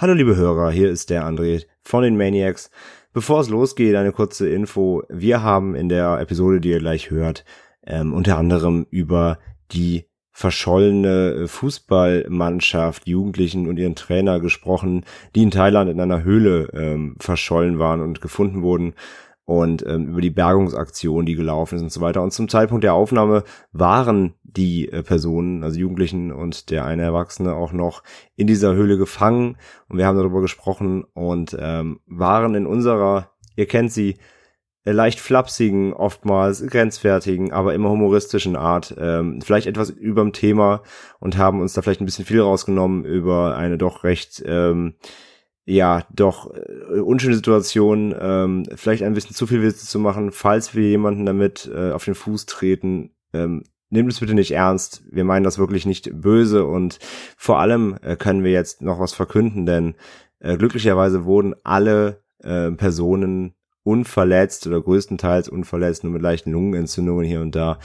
Hallo liebe Hörer, hier ist der André von den Maniacs. Bevor es losgeht, eine kurze Info. Wir haben in der Episode, die ihr gleich hört, ähm, unter anderem über die verschollene Fußballmannschaft, Jugendlichen und ihren Trainer gesprochen, die in Thailand in einer Höhle ähm, verschollen waren und gefunden wurden und ähm, über die Bergungsaktion, die gelaufen ist und so weiter. Und zum Zeitpunkt der Aufnahme waren die äh, Personen, also Jugendlichen und der eine Erwachsene auch noch in dieser Höhle gefangen. Und wir haben darüber gesprochen und ähm, waren in unserer, ihr kennt sie, äh, leicht flapsigen, oftmals grenzwertigen, aber immer humoristischen Art, ähm, vielleicht etwas überm Thema und haben uns da vielleicht ein bisschen viel rausgenommen über eine doch recht ähm, ja, doch äh, unschöne Situation, ähm, vielleicht ein bisschen zu viel Witze zu machen, falls wir jemanden damit äh, auf den Fuß treten, ähm, nehmt es bitte nicht ernst. Wir meinen das wirklich nicht böse und vor allem äh, können wir jetzt noch was verkünden, denn äh, glücklicherweise wurden alle äh, Personen unverletzt oder größtenteils unverletzt, nur mit leichten Lungenentzündungen hier und da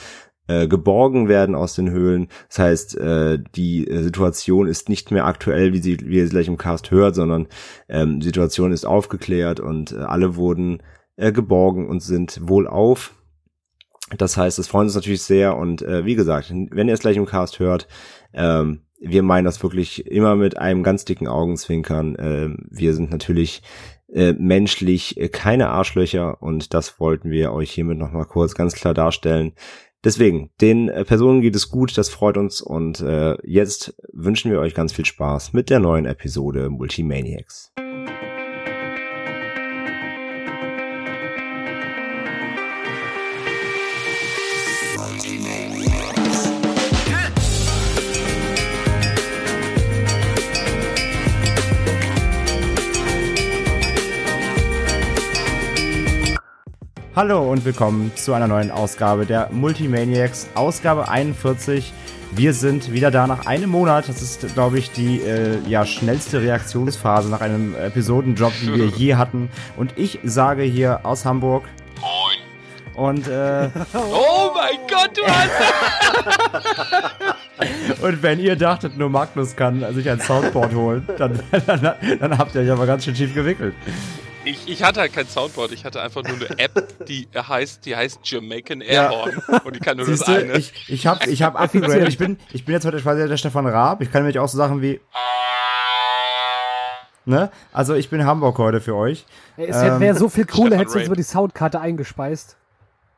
äh, geborgen werden aus den Höhlen. Das heißt, äh, die äh, Situation ist nicht mehr aktuell, wie sie, wie ihr sie gleich im Cast hört, sondern ähm, die Situation ist aufgeklärt und äh, alle wurden äh, geborgen und sind wohlauf. Das heißt, es freut uns natürlich sehr und äh, wie gesagt, wenn ihr es gleich im Cast hört, ähm, wir meinen das wirklich immer mit einem ganz dicken Augenzwinkern. Äh, wir sind natürlich äh, menschlich keine Arschlöcher und das wollten wir euch hiermit nochmal kurz ganz klar darstellen. Deswegen, den äh, Personen geht es gut, das freut uns und äh, jetzt wünschen wir euch ganz viel Spaß mit der neuen Episode Multimaniacs. Hallo und willkommen zu einer neuen Ausgabe der Multimaniacs, Ausgabe 41. Wir sind wieder da nach einem Monat. Das ist, glaube ich, die äh, ja, schnellste Reaktionsphase nach einem Episodenjob, den wir je hatten. Und ich sage hier aus Hamburg. Moin. Und äh, Oh mein Gott, du hast. Und wenn ihr dachtet, nur Magnus kann sich ein Soundboard holen, dann, dann, dann habt ihr euch aber ganz schön schief gewickelt. Ich, ich hatte halt kein Soundboard, ich hatte einfach nur eine App, die heißt, die heißt Jamaican Airborne. Ja. Und die kann nur Siehste, das eine. Ich, ich habe ich hab upgraded. Ich bin, ich bin jetzt heute quasi der Stefan Raab. Ich kann nämlich auch so Sachen wie. Ne? Also ich bin in Hamburg heute für euch. Es ähm, wäre so viel cooler, hättest du jetzt über die Soundkarte eingespeist.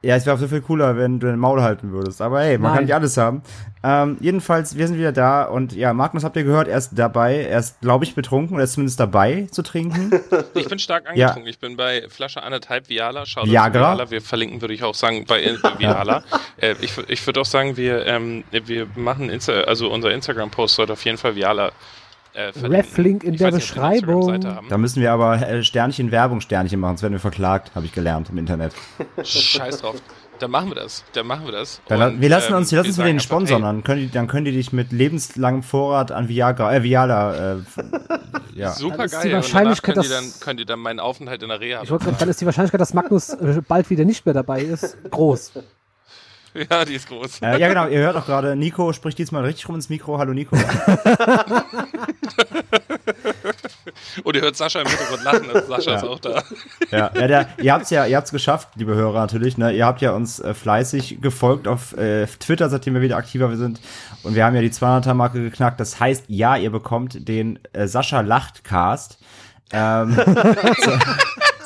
Ja, es wäre auch so viel cooler, wenn du den Maul halten würdest. Aber hey, man Nein. kann nicht alles haben. Ähm, jedenfalls, wir sind wieder da und ja, Magnus habt ihr gehört, er ist dabei. Er ist, glaube ich, betrunken oder ist zumindest dabei zu trinken. Ich bin stark angetrunken. Ja. Ich bin bei Flasche anderthalb Viala. Schaut Viagra. Viala. Wir verlinken, würde ich auch sagen, bei Viala. äh, ich ich würde auch sagen, wir, ähm, wir machen, Insta also unser Instagram-Post sollte auf jeden Fall Viala äh, Reflink in ich der Beschreibung. Da müssen wir aber äh, Sternchen Werbung Sternchen machen, sonst werden wir verklagt, habe ich gelernt im Internet. Scheiß drauf. Dann machen wir das. Dann machen wir das. Und, wir lassen uns, ähm, wir lassen uns mit denen sponsern. Dann können, die, dann können die dich mit lebenslangem Vorrat an Viagra, äh, Viala, äh, ja. Super geil. Die Wahrscheinlichkeit, können, die dann, können die dann meinen Aufenthalt in der Reha ich wollte Dann ist die Wahrscheinlichkeit, dass Magnus äh, bald wieder nicht mehr dabei ist, groß. Ja, die ist groß. Äh, ja, genau, ihr hört auch gerade, Nico spricht diesmal richtig rum ins Mikro. Hallo Nico. Und ihr hört Sascha im Hintergrund lachen, also Sascha ja. ist auch da. Ja, ja der, ihr habt es ja, ihr habt's geschafft, liebe Hörer natürlich. Ne? Ihr habt ja uns äh, fleißig gefolgt auf äh, Twitter, seitdem wir wieder aktiver sind. Und wir haben ja die 200er-Marke geknackt. Das heißt, ja, ihr bekommt den äh, Sascha Lacht-Cast. Ähm,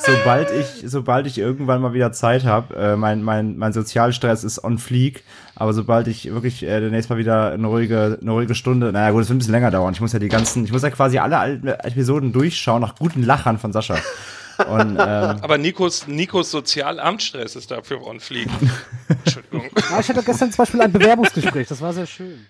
sobald ich, sobald ich irgendwann mal wieder Zeit habe, äh, mein, mein, mein Sozialstress ist on fleek, aber sobald ich wirklich äh, demnächst mal wieder eine ruhige, eine ruhige Stunde, naja gut, es wird ein bisschen länger dauern. Ich muss ja die ganzen, ich muss ja quasi alle alten Episoden durchschauen nach guten Lachern von Sascha. Und, ähm, aber Nikos, Nikos Sozialamtstress ist dafür on fleek. Entschuldigung. Ja, ich hatte gestern zum Beispiel ein Bewerbungsgespräch, das war sehr schön.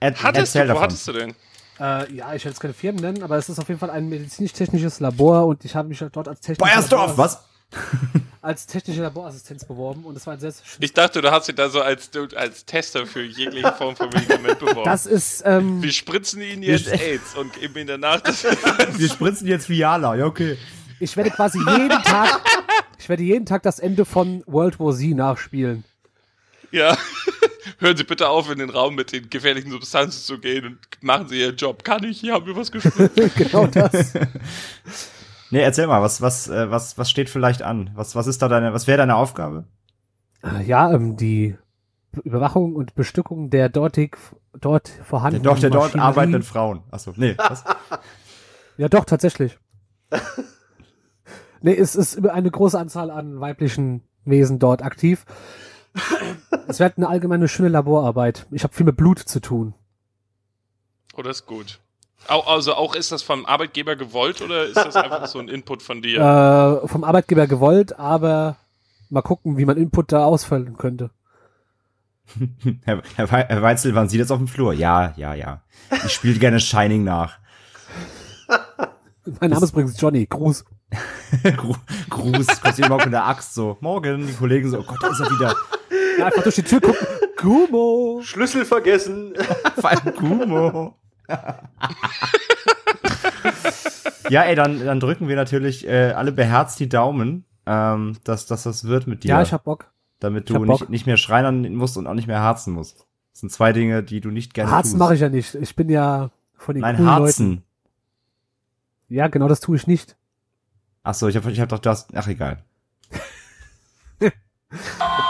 Er, hattest du, wo hattest du denn? Äh, ja, ich will jetzt keine Firmen nennen, aber es ist auf jeden Fall ein medizinisch-technisches Labor und ich habe mich dort als technischer Bayersdorf, was? als technische Laborassistenz beworben und es war ein sehr Ich dachte, du hast dich da so als, als Tester für jegliche Form von Medikament beworben. Das ist, ähm, Wir spritzen ihnen jetzt AIDS und geben ihnen danach das. Wir spritzen jetzt Viala, ja, okay. Ich werde quasi jeden Tag, ich werde jeden Tag das Ende von World War Z nachspielen. Ja. Hören Sie bitte auf, in den Raum mit den gefährlichen Substanzen zu gehen und machen Sie Ihren Job. Kann ich? Hier haben wir was gespürt. genau das. nee, erzähl mal, was, was, äh, was, was steht vielleicht an? Was, was ist da deine, was wäre deine Aufgabe? Äh, ja, ähm, die Überwachung und Bestückung der dortig, dort vorhandenen der, doch, der dort arbeitenden Frauen. Achso, nee, was? ja, doch, tatsächlich. nee, es ist über eine große Anzahl an weiblichen Wesen dort aktiv. Es wird eine allgemeine schöne Laborarbeit. Ich habe viel mit Blut zu tun. Oh, das ist gut. Also auch ist das vom Arbeitgeber gewollt oder ist das einfach so ein Input von dir? Äh, vom Arbeitgeber gewollt, aber mal gucken, wie man Input da ausfüllen könnte. Herr, Herr, Herr Weitzel, wann Sie das auf dem Flur? Ja, ja, ja. Ich spiele gerne Shining nach. mein Name ist übrigens Johnny. Gruß. Gruß. Kommt jemand mit der Axt so. Morgen. Die Kollegen so, oh Gott, da ist er wieder. Ja, einfach durch die Tür gucken. Gumo. Schlüssel vergessen. Vor allem Gumo. ja, ey, dann, dann drücken wir natürlich äh, alle beherzt die Daumen, ähm, dass, dass das wird mit dir. Ja, ich hab Bock. Damit du nicht, nicht mehr schreien musst und auch nicht mehr harzen musst. Das sind zwei Dinge, die du nicht gerne Harzen mache ich ja nicht. Ich bin ja von den Nein, coolen Harzen. Leuten. Ja, genau das tue ich nicht. Ach so, ich habe ich hab doch das. Ach, egal.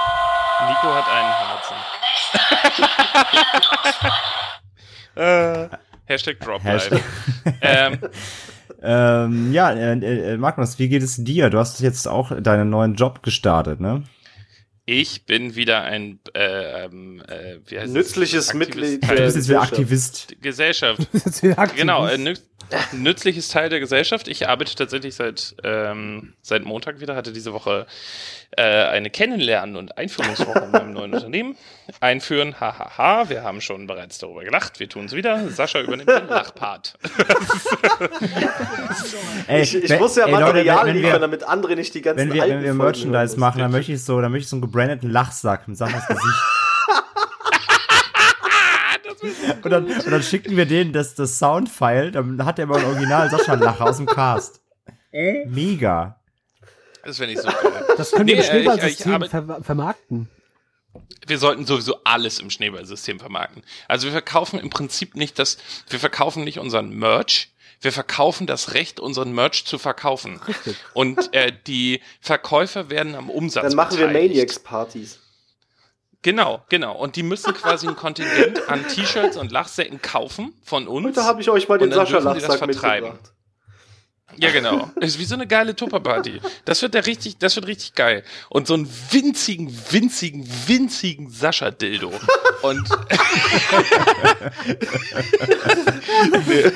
Nico hat einen Harzen. äh, Hashtag Drop Hashtag. ähm, ähm, ja, äh, äh, Magnus, wie geht es dir? Du hast jetzt auch deinen neuen Job gestartet, ne? Ich bin wieder ein äh, äh, wie heißt nützliches das? Mitglied der Gesellschaft. Aktivist. Gesellschaft. genau, äh, nütz, nützliches Teil der Gesellschaft. Ich arbeite tatsächlich seit ähm, seit Montag wieder. Hatte diese Woche äh, eine Kennenlernen- und Einführungswoche in meinem neuen Unternehmen. Einführen, hahaha. Ha, ha. Wir haben schon bereits darüber gelacht. Wir tun es wieder. Sascha übernimmt den Lachpart. ey, ich, ich muss ja ey, Material Leute, liefern, wir, damit andere nicht die ganzen Wenn wir, wenn wir Merchandise machen, dann möchte ich so, dann möchte ich so einen gebrandeten Lachsack mit Sachen ins Gesicht. und, dann, und dann schicken wir denen das, das Soundfile, dann hat er immer ein Original Sascha-Lacher aus dem Cast. Mega. Das finde ich so geil. Das können wir nee, im äh, Schneeballsystem ver vermarkten. Wir sollten sowieso alles im Schneeballsystem vermarkten. Also wir verkaufen im Prinzip nicht das, wir verkaufen nicht unseren Merch, wir verkaufen das Recht, unseren Merch zu verkaufen. Richtig. Und äh, die Verkäufer werden am Umsatz Dann machen beteiligt. wir Maniacs-Partys. Genau, genau. Und die müssen quasi ein Kontingent an T-Shirts und Lachsäcken kaufen von uns. Und da habe ich euch mal den Sascha-Lachsack mitgebracht. Ja, genau. ist wie so eine geile Tupperparty. Das wird der richtig, das wird richtig geil. Und so einen winzigen, winzigen, winzigen Sascha-Dildo. Und. nee.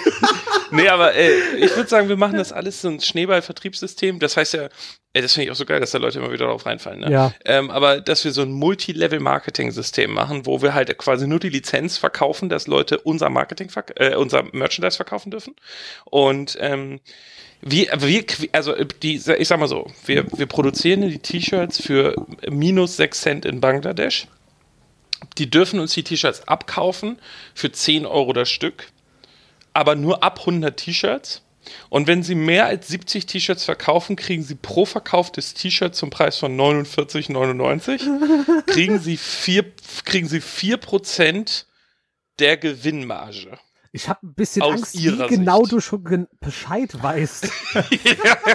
nee, aber ey, ich würde sagen, wir machen das alles so ein Schneeball-Vertriebssystem. Das heißt ja, ey, das finde ich auch so geil, dass da Leute immer wieder darauf reinfallen. Ne? Ja. Ähm, aber dass wir so ein Multi-Level-Marketing-System machen, wo wir halt quasi nur die Lizenz verkaufen, dass Leute unser Marketing, äh, unser Merchandise verkaufen dürfen. Und ähm, wir, wir, also die, ich sag mal so, wir, wir produzieren die T-Shirts für minus 6 Cent in Bangladesch. Die dürfen uns die T-Shirts abkaufen für 10 Euro das Stück, aber nur ab 100 T-Shirts. Und wenn sie mehr als 70 T-Shirts verkaufen, kriegen sie pro verkauftes T-Shirt zum Preis von 49,99 kriegen sie 4 kriegen sie 4% der Gewinnmarge. Ich habe ein bisschen Aus Angst, wie genau Sicht. du schon Bescheid weißt. hey,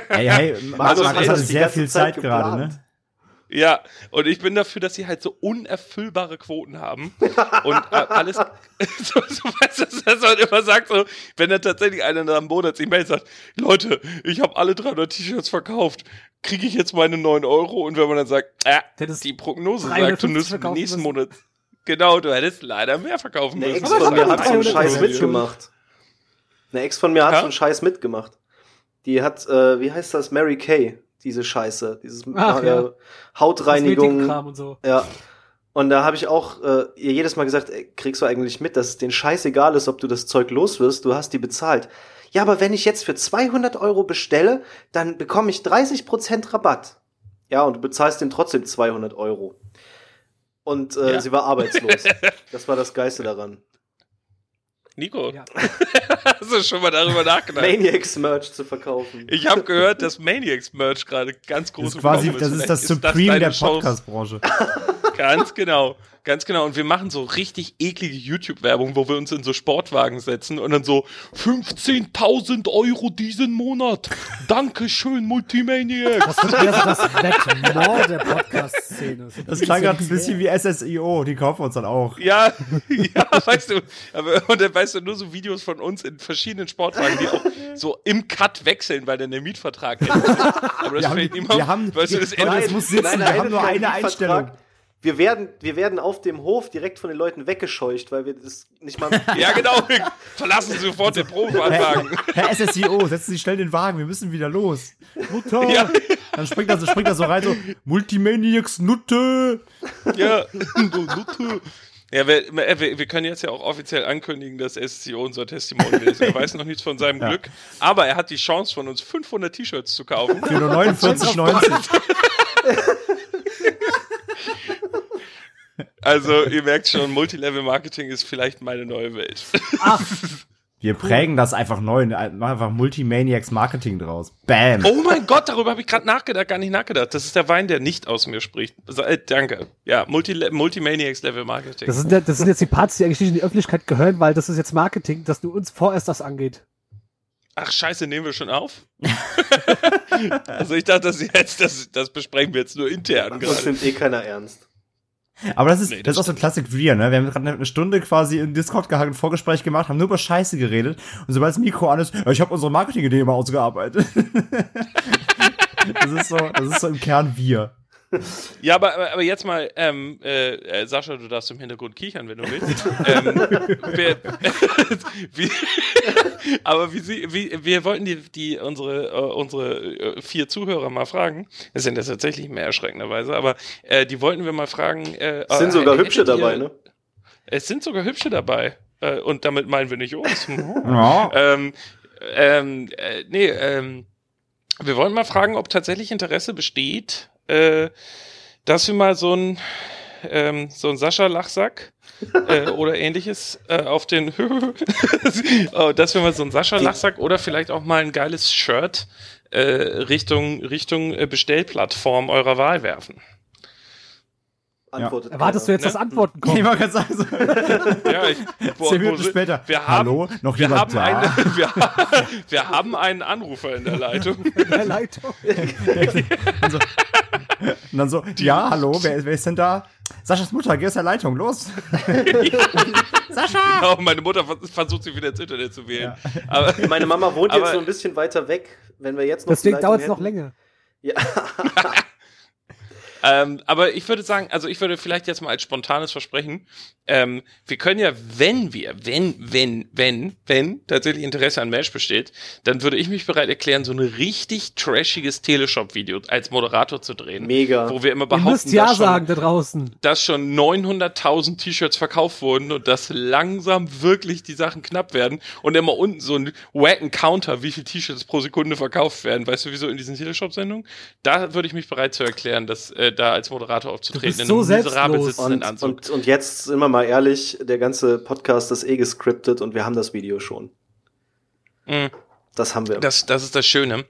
hey, Markus, Markus hat sehr viel Zeit, Zeit gerade, ne? Ja, und ich bin dafür, dass sie halt so unerfüllbare Quoten haben und äh, alles, so, so weißt du, dass man immer sagt, so, wenn dann tatsächlich einer am Monat sich meldet sagt, Leute, ich habe alle 300 T-Shirts verkauft, kriege ich jetzt meine 9 Euro und wenn man dann sagt, äh, die Prognose sagt, du nimmst nächsten Monat Genau, du hättest leider mehr verkaufen müssen. Eine Ex von mir hat so einen Scheiß mitgemacht. Eine Ex von mir hat ja? so einen Scheiß mitgemacht. Die hat, äh, wie heißt das, Mary Kay, diese Scheiße, dieses Ach, äh, ja. Hautreinigung. Und so. Ja. Und da habe ich auch äh, ihr jedes Mal gesagt, ey, kriegst du eigentlich mit, dass es den Scheiß egal ist, ob du das Zeug los wirst, du hast die bezahlt. Ja, aber wenn ich jetzt für 200 Euro bestelle, dann bekomme ich 30% Rabatt. Ja, und du bezahlst den trotzdem 200 Euro und äh, ja. sie war arbeitslos. das war das Geiste daran. Nico, ja. hast du schon mal darüber nachgedacht? Maniacs Merch zu verkaufen. Ich habe gehört, dass Maniacs Merch gerade ganz groß ist. Quasi, das ist das, ist Supreme das der Podcast-Branche. Ganz genau. Ganz genau. Und wir machen so richtig eklige YouTube-Werbung, wo wir uns in so Sportwagen setzen und dann so 15.000 Euro diesen Monat. Dankeschön, Multimaniac. Das ja das Vêtement der Podcast-Szene. Das klang gerade ein bisschen wie SSIO. Die kaufen uns dann auch. Ja, ja, weißt du. Aber, und dann weißt du nur so Videos von uns in verschiedenen Sportwagen, die auch so im Cut wechseln, weil dann der Mietvertrag ist. Aber das fällt niemandem. Wir haben, weißt du, das, nein, das muss sitzen. Nein, nein, wir haben nur eine Einstellung wir werden, wir werden auf dem Hof direkt von den Leuten weggescheucht, weil wir das nicht mal. ja, genau. Verlassen Sie sofort den Probeanwagen. Herr, Herr SSIO, setzen Sie schnell den Wagen, wir müssen wieder los. Mutter! Ja. Dann springt er, so, springt er so rein, so, Multimaniacs Nutte! Ja, Nutte. Ja, wir, wir, wir, können jetzt ja auch offiziell ankündigen, dass SCO unser Testimonial ist. Er weiß noch nichts von seinem ja. Glück, aber er hat die Chance, von uns 500 T-Shirts zu kaufen. Für nur 49,90. Also, ihr merkt schon, Multilevel-Marketing ist vielleicht meine neue Welt. Ach. Wir prägen das einfach neu, machen einfach Multimaniacs Marketing draus. Bam. Oh mein Gott, darüber habe ich gerade nachgedacht, gar nicht nachgedacht. Das ist der Wein, der nicht aus mir spricht. Also, äh, danke. Ja, Multi Multimaniacs Level Marketing. Das sind, das sind jetzt die Parts, die eigentlich nicht in die Öffentlichkeit gehören, weil das ist jetzt Marketing, dass du uns vorerst das angeht. Ach scheiße, nehmen wir schon auf? also ich dachte, das jetzt, das, das besprechen wir jetzt nur intern gerade. Das nimmt eh keiner ernst. Aber das ist, nee, das, das ist auch so ein Classic Wir, ne? Wir haben gerade eine Stunde quasi in Discord gehabt, ein Vorgespräch gemacht, haben nur über Scheiße geredet. Und sobald das Mikro an ist, ich habe unsere Marketing-Idee immer ausgearbeitet. das ist so, das ist so im Kern wir. Ja, aber, aber jetzt mal, ähm, äh, äh, Sascha, du darfst im Hintergrund kichern, wenn du willst. ähm, wir, wie, aber wie sie, wie, wir wollten die, die unsere, uh, unsere uh, vier Zuhörer mal fragen. Es sind das tatsächlich mehr erschreckenderweise, aber äh, die wollten wir mal fragen. Äh, es sind sogar hübsche dabei, ne? Es sind sogar hübsche dabei. Äh, und damit meinen wir nicht uns. ja. ähm, ähm, äh, nee, ähm, wir wollen mal fragen, ob tatsächlich Interesse besteht, äh, dass wir mal so ein ähm, so ein Sascha-Lachsack äh, oder ähnliches äh, auf den, oh, dass wir mal so ein Sascha-Lachsack oder vielleicht auch mal ein geiles Shirt äh, Richtung, Richtung äh, Bestellplattform eurer Wahl werfen antwortet. Ja. Erwartest du jetzt, dass Antworten kommen? Ich wollte gerade sagen. ja, ich, Zehn Minuten später. Wir haben, Hallo, noch wir haben, da? Eine, wir, wir, haben einen Anrufer in der Leitung. In der Leitung. und, so, und dann so, ja, hallo, wer, wer ist denn da? Saschas Mutter, geh aus der Leitung, los. Sascha! Genau, meine Mutter versucht sich wieder ins Internet zu wählen. Ja. Aber, meine Mama wohnt aber, jetzt so ein bisschen weiter weg. Wenn wir jetzt noch Deswegen dauert es noch länger. Ja. Ähm, aber ich würde sagen, also ich würde vielleicht jetzt mal als spontanes Versprechen, ähm, wir können ja, wenn wir, wenn, wenn, wenn, wenn tatsächlich Interesse an Mesh besteht, dann würde ich mich bereit erklären, so ein richtig trashiges Teleshop-Video als Moderator zu drehen. Mega. Wo wir immer behaupten, Ihr müsst ja dass, sagen, schon, da draußen. dass schon 900.000 T-Shirts verkauft wurden und dass langsam wirklich die Sachen knapp werden und immer unten so ein wacken Counter, wie viele T-Shirts pro Sekunde verkauft werden. Weißt du, wieso in diesen Teleshop-Sendungen? Da würde ich mich bereit zu erklären, dass äh, da als Moderator aufzutreten. Du bist so selbstlos. Und, und, und jetzt sind wir mal ehrlich, der ganze Podcast ist eh gescriptet und wir haben das Video schon. Mhm. Das haben wir. Das, das ist das Schöne.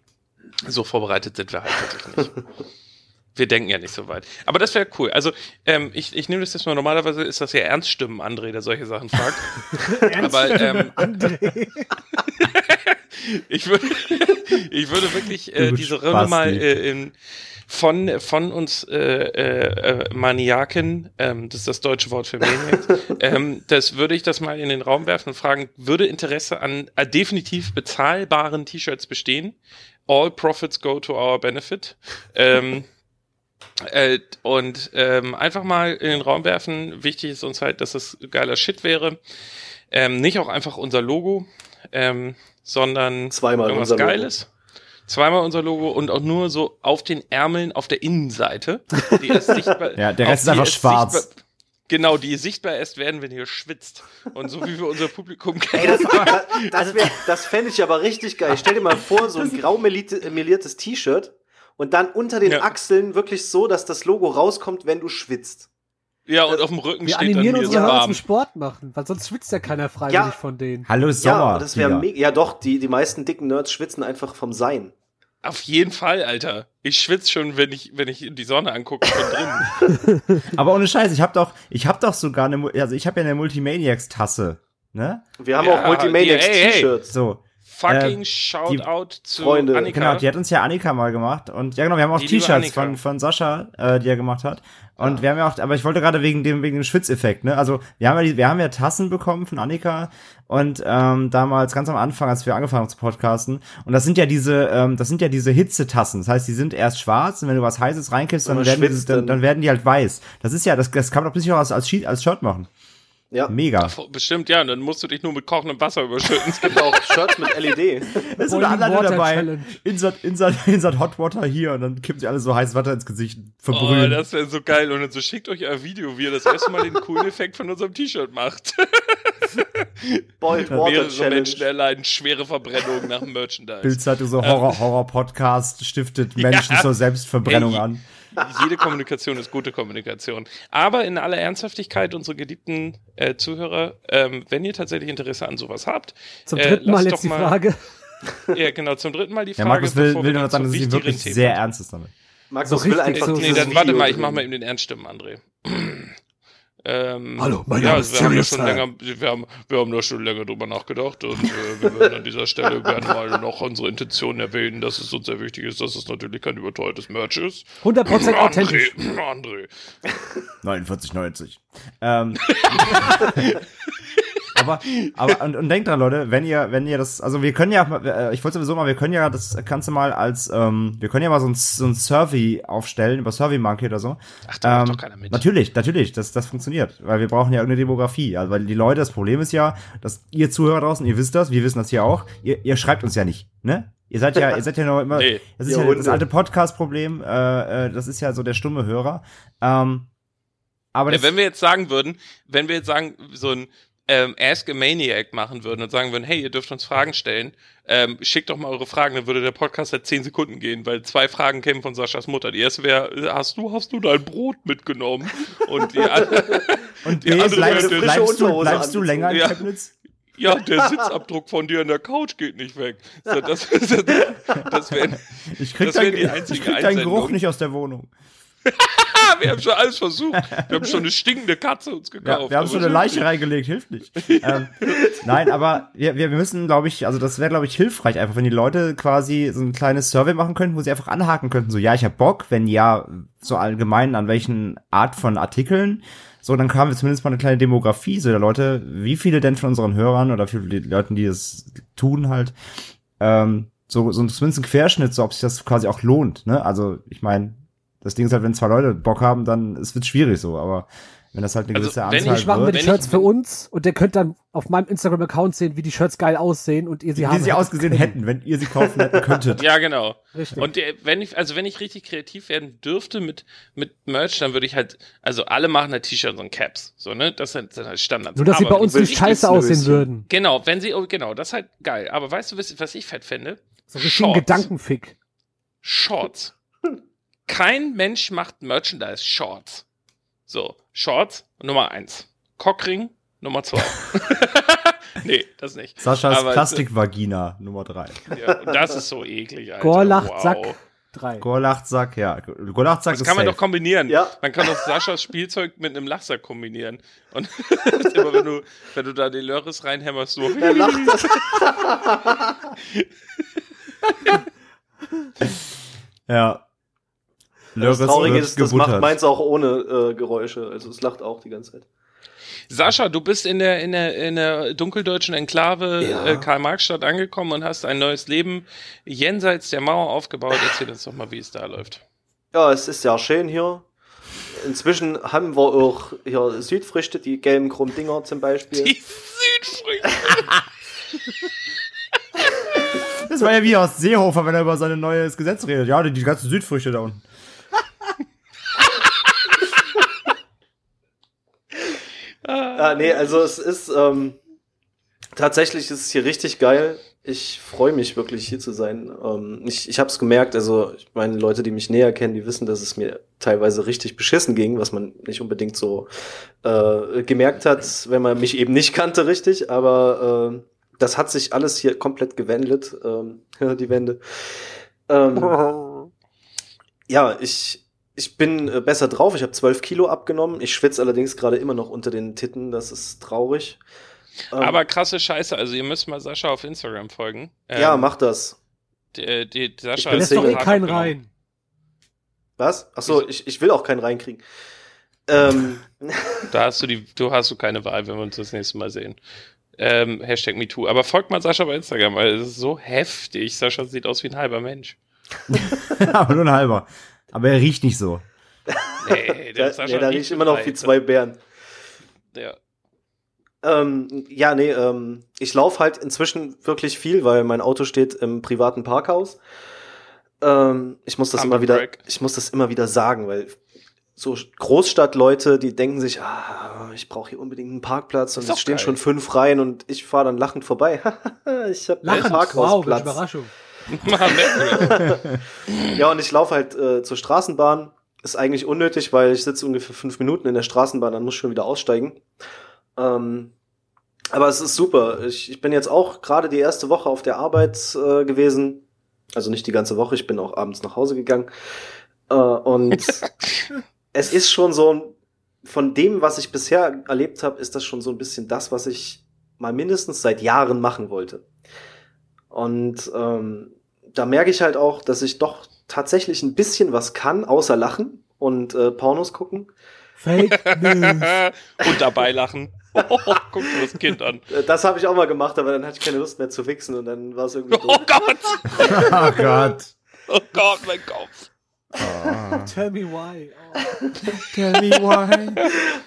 So vorbereitet sind wir halt wirklich nicht. wir denken ja nicht so weit. Aber das wäre cool. Also, ähm, ich, ich nehme das jetzt mal, normalerweise ist das ja Ernststimmen, André, der solche Sachen fragt. Aber, ähm, André. ich, würde, ich würde wirklich äh, diese Runde mal äh, in, von, von uns äh, äh, Maniaken, ähm, das ist das deutsche Wort für Maniacs, ähm, das würde ich das mal in den Raum werfen und fragen, würde Interesse an äh, definitiv bezahlbaren T-Shirts bestehen? All profits go to our benefit. Ähm, äh, und ähm, einfach mal in den Raum werfen. Wichtig ist uns halt, dass es geiler Shit wäre. Ähm, nicht auch einfach unser Logo, ähm, sondern Zweimal irgendwas Geiles. Zweimal unser Logo und auch nur so auf den Ärmeln auf der Innenseite. Die ist sichtbar, ja, der Rest ist einfach schwarz. Sichtbar, genau, die sichtbar erst werden, wenn ihr schwitzt. Und so wie wir unser Publikum kennen. Das, das, das fände ich aber richtig geil. Stell dir mal vor, so ein grau meliertes T-Shirt und dann unter den ja. Achseln wirklich so, dass das Logo rauskommt, wenn du schwitzt. Ja, und auf dem Rücken wir steht animieren dann unsere Hörer zum Sport machen, weil sonst schwitzt ja keiner freiwillig ja. von denen. Hallo Sommer. Ja, das wäre ja doch, die, die meisten dicken Nerds schwitzen einfach vom Sein. Auf jeden Fall, Alter. Ich schwitze schon, wenn ich, wenn ich die Sonne angucke von drin. Aber ohne Scheiß, ich hab doch, ich hab doch sogar eine, also ich habe ja eine Multimaniacs-Tasse, ne? Wir haben ja, auch Multimaniacs-T-Shirts. So. Fucking äh, Shoutout zu Freunde. Annika. Genau, die hat uns ja Annika mal gemacht. Und ja, genau, wir haben auch T-Shirts von, von Sascha, äh, die er gemacht hat. Und ja. wir haben ja auch, aber ich wollte gerade wegen dem, wegen dem Schwitzeffekt, ne? Also, wir haben ja, die, wir haben ja Tassen bekommen von Annika und ähm, damals ganz am Anfang, als wir angefangen haben zu podcasten. Und das sind ja diese, ähm, das sind ja diese Hitzetassen. Das heißt, die sind erst schwarz und wenn du was Heißes reinkippst, dann, werden die, dann, dann werden die halt weiß. Das ist ja, das, das kann man doch sicher auch als, als, als Shirt machen. Ja. Mega. Bestimmt, ja. Und dann musst du dich nur mit kochendem Wasser überschütten. es gibt auch Shirts mit LED. Es ist eine Anleitung dabei. Insert, insert, insert Hot Water hier und dann kippt sie alles so heißes Wasser ins Gesicht, verbrühen. Oh, das wäre so geil. Und dann so schickt euch ein Video, wie ihr das erste Mal den coolen Effekt von unserem T-Shirt macht. Boiled Water Mehrere Challenge. Menschen erleiden schwere Verbrennungen nach dem Merchandise. Bildzeitung so Horror, Horror Podcast stiftet Menschen ja. zur Selbstverbrennung hey, an jede Kommunikation ist gute Kommunikation. Aber in aller Ernsthaftigkeit, unsere geliebten äh, Zuhörer, ähm, wenn ihr tatsächlich Interesse an sowas habt, zum äh, dritten Mal jetzt die Frage. Ja, genau, zum dritten Mal die Frage. Ja, Markus will, will nur sagen, dass sie wirklich sehr ernst ist damit. Markus so will einfach so, Nee, dann warte mal, ich mach mal eben den Ernststimmen, André. Ähm, Hallo, mein Name ja, ist wir haben, schon länger, wir, haben, wir haben da schon länger drüber nachgedacht und äh, wir werden an dieser Stelle gerne mal noch unsere Intention erwähnen, dass es uns sehr wichtig ist, dass es natürlich kein überteuertes Merch ist. 100% authentisch. André. 49,90. Ähm, aber, aber und, und denkt dran, Leute, wenn ihr, wenn ihr das, also wir können ja, äh, ich wollte sowieso mal, wir können ja das Ganze mal als, ähm, wir können ja mal so ein, so ein Survey aufstellen über Survey Monkey oder so. Ach, da ähm, doch keiner mit. Natürlich, natürlich, das, das funktioniert, weil wir brauchen ja irgendeine Demografie. Also, weil die Leute, das Problem ist ja, dass ihr Zuhörer draußen, ihr wisst das, wir wissen das hier auch, ihr, ihr schreibt uns ja nicht, ne? Ihr seid ja, ihr seid ja noch immer, nee, das ist ja das alte Podcast-Problem, äh, äh, das ist ja so der stumme Hörer. Ähm, aber ja, wenn wir jetzt sagen würden, wenn wir jetzt sagen, so ein ähm, Ask a Maniac machen würden und sagen würden, hey, ihr dürft uns Fragen stellen, ähm, schickt doch mal eure Fragen, dann würde der Podcast seit zehn Sekunden gehen, weil zwei Fragen kämen von Saschas Mutter. Die erste wäre, hast du, hast du dein Brot mitgenommen? Und die, und die nee, andere bleibst, wäre, bleibst, du, bleibst du länger in ja. Chemnitz? Ja, der Sitzabdruck von dir an der Couch geht nicht weg. So, das, das, das wäre ich krieg, dein, ich krieg deinen Geruch nicht aus der Wohnung. wir haben schon alles versucht. Wir haben schon eine stinkende Katze uns gekauft. Ja, wir haben schon eine Leiche reingelegt, hilft nicht. ähm, nein, aber wir, wir müssen, glaube ich, also das wäre, glaube ich, hilfreich, einfach, wenn die Leute quasi so ein kleines Survey machen könnten, wo sie einfach anhaken könnten, so, ja, ich habe Bock, wenn ja, so allgemein, an welchen Art von Artikeln. So, dann haben wir zumindest mal eine kleine Demografie, so der Leute, wie viele denn von unseren Hörern oder wie viele Leuten, die es tun halt, ähm, so, so zumindest ein Querschnitt, so ob sich das quasi auch lohnt, ne? Also, ich meine, das Ding ist halt, wenn zwei Leute Bock haben, dann es wird schwierig so, aber wenn das halt eine also, gewisse Anzahl ich, ich mache mir die Shirts für uns und der könnt dann auf meinem Instagram-Account sehen, wie die Shirts geil aussehen und ihr sie wie haben. Wie sie ausgesehen hätten, wenn ihr sie kaufen hätten könntet. ja, genau. Richtig. Und der, wenn ich, also wenn ich richtig kreativ werden dürfte mit, mit Merch, dann würde ich halt, also alle machen halt T-Shirts und Caps. So, ne? Das sind, sind halt Standards. Nur, dass Aber sie bei uns nicht scheiße aussehen würden. Genau, wenn sie, oh, genau, das ist halt geil. Aber weißt du, was ich fett fände? So ein Gedankenfick. Shorts kein Mensch macht Merchandise-Shorts. So, Shorts Nummer eins. Cockring Nummer zwei. nee, das nicht. Saschas Plastikvagina Nummer drei. Ja, das ist so eklig, Alter. Gorlachtsack. Wow. Drei. Gorlachtsack, ja. Gorlachtsack Das kann man safe. doch kombinieren. Ja. Man kann doch Saschas Spielzeug mit einem Lachsack kombinieren. Und immer wenn du, wenn du da die Lörres reinhämmerst, so. Er lacht. ja. Das Traurige ist, das macht meins auch ohne äh, Geräusche. Also es lacht auch die ganze Zeit. Sascha, du bist in der, in der, in der dunkeldeutschen Enklave ja. äh, Karl-Marx-Stadt angekommen und hast ein neues Leben jenseits der Mauer aufgebaut. Erzähl uns doch mal, wie es da läuft. Ja, es ist sehr schön hier. Inzwischen haben wir auch hier Südfrüchte, die gelben Krummdinger zum Beispiel. Die Südfrüchte! das war ja wie aus Seehofer, wenn er über sein neues Gesetz redet. Ja, die, die ganzen Südfrüchte da unten. Ah, nee, also es ist ähm, tatsächlich ist es hier richtig geil. Ich freue mich wirklich hier zu sein. Ähm, ich ich habe es gemerkt, also ich meine, Leute, die mich näher kennen, die wissen, dass es mir teilweise richtig beschissen ging, was man nicht unbedingt so äh, gemerkt hat, wenn man mich eben nicht kannte richtig, aber äh, das hat sich alles hier komplett gewendet, ähm, die Wände. Ähm, ja, ich, ich bin äh, besser drauf. Ich habe 12 Kilo abgenommen. Ich schwitze allerdings gerade immer noch unter den Titten. Das ist traurig. Ähm, Aber krasse Scheiße. Also ihr müsst mal Sascha auf Instagram folgen. Ähm, ja, mach das. Die, die, Sascha ich lässt doch eh keinen rein. Was? Achso, ich, ich will auch keinen reinkriegen. Ähm. Da hast du die, du hast du keine Wahl, wenn wir uns das nächste Mal sehen. Ähm, Hashtag MeToo. Aber folgt mal Sascha bei Instagram, weil es ist so heftig. Sascha sieht aus wie ein halber Mensch. Aber nur ein halber. Aber er riecht nicht so. Nee, der da, nee, da riecht immer noch wie zwei Bären. Ja. Ähm, ja, nee, ähm, ich laufe halt inzwischen wirklich viel, weil mein Auto steht im privaten Parkhaus. Ähm, ich muss das Humble immer wieder, break. ich muss das immer wieder sagen, weil so Großstadtleute, die denken sich, ah, ich brauche hier unbedingt einen Parkplatz und es stehen geil. schon fünf Reihen und ich fahre dann lachend vorbei. ich habe einen Parkhausplatz. Wow, Überraschung. ja, und ich laufe halt äh, zur Straßenbahn. Ist eigentlich unnötig, weil ich sitze ungefähr fünf Minuten in der Straßenbahn, dann muss ich schon wieder aussteigen. Ähm, aber es ist super. Ich, ich bin jetzt auch gerade die erste Woche auf der Arbeit äh, gewesen. Also nicht die ganze Woche, ich bin auch abends nach Hause gegangen. Äh, und es ist schon so, von dem, was ich bisher erlebt habe, ist das schon so ein bisschen das, was ich mal mindestens seit Jahren machen wollte. Und ähm, da merke ich halt auch, dass ich doch tatsächlich ein bisschen was kann, außer lachen und äh, Pornos gucken. Fake News. und dabei lachen. Oh, guck dir das Kind an. Äh, das habe ich auch mal gemacht, aber dann hatte ich keine Lust mehr zu wichsen und dann war es irgendwie. Oh Gott! oh Gott! Oh Gott, mein Kopf. Oh. Tell me why. Oh. Tell me why.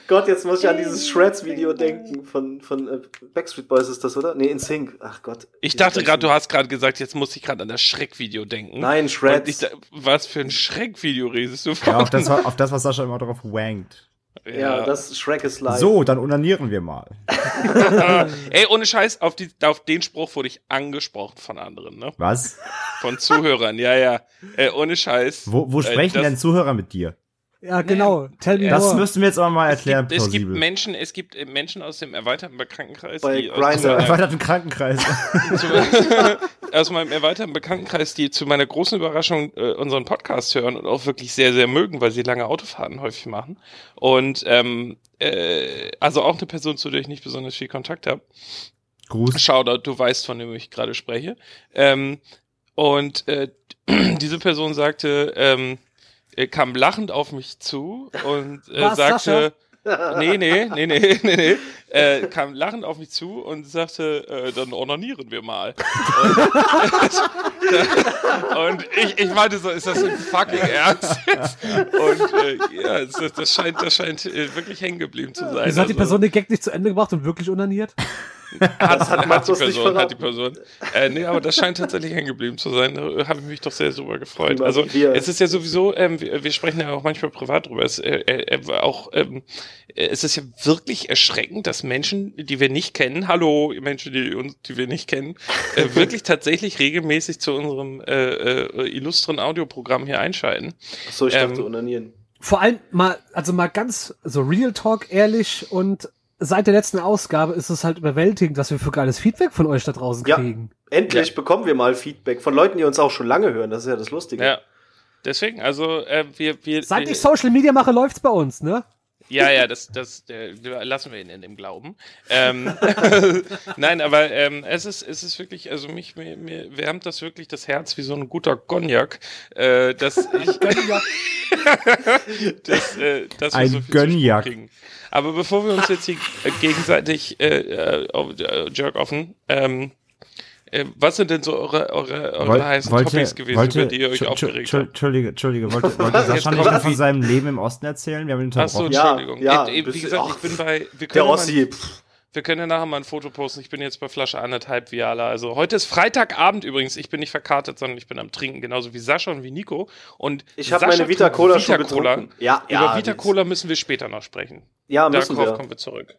Gott, jetzt muss ich an dieses Shreds-Video denken von, von äh, Backstreet Boys ist das, oder? Nee, in Sync. Ach Gott. Ich dachte gerade, du hast gerade gesagt, jetzt muss ich gerade an das Schreck-Video denken. Nein, Shreds. Ich, was für ein Schreck-Video redest du von? Ja, auf das, auf das, was Sascha immer drauf wankt. Ja, ja, das Shrek ist live. So, dann unanieren wir mal. Ey, ohne Scheiß, auf, die, auf den Spruch wurde ich angesprochen von anderen, ne? Was? Von Zuhörern, ja, ja. Ey, ohne Scheiß. Wo, wo äh, sprechen äh, denn Zuhörer mit dir? Ja, genau. Tell me das more. müssten wir jetzt aber mal erklären. Es gibt, es gibt, Menschen, es gibt äh, Menschen aus dem erweiterten Bekanntenkreis, Bei die aus dem erweiterten Krankenkreis. aus meinem erweiterten Bekanntenkreis, die zu meiner großen Überraschung äh, unseren Podcast hören und auch wirklich sehr, sehr mögen, weil sie lange Autofahrten häufig machen. Und ähm, äh, also auch eine Person, zu der ich nicht besonders viel Kontakt habe. Gruß. Shoutout, du weißt, von dem ich gerade spreche. Ähm, und äh, diese Person sagte, ähm, er kam lachend auf mich zu und äh, sagte, Sascha? nee, nee, nee, nee, nee, nee, äh, kam lachend auf mich zu und sagte, äh, dann ornanieren wir mal. Und, und ich, ich meinte so, ist das ein fucking Ernst jetzt? Und äh, ja, das, das scheint, das scheint äh, wirklich hängen geblieben zu sein. Wieso hat die also Person den Gag nicht zu Ende gebracht und wirklich onaniert? Hat, hat, hat, die Person, hat die Person. Äh, nee, aber das scheint tatsächlich hängen geblieben zu sein. Da habe ich mich doch sehr super gefreut. Also es ist ja sowieso, ähm, wir, wir, sprechen ja auch manchmal privat drüber. Es, äh, äh, auch, ähm, es ist ja wirklich erschreckend, dass Menschen, die wir nicht kennen, hallo Menschen, die uns, die wir nicht kennen, äh, wirklich tatsächlich regelmäßig zu unserem äh, äh, illustren Audioprogramm hier einschalten. Achso, ich dachte ähm, onanieren. Vor allem mal, also mal ganz so Real Talk, ehrlich und seit der letzten Ausgabe ist es halt überwältigend, was wir für geiles Feedback von euch da draußen kriegen. Ja, endlich ja. bekommen wir mal Feedback von Leuten, die uns auch schon lange hören. Das ist ja das Lustige. Ja. Deswegen, also äh, wir, wir. Seit wir, ich Social Media mache, läuft's bei uns, ne? Ja, ja, das, das äh, lassen wir ihn in dem Glauben. Ähm, Nein, aber ähm, es ist, es ist wirklich, also mich, mir, mir wärmt das wirklich das Herz wie so ein guter Cognac, äh, dass ich, dass, äh, dass ein so Cognac. kriegen. Aber bevor wir uns jetzt hier gegenseitig äh, äh, jerk offen, ähm, äh, was sind denn so eure, eure, eure Woll, heißen wollte, Topics gewesen, wollte, über die ihr euch aufgeregt habt? Entschuldige, Entschuldige, wollte, wollte Sascha nicht von seinem Leben im Osten erzählen? Wir haben ihn unterbrochen. Achso, Entschuldigung. Ja, ja, wie gesagt, ich bin bei... Wir können der Ossi. Mal, wir können ja nachher mal ein Foto posten. Ich bin jetzt bei Flasche anderthalb Viala. Also heute ist Freitagabend übrigens. Ich bin nicht verkartet, sondern ich bin am Trinken, genauso wie Sascha und wie Nico. Und ich habe meine Vita Cola schon getrunken. Ja, ja, Über Vita Cola müssen wir später noch sprechen. Ja, müssen Darauf wir. kommen wir zurück.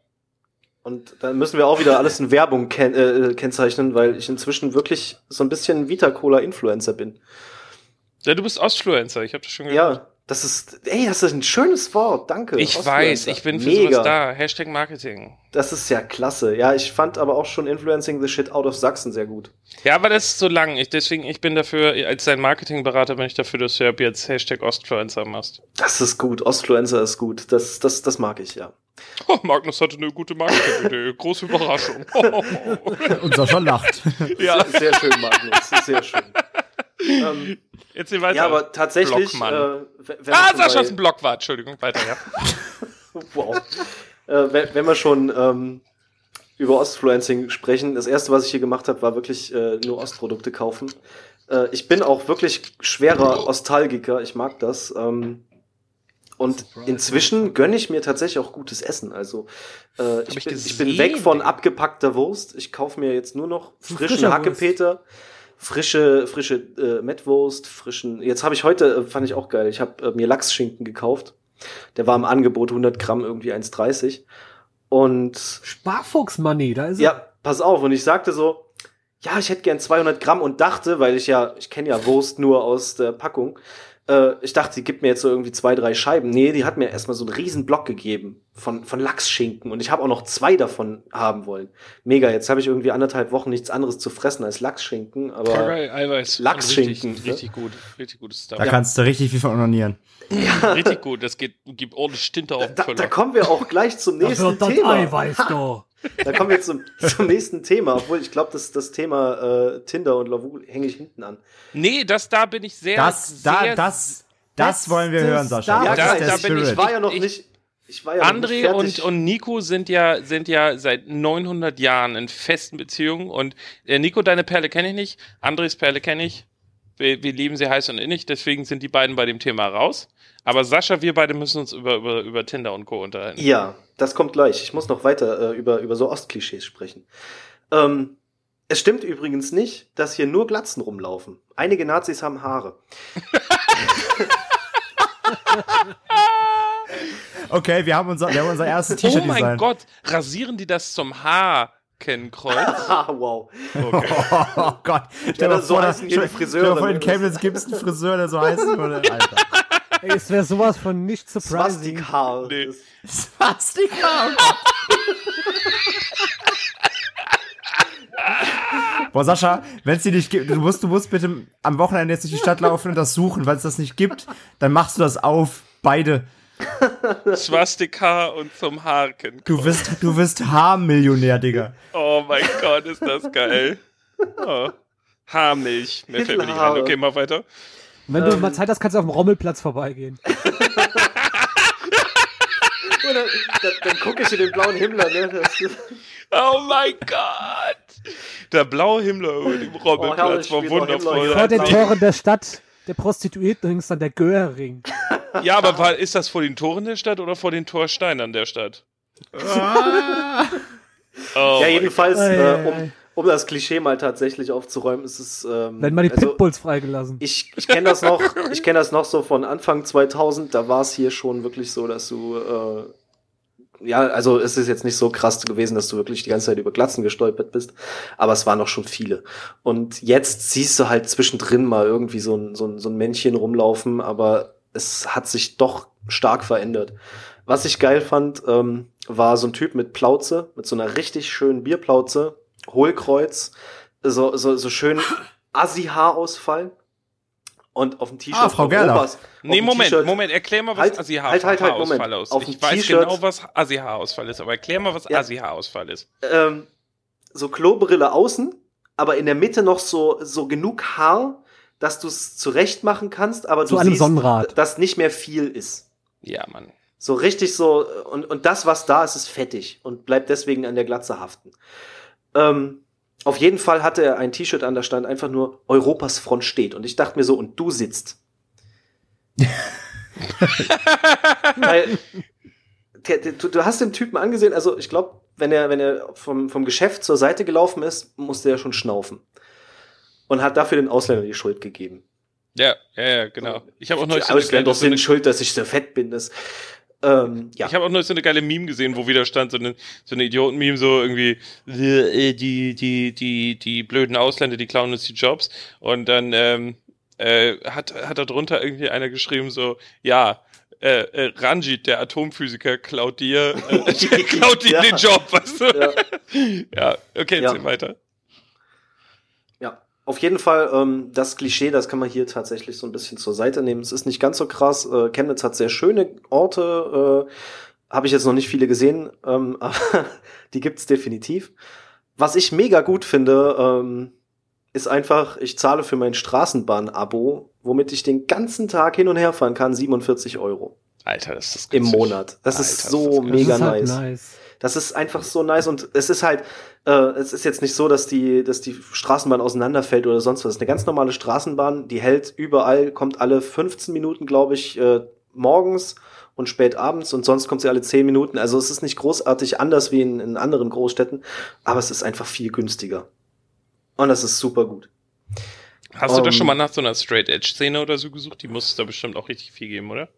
Und dann müssen wir auch wieder alles in Werbung ken äh, kennzeichnen, weil ich inzwischen wirklich so ein bisschen Vita Cola Influencer bin. Ja, du bist Ostfluencer, ich habe das schon gehört. Ja, Das ist, ey, das ist ein schönes Wort, danke. Ich weiß, ich bin für Mega. sowas da. Hashtag Marketing. Das ist ja klasse. Ja, ich fand aber auch schon Influencing the Shit out of Sachsen sehr gut. Ja, aber das ist so lang. Ich, deswegen, ich bin dafür, als dein Marketingberater bin ich dafür, dass du ab jetzt Hashtag Ostfluencer machst. Das ist gut. Ostfluencer ist gut. Das, das, das mag ich, ja. Oh, Magnus hatte eine gute Marketing-Idee. Große Überraschung. Und Sascha lacht. Ja. Sehr, schön, Magnus. Sehr schön. ähm, Erzähl weiter. Ja, aber tatsächlich. Äh, ah, Sascha ist ein Blockwart. Entschuldigung, weiter, ja. wow. Äh, wenn, wenn wir schon ähm, über Ostfluencing sprechen, das erste, was ich hier gemacht habe, war wirklich äh, nur Ostprodukte kaufen. Äh, ich bin auch wirklich schwerer Ostalgiker. Ich mag das. Ähm, und inzwischen gönne ich mir tatsächlich auch gutes Essen. Also äh, ich, bin, ich, bin, weg von abgepackter Wurst. Ich kaufe mir jetzt nur noch frischen Hackepeter. Frische, frische äh, Mettwurst, frischen. Jetzt habe ich heute, äh, fand ich auch geil, ich habe äh, mir Lachsschinken gekauft. Der war im Angebot 100 Gramm irgendwie 1,30. Und. Sparfuchs-Money, da ist Ja, er. pass auf. Und ich sagte so, ja, ich hätte gern 200 Gramm und dachte, weil ich ja, ich kenne ja Wurst nur aus der Packung, äh, ich dachte, sie gibt mir jetzt so irgendwie zwei, drei Scheiben. Nee, die hat mir erstmal so einen riesen Block gegeben von, von Lachsschinken und ich habe auch noch zwei davon haben wollen. Mega, jetzt habe ich irgendwie anderthalb Wochen nichts anderes zu fressen als Lachsschinken, aber Geil, Eiweiß. Lachsschinken. Richtig, ne? richtig gut, richtig gutes Stuff. Da kannst du richtig viel von onanieren. Ja. Richtig gut, das geht, gibt ordentlich Tinte auf den da, da kommen wir auch gleich zum nächsten Thema. Eiweiß da. Da kommen wir zum, zum nächsten Thema, obwohl ich glaube, das, das Thema äh, Tinder und Lavu hänge ich hinten an. Nee, das da bin ich sehr. Das, da, sehr, das, das wollen wir hören, Sascha. Ja, da, da bin ich, ich war ja noch ich, nicht. Ich war ja André und, und Nico sind ja, sind ja seit 900 Jahren in festen Beziehungen und äh, Nico, deine Perle kenne ich nicht, Andres Perle kenne ich. Wir, wir lieben sie heiß und innig, deswegen sind die beiden bei dem Thema raus. Aber Sascha, wir beide müssen uns über, über, über Tinder und Co. unterhalten. Ja, das kommt gleich. Ich muss noch weiter äh, über, über so Ostklischees sprechen. Ähm, es stimmt übrigens nicht, dass hier nur Glatzen rumlaufen. Einige Nazis haben Haare. okay, wir haben unser, wir haben unser erstes T-Shirt Oh mein Design. Gott, rasieren die das zum Haar? Kennenkreuz. ah, wow. Okay. Oh, Gott. Stell dir ja, vor, heißen hier die Friseure. Stell vor, in Chemnitz gibt es einen Friseur, der so heißen würde. Alter. Ey, es wäre sowas von nicht surprising. Swastik-Haar. Nee. Swastik-Haar. Boah, Sascha, wenn es die nicht gibt, du musst, du musst bitte am Wochenende jetzt durch die Stadt laufen und das suchen. Weil es das nicht gibt, dann machst du das auf. Beide. Swastika und zum Harken. Du wirst, du wirst Haarmillionär, Digga. Oh mein Gott, ist das geil. Oh. Haarmilch. Mehr fällt mir nicht ein. Okay, mal weiter. Wenn du ähm. mal Zeit hast, kannst du auf dem Rommelplatz vorbeigehen. dann, dann, dann gucke ich in den blauen Himmler, ne? Oh mein Gott! Der blaue Himmler über dem Robbenplatz oh, war wundervoll. Vor den Toren der Stadt der Prostituierten links dann der Göring. Ja, aber war, ist das vor den Toren der Stadt oder vor den Torsteinern der Stadt? Ah. oh ja, jedenfalls, äh, um, um das Klischee mal tatsächlich aufzuräumen, ist es. Ähm, Wenn mal die also, Pitbulls freigelassen. Ich, ich kenne das noch, ich kenne das noch so von Anfang 2000. Da war es hier schon wirklich so, dass du äh, ja, also es ist jetzt nicht so krass gewesen, dass du wirklich die ganze Zeit über Glatzen gestolpert bist, aber es waren noch schon viele. Und jetzt siehst du halt zwischendrin mal irgendwie so ein, so ein, so ein Männchen rumlaufen, aber es hat sich doch stark verändert. Was ich geil fand, ähm, war so ein Typ mit Plauze, mit so einer richtig schönen Bierplauze, Hohlkreuz, so, so, so schön Assi-Haarausfall und auf dem T-Shirt ah, Frau Gerlach. Nee, Moment, Moment, erklär mal, was halt, Assi-Haarausfall halt, halt, ist. Auf ich weiß genau, was Assi-Haarausfall ist, aber erklär mal, was ja. Assi-Haarausfall ist. Ähm, so Klobrille außen, aber in der Mitte noch so, so genug Haar, dass du es zurecht machen kannst, aber Zu du einem siehst, Sonnenrad. dass nicht mehr viel ist. Ja, Mann. So richtig so, und, und das, was da ist, ist fettig und bleibt deswegen an der Glatze haften. Ähm, auf jeden Fall hatte er ein T-Shirt an, da stand einfach nur Europas Front steht. Und ich dachte mir so, und du sitzt. Weil, du, du, hast den Typen angesehen, also ich glaube, wenn er, wenn er vom, vom Geschäft zur Seite gelaufen ist, musste er schon schnaufen. Und hat dafür den Ausländer die Schuld gegeben. Ja, ja, ja, genau. Ich habe auch noch die Ausländer sind schuld, dass ich so fett bin. Das, ähm, ja. Ich habe auch noch so eine geile Meme gesehen, wo wieder stand so eine, so eine Idioten-Meme, so irgendwie die, die, die, die, die blöden Ausländer, die klauen uns die Jobs. Und dann ähm, äh, hat, hat da drunter irgendwie einer geschrieben so, ja, äh, äh, Ranjit, der Atomphysiker, klaut dir, äh, klaut dir ja. den Job, weißt du? Ja, ja okay, erzähl ja. weiter. Ja, auf jeden Fall, ähm, das Klischee, das kann man hier tatsächlich so ein bisschen zur Seite nehmen. Es ist nicht ganz so krass. Äh, Chemnitz hat sehr schöne Orte, äh, habe ich jetzt noch nicht viele gesehen, ähm, aber die gibt's definitiv. Was ich mega gut finde, ähm, ist einfach, ich zahle für mein Straßenbahn-Abo, womit ich den ganzen Tag hin und her fahren kann, 47 Euro. Alter, das ist Im Monat. Das Alter, ist so das mega ist halt nice. nice. Das ist einfach so nice und es ist halt, äh, es ist jetzt nicht so, dass die, dass die Straßenbahn auseinanderfällt oder sonst was. Es ist eine ganz normale Straßenbahn, die hält überall, kommt alle 15 Minuten, glaube ich, äh, morgens und spät abends und sonst kommt sie alle 10 Minuten. Also es ist nicht großartig anders wie in, in anderen Großstädten, aber es ist einfach viel günstiger. Und das ist super gut. Hast um, du da schon mal nach so einer Straight Edge Szene oder so gesucht? Die muss es da bestimmt auch richtig viel geben, oder?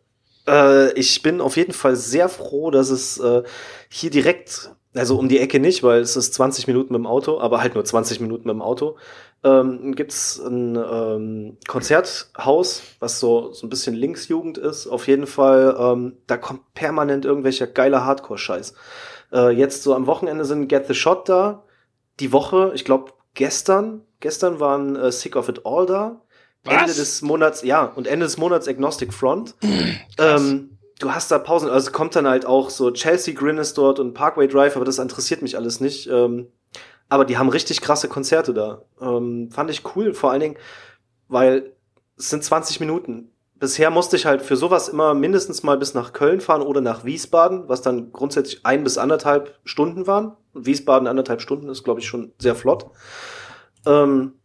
Äh, ich bin auf jeden Fall sehr froh, dass es äh, hier direkt, also um die Ecke nicht, weil es ist 20 Minuten mit dem Auto, aber halt nur 20 Minuten mit dem Auto, ähm, gibt es ein ähm, Konzerthaus, was so, so ein bisschen Linksjugend ist. Auf jeden Fall, ähm, da kommt permanent irgendwelcher geiler Hardcore-Scheiß. Äh, jetzt so am Wochenende sind Get the Shot da. Die Woche, ich glaube, gestern, gestern waren äh, Sick of It All da. Was? Ende des Monats, ja, und Ende des Monats Agnostic Front. ähm, du hast da Pausen, also kommt dann halt auch so Chelsea Grin ist dort und Parkway Drive, aber das interessiert mich alles nicht. Ähm, aber die haben richtig krasse Konzerte da. Ähm, fand ich cool, vor allen Dingen, weil es sind 20 Minuten. Bisher musste ich halt für sowas immer mindestens mal bis nach Köln fahren oder nach Wiesbaden, was dann grundsätzlich ein bis anderthalb Stunden waren. Wiesbaden anderthalb Stunden ist, glaube ich, schon sehr flott. Ähm,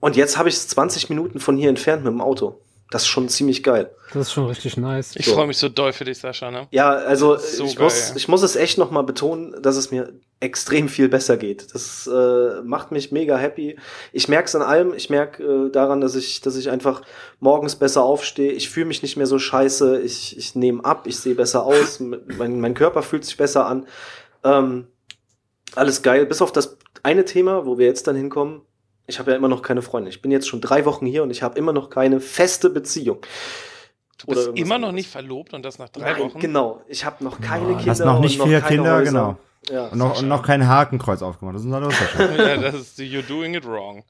und jetzt habe ich es 20 Minuten von hier entfernt mit dem Auto. Das ist schon ziemlich geil. Das ist schon richtig nice. Ich so. freue mich so doll für dich, Sascha, ne? Ja, also so ich, geil, muss, ich muss es echt noch mal betonen, dass es mir extrem viel besser geht. Das äh, macht mich mega happy. Ich merke es an allem. Ich merke äh, daran, dass ich, dass ich einfach morgens besser aufstehe. Ich fühle mich nicht mehr so scheiße. Ich, ich nehme ab. Ich sehe besser aus. mein, mein Körper fühlt sich besser an. Ähm, alles geil. Bis auf das eine Thema, wo wir jetzt dann hinkommen ich habe ja immer noch keine Freundin. Ich bin jetzt schon drei Wochen hier und ich habe immer noch keine feste Beziehung. Du bist immer noch nicht verlobt und das nach drei Nein, Wochen? Genau. Ich habe noch keine oh, Kinder. Hast noch nicht noch vier Kinder, Häuser. genau. Ja, und, noch, und noch kein Hakenkreuz aufgemacht. Das ist ein ja, das ist you're doing it wrong.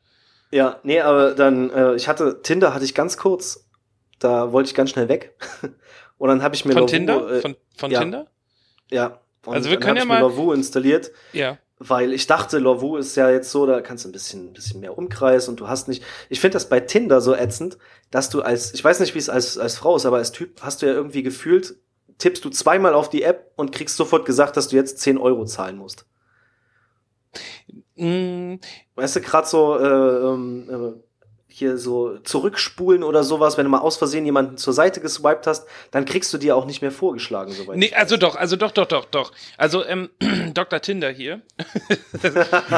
Ja, nee, aber dann, äh, ich hatte, Tinder hatte ich ganz kurz. Da wollte ich ganz schnell weg. und dann habe ich mir Von Lavu, Tinder? Äh, von, von ja, Tinder? Ja. Und also wir können ja mal. Lavu installiert. Ja weil ich dachte, Lovu ist ja jetzt so, da kannst du ein bisschen, ein bisschen mehr Umkreis und du hast nicht. Ich finde das bei Tinder so ätzend, dass du als, ich weiß nicht, wie es als, als Frau ist, aber als Typ hast du ja irgendwie gefühlt, tippst du zweimal auf die App und kriegst sofort gesagt, dass du jetzt 10 Euro zahlen musst. Mm. Weißt du, gerade so, äh, ähm, äh, hier so zurückspulen oder sowas, wenn du mal aus Versehen jemanden zur Seite geswiped hast, dann kriegst du dir auch nicht mehr vorgeschlagen. Soweit nee, also doch, also doch, doch, doch, doch. Also ähm, Dr. Tinder hier.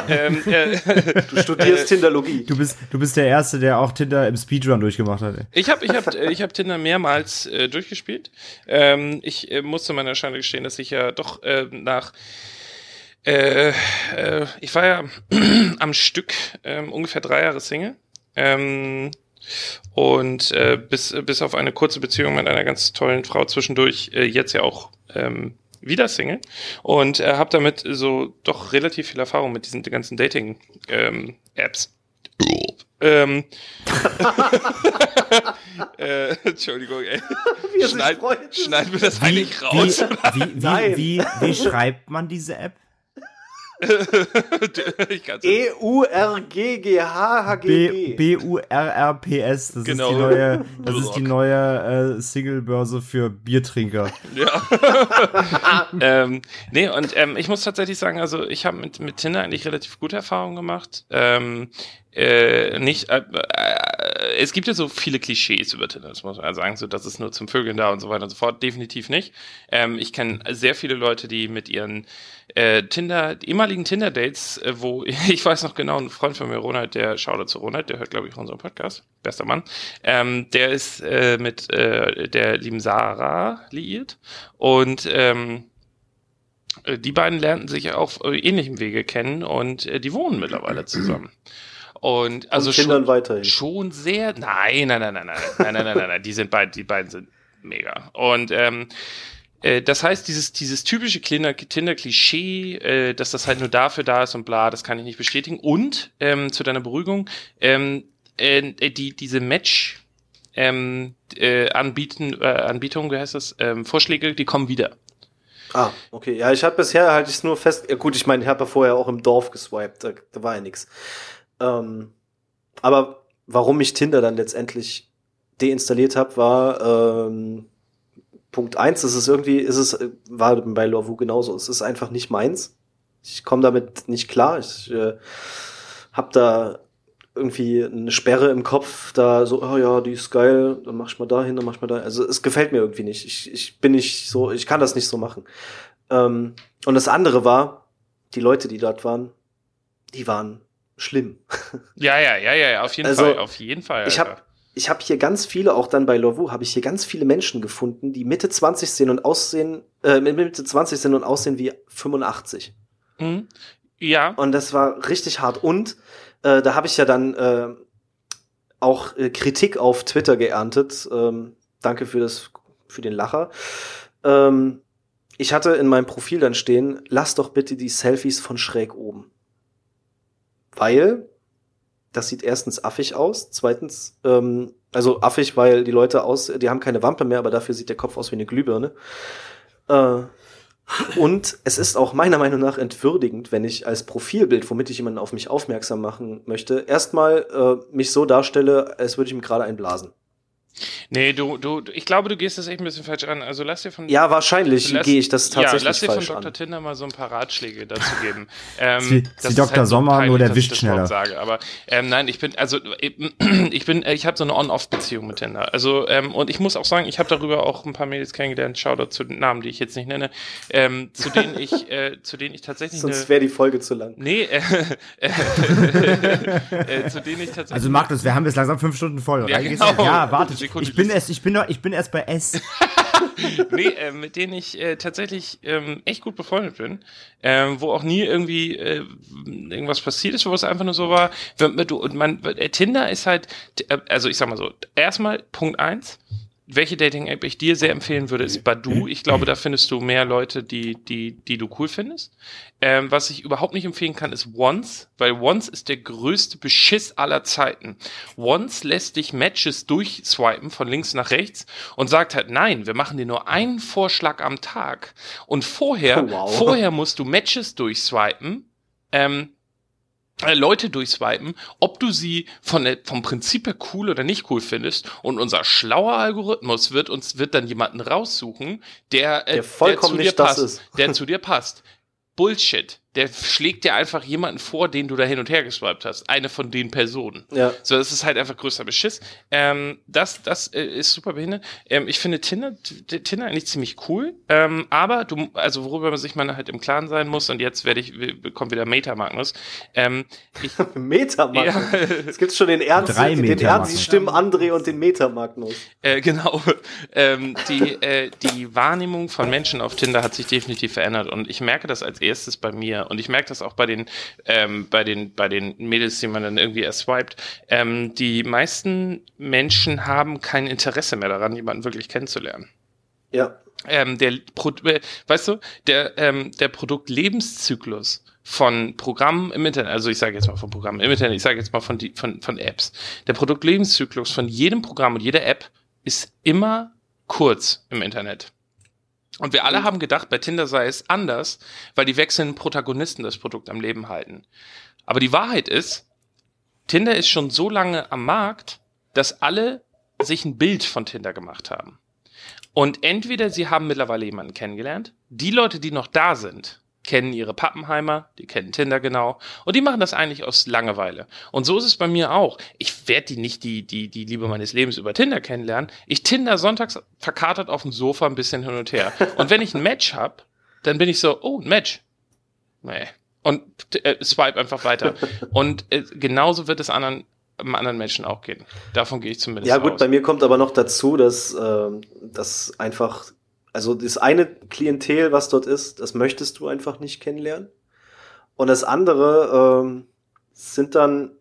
ähm, äh, du studierst äh, Tinderlogie. Du bist, du bist der Erste, der auch Tinder im Speedrun durchgemacht hat. Ey. Ich habe ich hab, äh, ich hab Tinder mehrmals äh, durchgespielt. Ähm, ich äh, musste meiner Erscheinung gestehen, dass ich ja doch äh, nach äh, äh, ich war ja am Stück äh, ungefähr drei Jahre Single ähm, und äh, bis, bis auf eine kurze Beziehung mit einer ganz tollen Frau zwischendurch, äh, jetzt ja auch ähm, wieder Single. Und äh, habe damit so doch relativ viel Erfahrung mit diesen ganzen Dating-Apps. Ähm, äh, Entschuldigung, ey. Wie Schneid, schneiden wir das eigentlich raus? Wie, wie, wie, wie, wie schreibt man diese App? E-U-R-G-G-H-H-G-G. B-U-R-R-P-S. Das genau. ist die neue, das ist die neue äh, Single-Börse für Biertrinker. Ja. ähm, nee, und ähm, ich muss tatsächlich sagen, also ich habe mit, mit Tinder eigentlich relativ gute Erfahrungen gemacht. Ähm, äh, nicht, äh, äh, es gibt ja so viele Klischees über Tinder, das muss man sagen, so, das ist nur zum Vögeln da und so weiter und so fort, definitiv nicht. Ähm, ich kenne sehr viele Leute, die mit ihren äh, Tinder, ehemaligen Tinder-Dates, äh, wo ich weiß noch genau, ein Freund von mir, Ronald, der schaut dazu Ronald, der hört, glaube ich, unseren Podcast, bester Mann, ähm, der ist äh, mit äh, der lieben Sarah liiert und ähm, äh, die beiden lernten sich auf ähnlichem Wege kennen und äh, die wohnen mittlerweile zusammen. Und also und schon, weiterhin. schon sehr. Nein, nein, nein, nein, nein, nein, nein, nein, nein, nein, die sind beide, die beiden sind mega. Und ähm, äh, das heißt, dieses, dieses typische Tinder-Klischee, äh, dass das halt nur dafür da ist und bla, das kann ich nicht bestätigen. Und ähm, zu deiner Beruhigung, ähm, äh, die, diese Match ähm, äh, anbieten, äh, Anbietung, wie heißt das, ähm, Vorschläge, die kommen wieder. Ah, okay. Ja, ich habe bisher halt ich nur fest. Ja, gut, ich meine, ich habe ja vorher auch im Dorf geswiped, da, da war ja nix. Ähm, aber warum ich Tinder dann letztendlich deinstalliert habe, war ähm, Punkt eins. Es ist irgendwie, ist es war bei Lovu genauso. Es ist einfach nicht meins. Ich komme damit nicht klar. Ich äh, habe da irgendwie eine Sperre im Kopf, da so, oh ja, die ist geil, dann mach ich mal dahin, dann mach ich mal da. Also es gefällt mir irgendwie nicht. Ich, ich bin nicht so, ich kann das nicht so machen. Ähm, und das andere war, die Leute, die dort waren, die waren schlimm. Ja, ja, ja, ja, auf jeden also, Fall, auf jeden Fall. Alter. Ich habe ich hab hier ganz viele, auch dann bei Lovu, habe ich hier ganz viele Menschen gefunden, die Mitte 20 sind und aussehen, äh, Mitte 20 sind und aussehen wie 85. Mhm. Ja. Und das war richtig hart. Und äh, da habe ich ja dann äh, auch äh, Kritik auf Twitter geerntet. Ähm, danke für das, für den Lacher. Ähm, ich hatte in meinem Profil dann stehen, lass doch bitte die Selfies von schräg oben. Weil das sieht erstens affig aus, zweitens, ähm, also affig, weil die Leute aus, die haben keine Wampe mehr, aber dafür sieht der Kopf aus wie eine Glühbirne. Äh, und es ist auch meiner Meinung nach entwürdigend, wenn ich als Profilbild, womit ich jemanden auf mich aufmerksam machen möchte, erstmal äh, mich so darstelle, als würde ich ihm gerade einblasen. Nee, du, du, ich glaube, du gehst das echt ein bisschen falsch an. Also lass dir von. Ja, wahrscheinlich gehe ich das tatsächlich ja, lass dir von Dr. An. Tinder mal so ein paar Ratschläge dazu geben. Ähm, sie, sie Dr. Halt Sommer, so nur der wischt schneller. Sage. Aber ähm, nein, ich bin, also ich bin, ich habe so eine On-Off-Beziehung mit Tinder. Also, ähm, und ich muss auch sagen, ich habe darüber auch ein paar Mädels kennengelernt, Shoutout zu den Namen, die ich jetzt nicht nenne, ähm, zu denen ich, äh, zu denen ich tatsächlich. Sonst wäre die Folge zu lang. Nee, äh, äh, äh, zu denen ich tatsächlich. Also Markus, wir haben jetzt langsam fünf Stunden voll. Ja, genau. ja warte, ich bin es, ich bin, noch, ich bin erst bei S. nee, äh, mit denen ich äh, tatsächlich ähm, echt gut befreundet bin, ähm, wo auch nie irgendwie äh, irgendwas passiert ist, wo es einfach nur so war. Wenn, du, man, äh, Tinder ist halt, äh, also ich sag mal so, erstmal Punkt eins welche Dating-App ich dir sehr empfehlen würde, ist Badu. Ich glaube, da findest du mehr Leute, die, die, die du cool findest. Ähm, was ich überhaupt nicht empfehlen kann, ist Once, weil Once ist der größte Beschiss aller Zeiten. Once lässt dich Matches durchswipen von links nach rechts und sagt halt, nein, wir machen dir nur einen Vorschlag am Tag. Und vorher, wow. vorher musst du Matches durchswipen, ähm, äh, Leute durchswipen, ob du sie von der, vom Prinzip her cool oder nicht cool findest. Und unser schlauer Algorithmus wird uns wird dann jemanden raussuchen, der, äh, der vollkommen der zu dir passt, der zu dir passt. Bullshit der schlägt dir einfach jemanden vor, den du da hin und her geswiped hast. Eine von den Personen. Ja. So, das ist halt einfach größter Beschiss. Ähm, das das äh, ist super behindert. Ähm, ich finde Tinder, Tinder eigentlich ziemlich cool. Ähm, aber du, also worüber man sich mal halt im Klaren sein muss, und jetzt werde ich, kommt wieder Meta Magnus. Ähm, ich, Meta Magnus? Ja. Es gibt schon den Ernst, Drei den Ernststimmen André und den Meta Magnus. Äh, genau. ähm, die, äh, die Wahrnehmung von Menschen auf Tinder hat sich definitiv verändert. Und ich merke das als erstes bei mir und ich merke das auch bei den, ähm, bei den, bei den Mädels, die man dann irgendwie erswiped. Ähm, die meisten Menschen haben kein Interesse mehr daran, jemanden wirklich kennenzulernen. Ja. Ähm, der, Pro äh, weißt du, der, ähm, der Produktlebenszyklus von Programmen im Internet, also ich sage jetzt mal von Programmen im Internet, ich sage jetzt mal von, die, von, von Apps. Der Produktlebenszyklus von jedem Programm und jeder App ist immer kurz im Internet. Und wir alle mhm. haben gedacht, bei Tinder sei es anders, weil die wechselnden Protagonisten das Produkt am Leben halten. Aber die Wahrheit ist, Tinder ist schon so lange am Markt, dass alle sich ein Bild von Tinder gemacht haben. Und entweder sie haben mittlerweile jemanden kennengelernt, die Leute, die noch da sind, kennen ihre Pappenheimer, die kennen Tinder genau und die machen das eigentlich aus Langeweile. Und so ist es bei mir auch. Ich werde die nicht die, die, die Liebe meines Lebens über Tinder kennenlernen. Ich Tinder sonntags verkatert auf dem Sofa ein bisschen hin und her. Und wenn ich ein Match habe, dann bin ich so, oh, ein Match. Nee. Und äh, swipe einfach weiter. Und äh, genauso wird es anderen anderen Menschen auch gehen. Davon gehe ich zumindest Ja gut, aus. bei mir kommt aber noch dazu, dass, äh, dass einfach also das eine Klientel, was dort ist, das möchtest du einfach nicht kennenlernen. Und das andere ähm, sind dann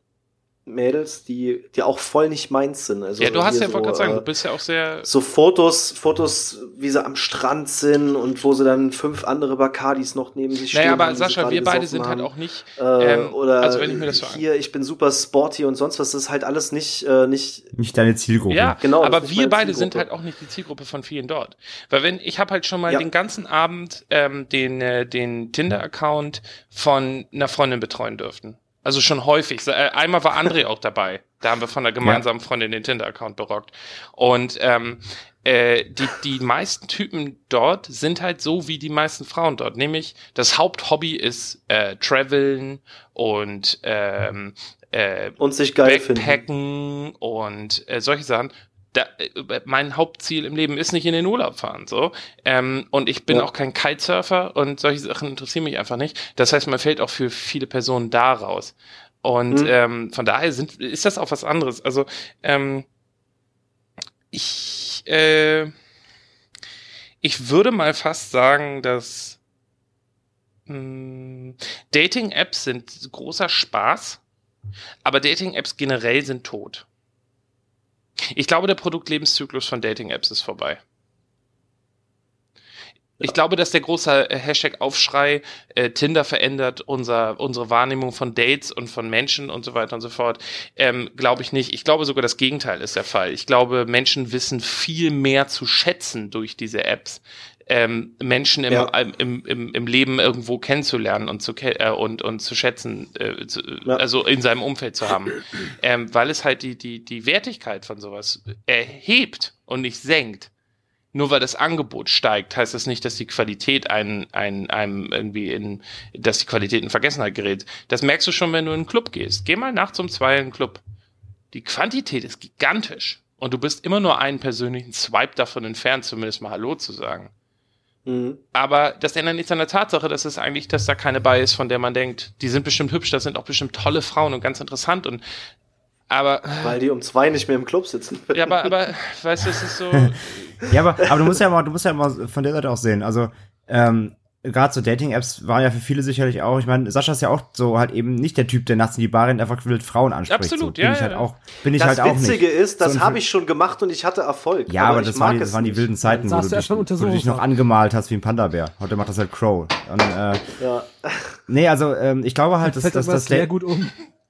Mädels, die, die auch voll nicht meins sind. Also ja, du hast ja so, gerade sagen, du bist ja auch sehr. So Fotos, Fotos, wie sie am Strand sind und wo sie dann fünf andere Bacardis noch neben sich stehen. Naja, aber Sascha, wir beide sind halt haben. halt auch nicht. Äh, ähm, oder also wenn ich mir das so hier, ich bin super sporty und sonst was, das ist halt alles nicht. Äh, nicht, nicht deine Zielgruppe. Ja, genau. Aber wir beide sind halt auch nicht die Zielgruppe von vielen dort. Weil wenn, ich habe halt schon mal ja. den ganzen Abend ähm, den, äh, den Tinder-Account von einer Freundin betreuen dürften. Also schon häufig. Äh, einmal war André auch dabei. Da haben wir von der gemeinsamen Freundin den Tinder-Account berockt. Und ähm, äh, die, die meisten Typen dort sind halt so wie die meisten Frauen dort. Nämlich das Haupthobby ist äh, Traveln und ähm, äh, und sich geil Backpacken finden. und äh, solche Sachen da, mein Hauptziel im Leben ist nicht in den Urlaub fahren, so. Ähm, und ich bin ja. auch kein Kitesurfer und solche Sachen interessieren mich einfach nicht. Das heißt, man fällt auch für viele Personen da raus. Und mhm. ähm, von daher sind, ist das auch was anderes. Also, ähm, ich, äh, ich würde mal fast sagen, dass hm, Dating-Apps sind großer Spaß, aber Dating-Apps generell sind tot. Ich glaube, der Produktlebenszyklus von Dating-Apps ist vorbei. Ich glaube, dass der große äh, Hashtag-Aufschrei äh, Tinder verändert unser, unsere Wahrnehmung von Dates und von Menschen und so weiter und so fort. Ähm, glaube ich nicht. Ich glaube sogar, das Gegenteil ist der Fall. Ich glaube, Menschen wissen viel mehr zu schätzen durch diese Apps ähm, Menschen im, ja. im, im, im Leben irgendwo kennenzulernen und zu, äh, und, und zu schätzen, äh, zu, ja. also in seinem Umfeld zu haben. Ähm, weil es halt die, die, die Wertigkeit von sowas erhebt und nicht senkt. Nur weil das Angebot steigt, heißt das nicht, dass die Qualität ein, ein, einem irgendwie in, dass die Qualität in Vergessenheit gerät. Das merkst du schon, wenn du in einen Club gehst. Geh mal nachts um zwei in einen Club. Die Quantität ist gigantisch. Und du bist immer nur einen persönlichen Swipe davon entfernt, zumindest mal Hallo zu sagen. Mhm. Aber das ändert nichts an der Tatsache, dass es eigentlich, dass da keine bei ist, von der man denkt, die sind bestimmt hübsch, das sind auch bestimmt tolle Frauen und ganz interessant und aber. Weil die um zwei nicht mehr im Club sitzen. Ja, aber, aber, weißt du, es ist so. ja, aber, aber du musst ja mal, du musst ja mal von der Seite auch sehen. Also, ähm, gerade so Dating-Apps waren ja für viele sicherlich auch, ich meine, Sascha ist ja auch so halt eben nicht der Typ, der nachts in die Bar rennt, einfach wild Frauen anspricht. Absolut, so, ja. Bin ich halt auch, bin ich das halt auch nicht. Das Witzige ist, das so habe ich schon gemacht und ich hatte Erfolg. Ja, aber, aber das, waren die, das waren die wilden Zeiten, wo du, dich, wo du dich noch angemalt hast wie ein Panda-Bär. Heute macht das halt Crow. Und, äh, ja. Nee, also ähm, ich glaube halt, dass, dass das sehr gut um.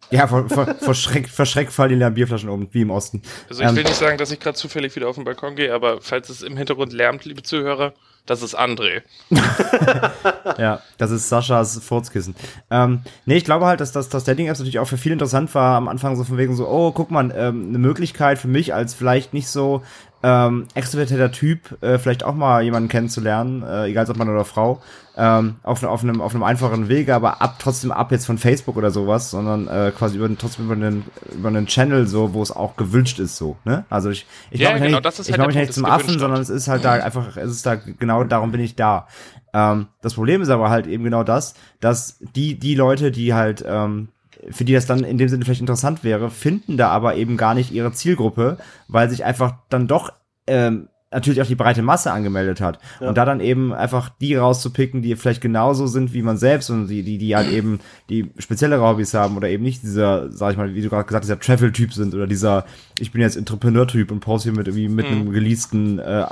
Ja, vor, vor, verschreckt, verschreckt fallen die Bierflaschen um, wie im Osten. Also ich will ähm, nicht sagen, dass ich gerade zufällig wieder auf den Balkon gehe, aber falls es im Hintergrund lärmt, liebe Zuhörer, das ist André. ja, das ist Saschas Furzkissen. Ähm, nee, ich glaube halt, dass das, das Dating-Apps natürlich auch für viele interessant war. Am Anfang so von wegen so, oh, guck mal, ähm, eine Möglichkeit für mich als vielleicht nicht so ähm, extrovertierter Typ, äh, vielleicht auch mal jemanden kennenzulernen, äh, egal ob Mann oder Frau, ähm, auf, auf, einem, auf einem einfachen Wege, aber ab trotzdem ab jetzt von Facebook oder sowas, sondern äh, quasi über, trotzdem über einen, über einen Channel so, wo es auch gewünscht ist so. Ne? Also ich, ich ja, glaube genau, nicht, ich halt glaube nicht zum Affen, sondern es ist halt da einfach, es ist da genau darum bin ich da. Ähm, das Problem ist aber halt eben genau das, dass die die Leute, die halt ähm, für die das dann in dem Sinne vielleicht interessant wäre, finden da aber eben gar nicht ihre Zielgruppe, weil sich einfach dann doch ähm, natürlich auch die breite Masse angemeldet hat. Ja. Und da dann eben einfach die rauszupicken, die vielleicht genauso sind wie man selbst und die, die, die halt eben die speziellere Hobbys haben oder eben nicht dieser, sag ich mal, wie du gerade gesagt hast, dieser Travel-Typ sind oder dieser, ich bin jetzt Entrepreneur-Typ und pause hier mit irgendwie mit mhm. einem geleasten äh,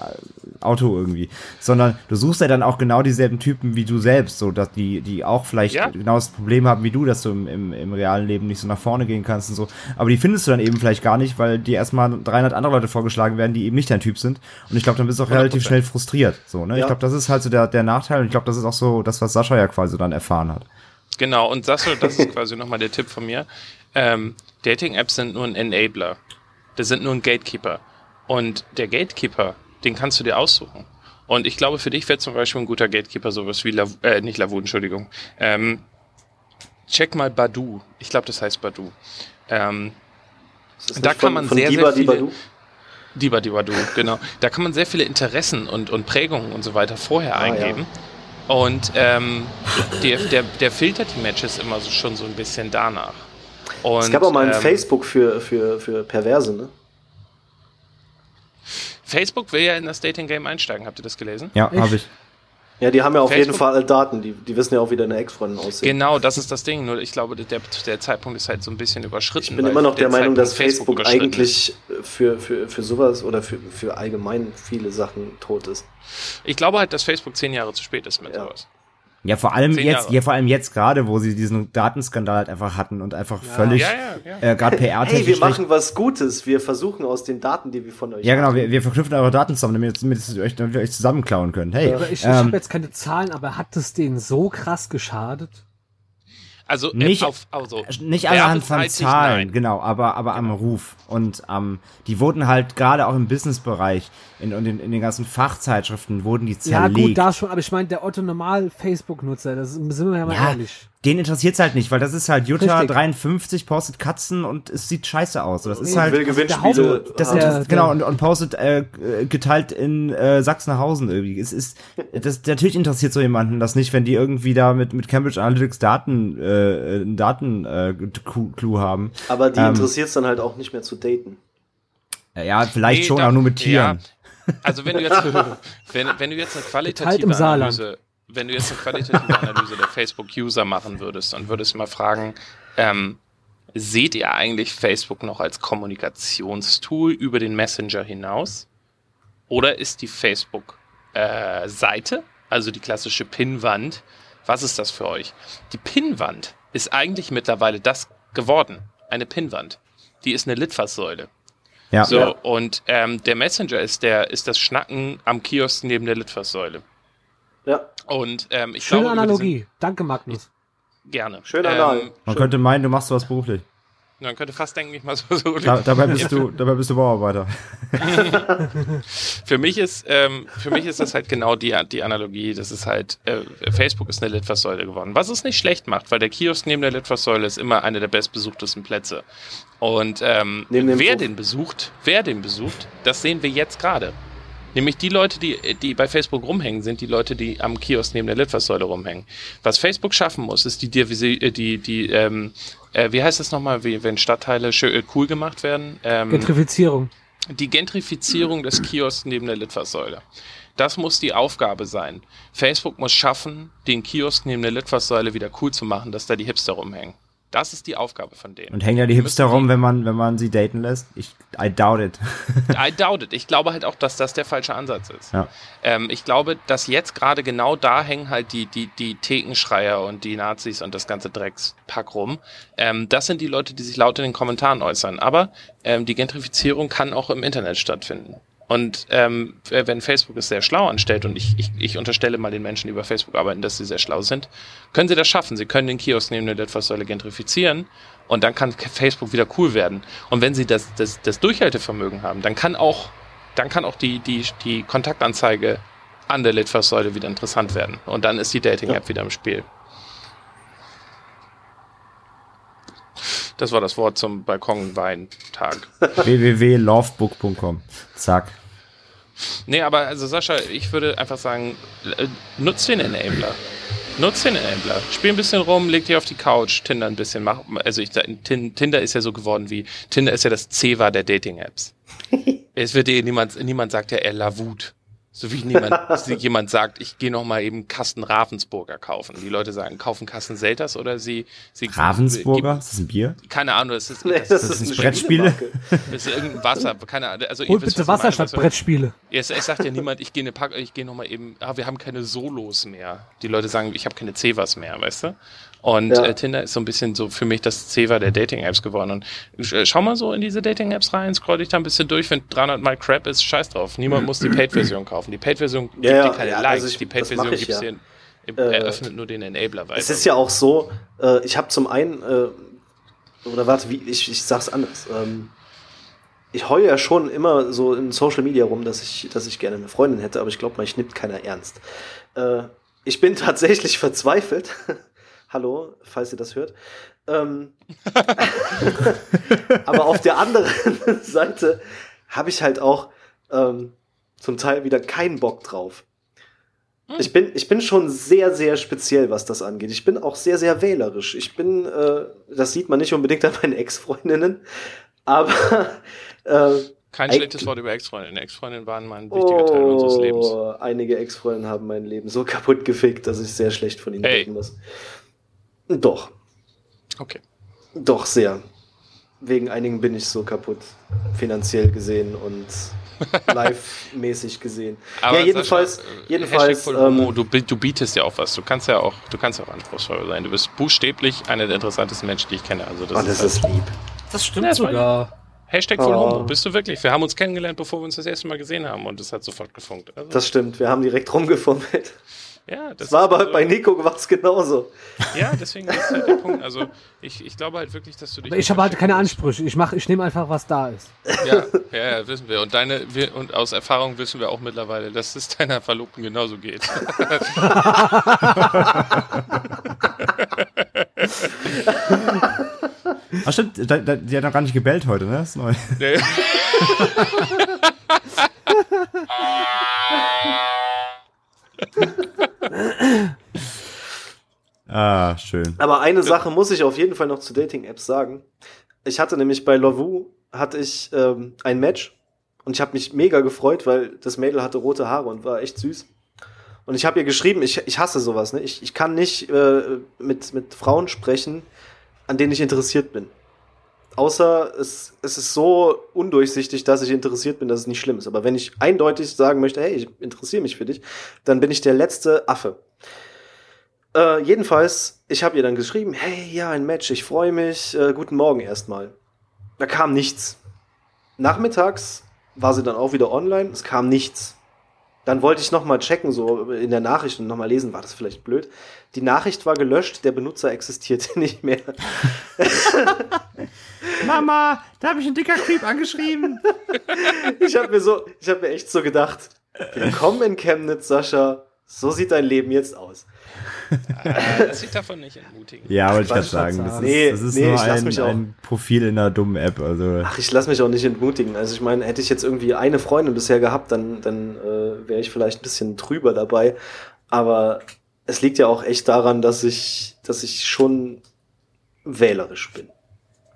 Auto irgendwie. Sondern du suchst ja dann auch genau dieselben Typen wie du selbst, so dass die, die auch vielleicht ja. genau das Problem haben wie du, dass du im, im, im realen Leben nicht so nach vorne gehen kannst und so. Aber die findest du dann eben vielleicht gar nicht, weil dir erstmal 300 andere Leute vorgeschlagen werden, die eben nicht dein Typ sind und ich glaube, dann bist du auch 100%. relativ schnell frustriert. So, ne? Ja. Ich glaube, das ist halt so der, der Nachteil. Und ich glaube, das ist auch so das, was Sascha ja quasi dann erfahren hat. Genau, und Sascha, das ist quasi nochmal der Tipp von mir. Ähm, Dating-Apps sind nur ein Enabler. Das sind nur ein Gatekeeper. Und der Gatekeeper, den kannst du dir aussuchen. Und ich glaube, für dich wäre zum Beispiel ein guter Gatekeeper sowas wie, Lav äh, nicht Lavu, Entschuldigung. Ähm, check mal Badu. Ich glaube, das heißt Badu. Ähm, da kann man von sehr, Diba, sehr viele... Diba Diba Du, genau. Da kann man sehr viele Interessen und, und Prägungen und so weiter vorher ah, eingeben. Ja. Und ähm, der, der, der filtert die Matches immer so, schon so ein bisschen danach. Und, es gab auch mal ein ähm, Facebook für, für, für Perverse, ne? Facebook will ja in das Dating-Game einsteigen, habt ihr das gelesen? Ja, habe ich. Ja, die haben ja auf Facebook jeden Fall Daten, die, die wissen ja auch, wie deine Ex-Freundin aussieht. Genau, das ist das Ding. Nur ich glaube, der, der Zeitpunkt ist halt so ein bisschen überschritten. Ich bin immer noch der, der Meinung, dass Facebook, Facebook eigentlich für, für, für sowas oder für, für allgemein viele Sachen tot ist. Ich glaube halt, dass Facebook zehn Jahre zu spät ist mit ja. sowas. Ja, vor allem jetzt, ja, vor allem jetzt gerade, wo sie diesen Datenskandal halt einfach hatten und einfach ja. völlig, ja, ja, ja. äh, gerade PR Hey, wir machen was Gutes. Wir versuchen aus den Daten, die wir von euch Ja, genau, wir, wir verknüpfen eure Daten zusammen, damit, damit, ihr euch, damit ihr euch zusammenklauen könnt. Hey, ich, ich ähm, habe jetzt keine Zahlen, aber hat es denen so krass geschadet? Also äh, nicht, auf, also, nicht anhand von Zahlen, nein. genau, aber, aber genau. am Ruf. Und ähm, die wurden halt gerade auch im Businessbereich in, in, in den ganzen Fachzeitschriften wurden die zerlegt. Ja gut, da schon, aber ich meine, der Otto Normal Facebook-Nutzer, das sind wir ja mal ja, ehrlich den interessiert's halt nicht, weil das ist halt Jutta 53 postet Katzen und es sieht scheiße aus. Das ist halt will Gewinnspiele. Das, das, genau und, und postet äh, geteilt in äh, Sachsenhausen irgendwie. Es ist das natürlich interessiert so jemanden das nicht, wenn die irgendwie da mit mit Cambridge Analytics Daten äh, Daten äh, Clou haben. Aber die ähm, interessiert's dann halt auch nicht mehr zu daten. Ja, vielleicht nee, schon, aber nur mit Tieren. Ja. Also wenn du jetzt wenn, wenn du jetzt eine qualitative Analyse wenn du jetzt eine qualitative Analyse der Facebook-User machen würdest und würdest mal fragen, ähm, seht ihr eigentlich Facebook noch als Kommunikationstool über den Messenger hinaus? Oder ist die Facebook-Seite, äh, also die klassische Pinnwand, was ist das für euch? Die Pinnwand ist eigentlich mittlerweile das geworden, eine Pinnwand. Die ist eine Litfaßsäule. Ja. So, ja. und ähm, der Messenger ist der, ist das Schnacken am Kiosk neben der Litfaßsäule. Ja. Und ähm, ich Schöne glaube, Analogie. Danke, Magnus. Gerne. Schöner ähm, Man könnte meinen, du machst was beruflich. Man könnte fast denken, ich mache so. so da, dabei bist du, dabei bist du Bauarbeiter. für mich ist, ähm, für mich ist das halt genau die, die Analogie. Das ist halt, äh, Facebook ist eine Litfaßsäule geworden. Was es nicht schlecht macht, weil der Kiosk neben der Litfaßsäule ist immer einer der bestbesuchtesten Plätze. Und ähm, wer den besucht, wer den besucht, das sehen wir jetzt gerade. Nämlich die Leute, die, die bei Facebook rumhängen, sind die Leute, die am Kiosk neben der Litfaßsäule rumhängen. Was Facebook schaffen muss, ist die, die, äh, die, die ähm, äh, wie heißt das nochmal, wie, wenn Stadtteile schön, äh, cool gemacht werden? Ähm, Gentrifizierung. Die Gentrifizierung des Kiosks neben der Litfaßsäule. Das muss die Aufgabe sein. Facebook muss schaffen, den Kiosk neben der Litfaßsäule wieder cool zu machen, dass da die Hipster rumhängen. Das ist die Aufgabe von denen. Und hängen ja die Hipster rum, wenn man, wenn man sie daten lässt? Ich, I doubt it. I doubt it. Ich glaube halt auch, dass das der falsche Ansatz ist. Ja. Ähm, ich glaube, dass jetzt gerade genau da hängen halt die, die, die Thekenschreier und die Nazis und das ganze Dreckspack rum. Ähm, das sind die Leute, die sich laut in den Kommentaren äußern. Aber ähm, die Gentrifizierung kann auch im Internet stattfinden. Und ähm, wenn Facebook es sehr schlau anstellt, und ich, ich, ich unterstelle mal den Menschen, die über Facebook arbeiten, dass sie sehr schlau sind, können sie das schaffen. Sie können den Kiosk neben der Litfaßsäule gentrifizieren und dann kann Facebook wieder cool werden. Und wenn sie das, das, das Durchhaltevermögen haben, dann kann auch, dann kann auch die, die, die Kontaktanzeige an der Litfaßsäule wieder interessant werden. Und dann ist die Dating-App ja. wieder im Spiel. Das war das Wort zum Balkonweintag. www.lovebook.com. Zack. Nee, aber also Sascha, ich würde einfach sagen, äh, nutzt den Enabler. Nutzt den Enabler. Spiel ein bisschen rum, leg dich auf die Couch, Tinder ein bisschen, mach, also ich, Tinder ist ja so geworden wie, Tinder ist ja das Ceva der Dating-Apps. es wird dir niemand, niemand sagt ja, er lavut. So wie niemand, jemand sagt, ich gehe noch mal eben Kasten Ravensburger kaufen. Die Leute sagen, kaufen Kasten Selters oder sie, sie Ravensburger? Ist das ein Bier? Keine Ahnung, das ist, nee, das, das, das ist, ist Brettspiele. Das ist irgendein Wasser, keine Ahnung. Also, Hol bitte Wasser statt Brettspiele. Es, es sagt ja niemand, ich gehe eine Pack, ich gehe noch mal eben, ah, wir haben keine Solos mehr. Die Leute sagen, ich habe keine Cevas mehr, weißt du? Und ja. äh, Tinder ist so ein bisschen so für mich das Ceva der Dating-Apps geworden. Und äh, schau mal so in diese Dating-Apps rein, scroll dich da ein bisschen durch. Wenn 300 Mal Crap ist, scheiß drauf. Niemand muss die Paid-Version kaufen. Die Paid-Version gibt ja, dir keine ja, Likes. Also ich, die Paid-Version gibt ja. dir, äh, eröffnet nur den Enabler weiter. Es ist ja auch so, äh, ich habe zum einen, äh, oder warte, wie, ich, ich sag's anders. Ähm, ich heule ja schon immer so in Social Media rum, dass ich, dass ich gerne eine Freundin hätte, aber ich glaube, mich nimmt keiner ernst. Äh, ich bin tatsächlich verzweifelt Hallo, falls ihr das hört. Ähm, aber auf der anderen Seite habe ich halt auch ähm, zum Teil wieder keinen Bock drauf. Hm. Ich bin, ich bin schon sehr, sehr speziell, was das angeht. Ich bin auch sehr, sehr wählerisch. Ich bin, äh, das sieht man nicht unbedingt an meinen Ex-Freundinnen, aber äh, Kein schlechtes Wort über Ex-Freundin. Ex-Freundin waren mal ein wichtiger oh, Teil unseres Lebens. Einige Ex-Freundinnen haben mein Leben so kaputt gefickt, dass ich sehr schlecht von ihnen reden muss. Doch. Okay. Doch, sehr. Wegen einigen bin ich so kaputt. Finanziell gesehen und live-mäßig gesehen. Aber ja, jedenfalls, Sascha, äh, jedenfalls. Ähm, du, du, bietest ja auch was. Du kannst ja auch, du kannst auch anspruchsvoll sein. Du bist buchstäblich einer der interessantesten Menschen, die ich kenne. Also das, oh, das ist, ist halt lieb. Das stimmt ja, sogar. Hashtag voll oh. Homo, bist du wirklich? Wir haben uns kennengelernt, bevor wir uns das erste Mal gesehen haben und es hat sofort gefunkt. Also das stimmt, wir haben direkt rumgefummelt. Ja, das, das war aber so, bei Nico war es genauso. Ja, deswegen ist halt der Punkt. Also ich, ich glaube halt wirklich, dass du dich. Ich habe halt keine Ansprüche. Ich mach, ich nehme einfach, was da ist. Ja, ja, ja, wissen wir. Und deine wir, und aus Erfahrung wissen wir auch mittlerweile, dass es deiner Verlobten genauso geht. Ach stimmt, die hat noch gar nicht gebellt heute, ne? Das ist neu. Nee. ah, schön. Aber eine Sache muss ich auf jeden Fall noch zu Dating-Apps sagen. Ich hatte nämlich bei Lovoo hatte ich ähm, ein Match und ich habe mich mega gefreut, weil das Mädel hatte rote Haare und war echt süß. Und ich habe ihr geschrieben, ich, ich hasse sowas, ne? Ich, ich kann nicht äh, mit, mit Frauen sprechen, an denen ich interessiert bin. Außer es, es ist so undurchsichtig, dass ich interessiert bin, dass es nicht schlimm ist. Aber wenn ich eindeutig sagen möchte, hey, ich interessiere mich für dich, dann bin ich der letzte Affe. Äh, jedenfalls, ich habe ihr dann geschrieben, hey, ja, ein Match, ich freue mich, äh, guten Morgen erstmal. Da kam nichts. Nachmittags war sie dann auch wieder online, es kam nichts. Dann wollte ich nochmal checken, so in der Nachricht und nochmal lesen, war das vielleicht blöd. Die Nachricht war gelöscht, der Benutzer existierte nicht mehr. Mama, da habe ich einen dicker Creep angeschrieben. ich habe mir so, ich habe mir echt so gedacht, willkommen in Chemnitz, Sascha. So sieht dein Leben jetzt aus. Ah, das sieht davon nicht entmutigend. Ja, wollte ich gerade sagen. Das ist, nee, das ist nee, nur ein, ein, Profil in einer dummen App. Also. Ach, ich lasse mich auch nicht entmutigen. Also ich meine, hätte ich jetzt irgendwie eine Freundin bisher gehabt, dann, dann äh, wäre ich vielleicht ein bisschen trüber dabei. Aber es liegt ja auch echt daran, dass ich, dass ich schon wählerisch bin.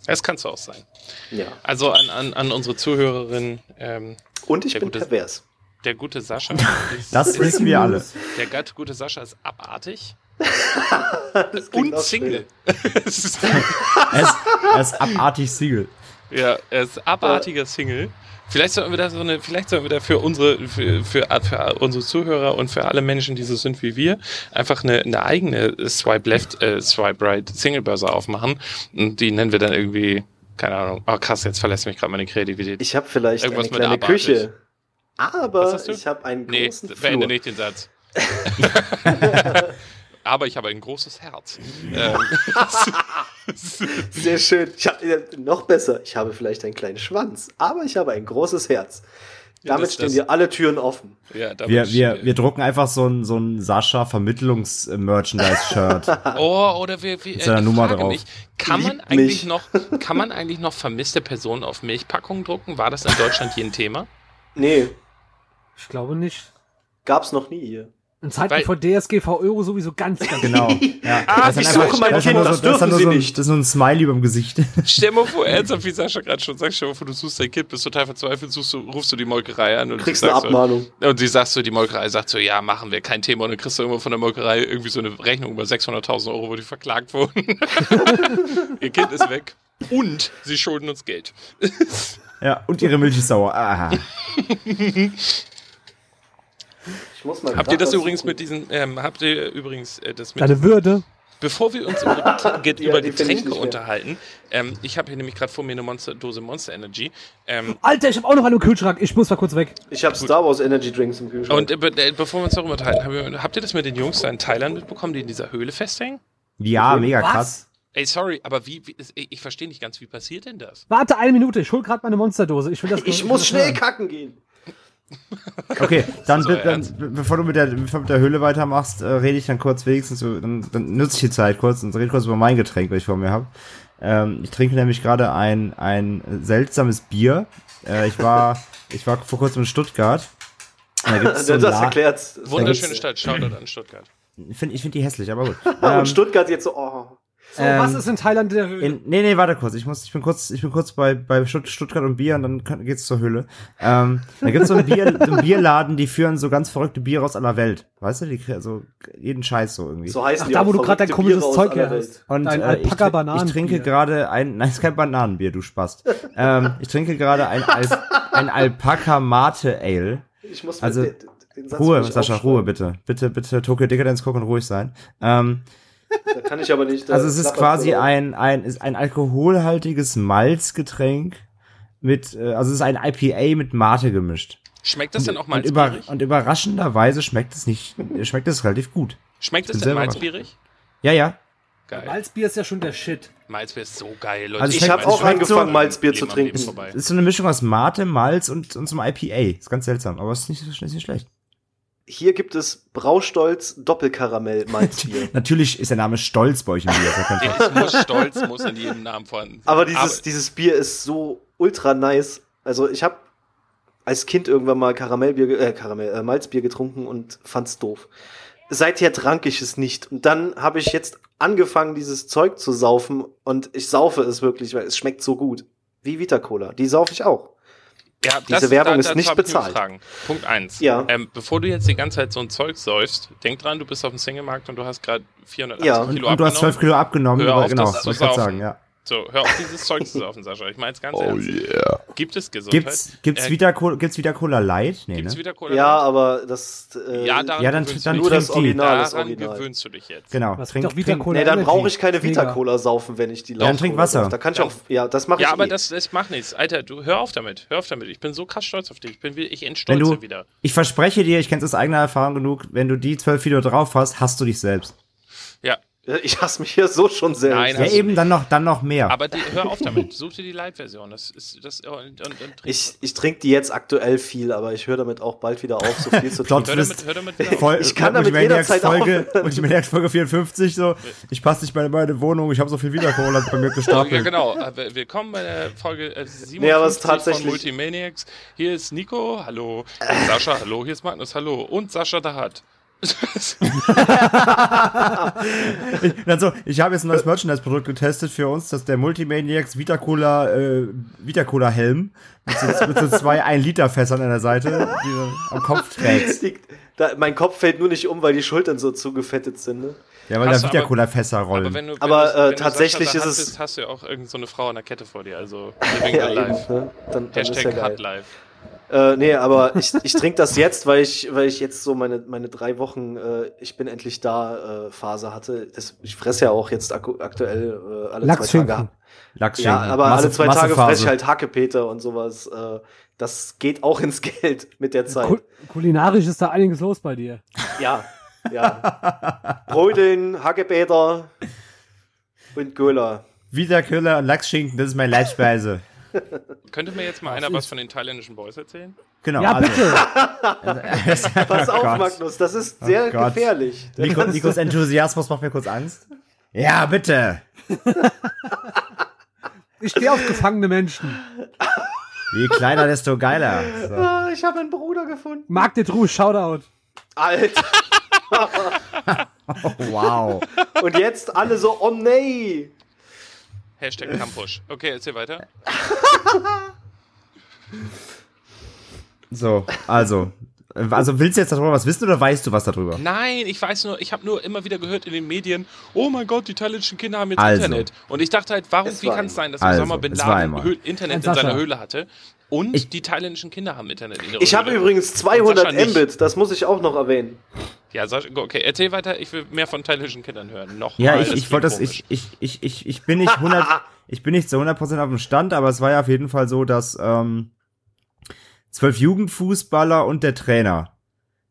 Das kannst du auch sein. Ja. Also an, an, an unsere Zuhörerin. Ähm, Und ich bin pervers. Der gute Sascha. Ist, das wissen wir alle. Der gute Sascha ist abartig. und Single. er, ist, er ist abartig Single. Ja, er ist abartiger Single. Vielleicht sollten wir da so eine, vielleicht sollten wir da für unsere, für, für, für unsere Zuhörer und für alle Menschen, die so sind wie wir, einfach eine, eine eigene Swipe Left, äh, Swipe Right Single Börse aufmachen. Und die nennen wir dann irgendwie, keine Ahnung. Oh krass, jetzt verlässt mich gerade meine Kreativität. Ich habe vielleicht Irgendwas eine kleine Küche. Aber ich habe einen großen Nee, beende nicht den Satz. aber ich habe ein großes Herz. Ähm, Sehr schön. Ich hab, noch besser, ich habe vielleicht einen kleinen Schwanz, aber ich habe ein großes Herz. Damit das, stehen das, dir alle Türen offen. Ja, wir, wir, wir drucken einfach so ein, so ein Sascha-Vermittlungs-Merchandise-Shirt. oh, oder wir, wir Mit seiner äh, Nummer drauf. Mich, kann man eigentlich noch, kann man eigentlich noch vermisste Personen auf Milchpackungen drucken? War das in Deutschland hier ein Thema? Nee. Ich glaube nicht. Gab's noch nie hier. In Zeiten von DSGVO sowieso ganz, ganz genau. Ja. Ah, das, ist einfach, das, kind, das, das, das, so ein, das ist nur ein Smiley über dem Gesicht. Stell dir mal vor, ernsthaft, wie Sascha gerade schon sagt, stell dir mal vor, du suchst dein Kind, bist total verzweifelt, suchst du, rufst du die Molkerei an und kriegst eine Abmahnung. So, und sie sagt so, die Molkerei sagt so, ja, machen wir, kein Thema. Und dann kriegst du irgendwo von der Molkerei irgendwie so eine Rechnung über 600.000 Euro, wo die verklagt wurden. Ihr Kind ist weg. Und sie schulden uns Geld. ja, und ihre Milch ist sauer. Aha. Habt ihr das übrigens mit diesen, ähm, habt ihr übrigens äh, das mit. Deine Würde. Bevor wir uns über, Get ja, über Getränke unterhalten, ähm, ich habe hier nämlich gerade vor mir eine Monster, Dose Monster Energy. Ähm, Alter, ich habe auch noch eine im Kühlschrank. Ich muss mal kurz weg. Ich habe Star Wars Energy Drinks im Kühlschrank. Und äh, bevor wir uns darüber unterhalten, hab, habt ihr das mit den Jungs da in Thailand mitbekommen, die in dieser Höhle festhängen? Ja, mega Was? krass. Ey, sorry, aber wie, wie ich verstehe nicht ganz, wie passiert denn das? Warte eine Minute, ich hol gerade meine Monsterdose. Ich will das. Ich muss schnell hören. kacken gehen. Okay, dann, so dann bevor du mit der, bevor mit der Höhle weitermachst, äh, rede ich dann kurz wenigstens, dann, dann nutze ich die Zeit kurz und rede kurz über mein Getränk, was ich vor mir habe. Ähm, ich trinke nämlich gerade ein, ein seltsames Bier. Äh, ich war, ich war vor kurzem in Stuttgart. Da gibt's so das erklärt. Wunderschöne Stadt, Shoutout an Stuttgart. Ich finde ich find die hässlich, aber gut. Ähm, und Stuttgart jetzt so, oh. So, ähm, was ist in Thailand der Höhle? In, nee, nee, warte kurz. Ich muss, ich bin kurz, ich bin kurz bei, bei Stuttgart und Bier und dann geht's zur Höhle. Ähm, da gibt's so, eine Bier, so einen Bierladen, die führen so ganz verrückte Biere aus aller Welt. Weißt du, die, so jeden Scheiß so irgendwie. So heißt Ach, da, wo du gerade dein komisches Zeug her hast. Und dein äh, ich, ich trinke gerade ein, nein, ist kein Bananenbier, du Spast. ähm, ich trinke gerade ein, ein Alpaka Mate Ale. Ich muss also, den, den Ruhe, Sascha, Ruhe bitte. Bitte, bitte Tokyo Decadence gucken und ruhig sein. Ähm, da kann ich aber nicht. Also es ist quasi ein, ein, ist ein alkoholhaltiges Malzgetränk mit, äh, also es ist ein IPA mit Mate gemischt. Schmeckt das denn auch malzbierig? Und, über, und überraschenderweise schmeckt es nicht, schmeckt es relativ gut. Schmeckt es denn malzbierig? Ja, ja. Geil. Malzbier ist ja schon der Shit. Malzbier ist so geil, Leute. Also ich habe auch angefangen, so, Malzbier zu trinken. Es ist so eine Mischung aus Mate, Malz und, und zum IPA. Ist ganz seltsam, aber es ist nicht, ist nicht schlecht. Hier gibt es Braustolz Doppelkaramell Malzbier. Natürlich ist der Name Stolz bei euch im Bier. ich muss Stolz muss in jedem Namen vorhanden sein. Aber dieses, Aber dieses Bier ist so ultra nice. Also ich habe als Kind irgendwann mal Karamellbier, äh, Karamell, äh, Malzbier getrunken und fand's doof. Seither trank ich es nicht. Und dann habe ich jetzt angefangen, dieses Zeug zu saufen und ich saufe es wirklich, weil es schmeckt so gut. Wie Vita Cola. Die saufe ich auch. Ja, Diese das, Werbung da, ist nicht bezahlt. Punkt eins. Ja. Ähm, bevor du jetzt die ganze Zeit so ein Zeug säufst, denk dran, du bist auf dem Singlemarkt und du hast gerade 480 ja. Kilo und, abgenommen. Und du hast 12 Kilo abgenommen. Hör auf, genau, das zu sagen, ja. So, hör auf, dieses Zeug zu saufen, Sascha. Ich meine es ganz oh ernst. Yeah. Gibt es Gesundheit? Gibt's, gibt's, äh, wieder, gibt's wieder Cola Light? Nee, gibt's ne? wieder Cola ja, Light? aber das. Äh, ja, ja, dann, dann nur das Original. Das Daran Original. gewöhnst du dich jetzt. Genau. Was trink, Vita Cola nee, dann brauche ich keine Vita Cola saufen, wenn ich die laufe. Ja, dann trink Wasser. Da kann ich auch. Ja, das mache ja, ich. Ja, aber eh. das, das macht nichts. Alter, du hör auf damit. Hör auf damit. Ich bin so krass stolz auf dich. Ich bin ich entstolze wieder. Ich verspreche dir, ich kenne es aus eigener Erfahrung genug, wenn du die 12 Video drauf hast, hast du dich selbst. Ja, ich hasse mich hier so schon selbst. Nein, ja, eben dann noch, dann noch mehr. Aber die, hör auf damit. Such dir die Light-Version. Das ist, das, und, und, und ich ich trinke die jetzt aktuell viel, aber ich höre damit auch bald wieder auf, so viel zu trinken. hör damit, hör damit Voll, ich kann damit jederzeit Folge. Und ich merke Folge 54 so, ich passe nicht mehr in meine Wohnung, ich habe so viel Wiederkohle bei mir gestapelt. Ja, genau. Willkommen bei der Folge 57 äh, nee, tatsächlich... von Multimaniacs. Hier ist Nico, hallo. Sascha, hallo. Hier ist Magnus, hallo. Und Sascha da hat ich, also, ich habe jetzt ein neues Merchandise-Produkt getestet für uns, das ist der Multimaniacs Vita Cola, äh, Vita Cola Helm mit so, mit so zwei 1-Liter-Fässern an der Seite, die du am Kopf trägst. Da, mein Kopf fällt nur nicht um, weil die Schultern so zugefettet sind. Ne? Ja, weil hast da Vita Cola Fässer rollen. Aber, wenn du, wenn aber äh, tatsächlich ist es. Bist, hast du ja auch irgendeine so Frau an der Kette vor dir, also living ja, live. Eben, ne? dann, dann Hashtag ja live. Äh, nee, aber ich, ich trinke das jetzt, weil ich, weil ich jetzt so meine, meine drei Wochen äh, Ich bin endlich da äh, Phase hatte. Das, ich fresse ja auch jetzt ak aktuell äh, alle zwei Tage. Lachsschinken. Ja, aber Masse, alle zwei Tage fresse ich halt Hackepeter und sowas. Äh, das geht auch ins Geld mit der Zeit. Kul kulinarisch ist da einiges los bei dir. Ja, ja. Brodeln, Hackepeter und Cola. Wieder Köller und Lachsschinken, das ist meine Leibspeise. Könnte mir jetzt mal einer was von den thailändischen Boys erzählen? Genau. Ja, also. bitte. Pass auf, oh Magnus, das ist oh sehr oh gefährlich. Nico, Nikos Enthusiasmus macht mir kurz Angst. Ja, bitte. Ich stehe auf gefangene Menschen. Je kleiner, desto geiler. So. Ah, ich habe einen Bruder gefunden. Marc de True, Shoutout. Alter. oh, wow. Und jetzt alle so, oh nee. Hashtag Campus. Okay, erzähl weiter. so, also. Also willst du jetzt darüber was wissen oder weißt du was darüber? Nein, ich weiß nur, ich habe nur immer wieder gehört in den Medien, oh mein Gott, die thailändischen Kinder haben jetzt also, Internet. Und ich dachte halt, warum, wie kann es sein, dass also, Osama Bin Laden Internet in seiner Höhle hatte und ich, die thailändischen Kinder haben Internet in ihrer Ich habe übrigens 200 Mbit, das muss ich auch noch erwähnen. Ja, okay, erzähl weiter, ich will mehr von thailändischen Kindern hören. Noch ja, ich, ich wollte das, ich, ich, ich, ich, ich bin nicht 100, ich bin nicht zu 100% auf dem Stand, aber es war ja auf jeden Fall so, dass ähm, zwölf Jugendfußballer und der Trainer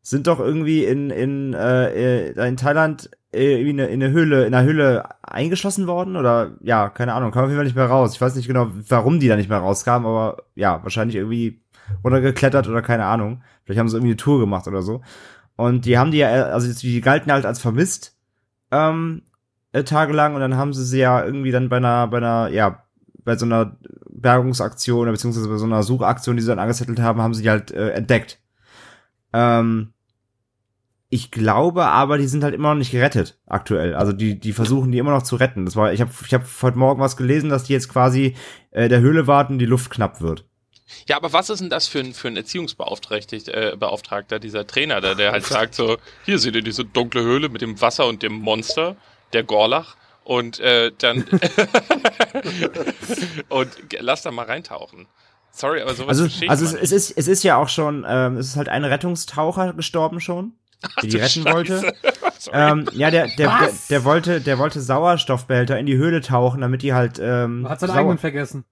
sind doch irgendwie in in äh, äh in Thailand äh, in, in eine Höhle in einer Höhle eingeschlossen worden oder ja keine Ahnung kam auf jeden Fall nicht mehr raus. Ich weiß nicht genau warum die da nicht mehr rauskamen aber ja wahrscheinlich irgendwie runtergeklettert oder keine Ahnung. Vielleicht haben sie irgendwie eine Tour gemacht oder so. Und die haben die ja also die galten halt als vermisst ähm, äh, tagelang. Und dann haben sie sie ja irgendwie dann bei einer bei einer ja bei so einer Bergungsaktion beziehungsweise bei so einer Suchaktion die sie dann angezettelt haben haben sie die halt äh, entdeckt. Ähm, ich glaube aber, die sind halt immer noch nicht gerettet aktuell. Also die, die versuchen die immer noch zu retten. Das war, ich habe ich hab heute Morgen was gelesen, dass die jetzt quasi äh, der Höhle warten, die Luft knapp wird. Ja, aber was ist denn das für ein, für ein Erziehungsbeauftragter, äh, Beauftragter, dieser Trainer, der, der halt sagt so, hier seht ihr diese dunkle Höhle mit dem Wasser und dem Monster, der Gorlach, und äh, dann und lass da mal reintauchen. Sorry, aber sowas Also, also es, es, ist, es ist ja auch schon, ähm, es ist halt ein Rettungstaucher gestorben schon die die retten Scheiße. wollte. ähm, ja, der, der, der, der, wollte, der wollte Sauerstoffbehälter in die Höhle tauchen, damit die halt. Ähm, hat seinen eigenen vergessen.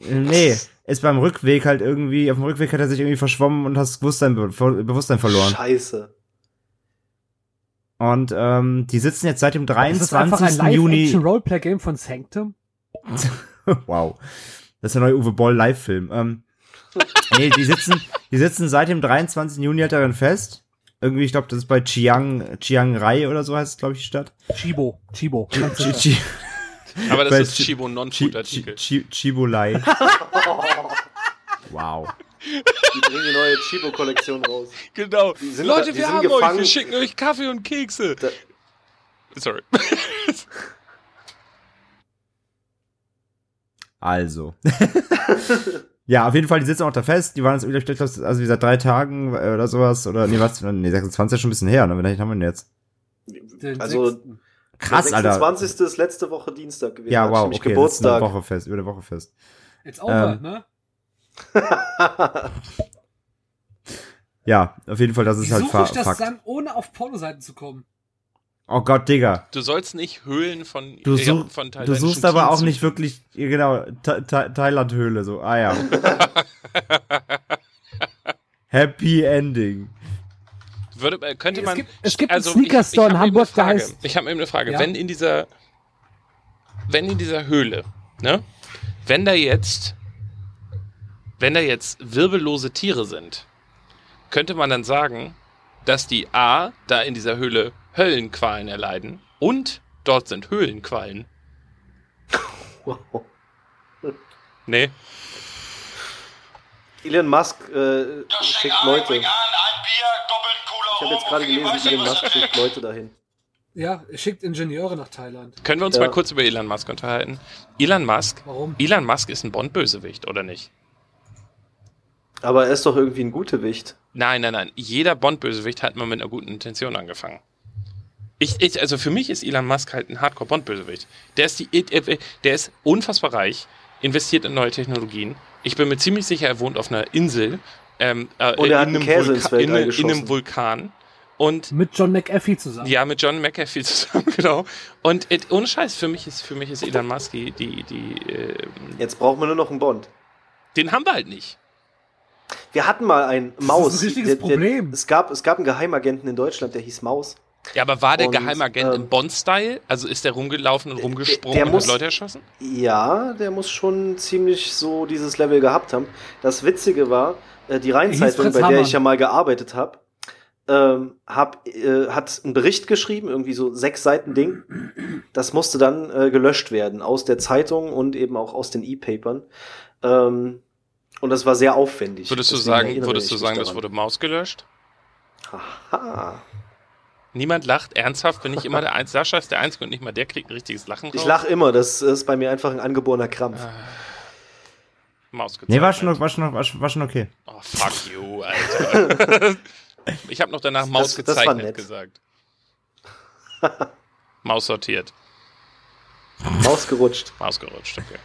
Äh, nee, ist beim Rückweg halt irgendwie, auf dem Rückweg hat er sich irgendwie verschwommen und hat das Bewusstsein, Bewusstsein verloren. Scheiße. Und ähm, die sitzen jetzt seit dem 23. Das ist einfach ein Juni. Roleplay Game von Sanctum. wow. Das ist der neue Uwe Boll Live-Film. Ähm, nee, die sitzen, die sitzen seit dem 23. Juni halt darin fest irgendwie, ich glaube, das ist bei Chiang, Chiang Rai oder so heißt es, glaube ich, die Stadt. Chibo, Chibo. Ch Ch Aber das ist Chibo Non-Food-Artikel. Ch Chibolai. wow. Die bringen die neue Chibo-Kollektion raus. Genau. Leute, wir haben gefangen. euch, wir schicken euch Kaffee und Kekse. Da Sorry. also. Ja, auf jeden Fall, die sitzen auch da fest. Die waren jetzt, also wie seit drei Tagen äh, oder sowas. Oder nee, was? Nee, 26 ist schon ein bisschen her. Ne? Welchen haben wir denn jetzt? Also krass, Alter. 26. ist letzte Woche Dienstag gewesen. Ja, wow, okay, Geburtstag. Woche fest, über der Woche fest. Jetzt over, ähm, ne? ja, auf jeden Fall, das ist Wie halt Fakt. ich das dann, ohne auf Pornoseiten zu kommen? Oh Gott, Digga. Du sollst nicht Höhlen von, du, such, von Du suchst aber auch nicht wirklich, genau, Thailand-Höhle, so, ah ja. Happy Ending. Würde, äh, könnte man. Es gibt, es gibt also einen Sneaker Store in Hamburg, der heißt. Ich habe eben eine Frage. Ja? Wenn in dieser, wenn in dieser Höhle, ne, wenn da jetzt, wenn da jetzt wirbellose Tiere sind, könnte man dann sagen, dass die A da in dieser Höhle Höllenqualen erleiden und dort sind Höhlenqualen. Wow. Nee. Elon Musk äh, schickt Leute. ich habe jetzt gerade gelesen, Elon Musk schickt Leute dahin. Ja, er schickt Ingenieure nach Thailand. Können wir uns ja. mal kurz über Elon Musk unterhalten? Elon Musk. Warum? Elon Musk ist ein Bond-Bösewicht, oder nicht? Aber er ist doch irgendwie ein Gutewicht. Nein, nein, nein. Jeder Bond-Bösewicht hat mal mit einer guten Intention angefangen. Ich, ich, also für mich ist Elon Musk halt ein Hardcore-Bond-Bösewicht. Der ist, die, der ist unfassbar reich, investiert in neue Technologien. Ich bin mir ziemlich sicher, er wohnt auf einer Insel. Ähm, äh, Und er hat in, einem Käse Vulka in, in einem Vulkan. Und mit John McAfee zusammen. Ja, mit John McAfee zusammen, genau. Und it, ohne Scheiß, für mich ist, für mich ist Elon Musk die, die, die äh, Jetzt brauchen wir nur noch einen Bond. Den haben wir halt nicht. Wir hatten mal einen Maus. Das ist ein richtiges der, der, Problem. Es gab, es gab einen Geheimagenten in Deutschland, der hieß Maus. Ja, aber war der und, Geheimagent ähm, im Bond-Style? Also ist der rumgelaufen und rumgesprungen der, der und hat Leute erschossen? Ja, der muss schon ziemlich so dieses Level gehabt haben. Das Witzige war, äh, die Rheinzeitung, bei der ich ja mal gearbeitet habe, ähm, hab, äh, hat einen Bericht geschrieben, irgendwie so sechs Seiten Ding. Das musste dann äh, gelöscht werden aus der Zeitung und eben auch aus den E-Papern. Ähm, und das war sehr aufwendig. Würdest du sagen, würdest du sagen, das wurde Maus gelöscht? Haha. Niemand lacht. Ernsthaft bin ich immer der Einzige. Sascha ist der Einzige und nicht mal der kriegt ein richtiges Lachen raus. Ich lache immer. Das ist bei mir einfach ein angeborener Krampf. Ah. Maus Nee, war schon, war, schon, war, schon, war schon okay. Oh, fuck you, Alter. ich habe noch danach Maus das, gezeichnet das gesagt. Maus sortiert. Maus gerutscht. Maus gerutscht, okay.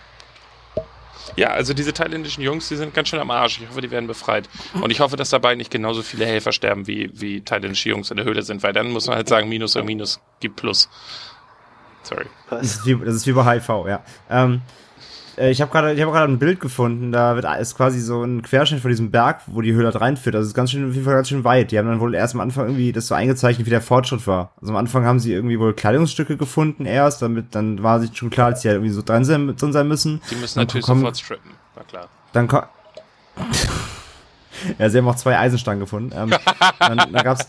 Ja, also diese thailändischen Jungs, die sind ganz schön am Arsch. Ich hoffe, die werden befreit. Und ich hoffe, dass dabei nicht genauso viele Helfer sterben, wie, wie thailändische Jungs in der Höhle sind, weil dann muss man halt sagen, Minus und Minus gibt Plus. Sorry. Das ist wie, das ist wie bei HIV, ja. Ähm, äh, ich habe gerade ich hab gerade ein Bild gefunden, da wird ist quasi so ein Querschnitt von diesem Berg, wo die Höhle halt reinführt. Das ist ganz schön auf jeden Fall ganz schön weit. Die haben dann wohl erst am Anfang irgendwie das so eingezeichnet, wie der Fortschritt war. Also am Anfang haben sie irgendwie wohl Kleidungsstücke gefunden erst, damit dann war sich schon klar, dass sie halt irgendwie so drin sein, drin sein müssen. Die müssen dann natürlich kommen, sofort strippen, war klar. Dann kommt Ja, sie haben auch zwei Eisenstangen gefunden. Ähm, dann, da gab's,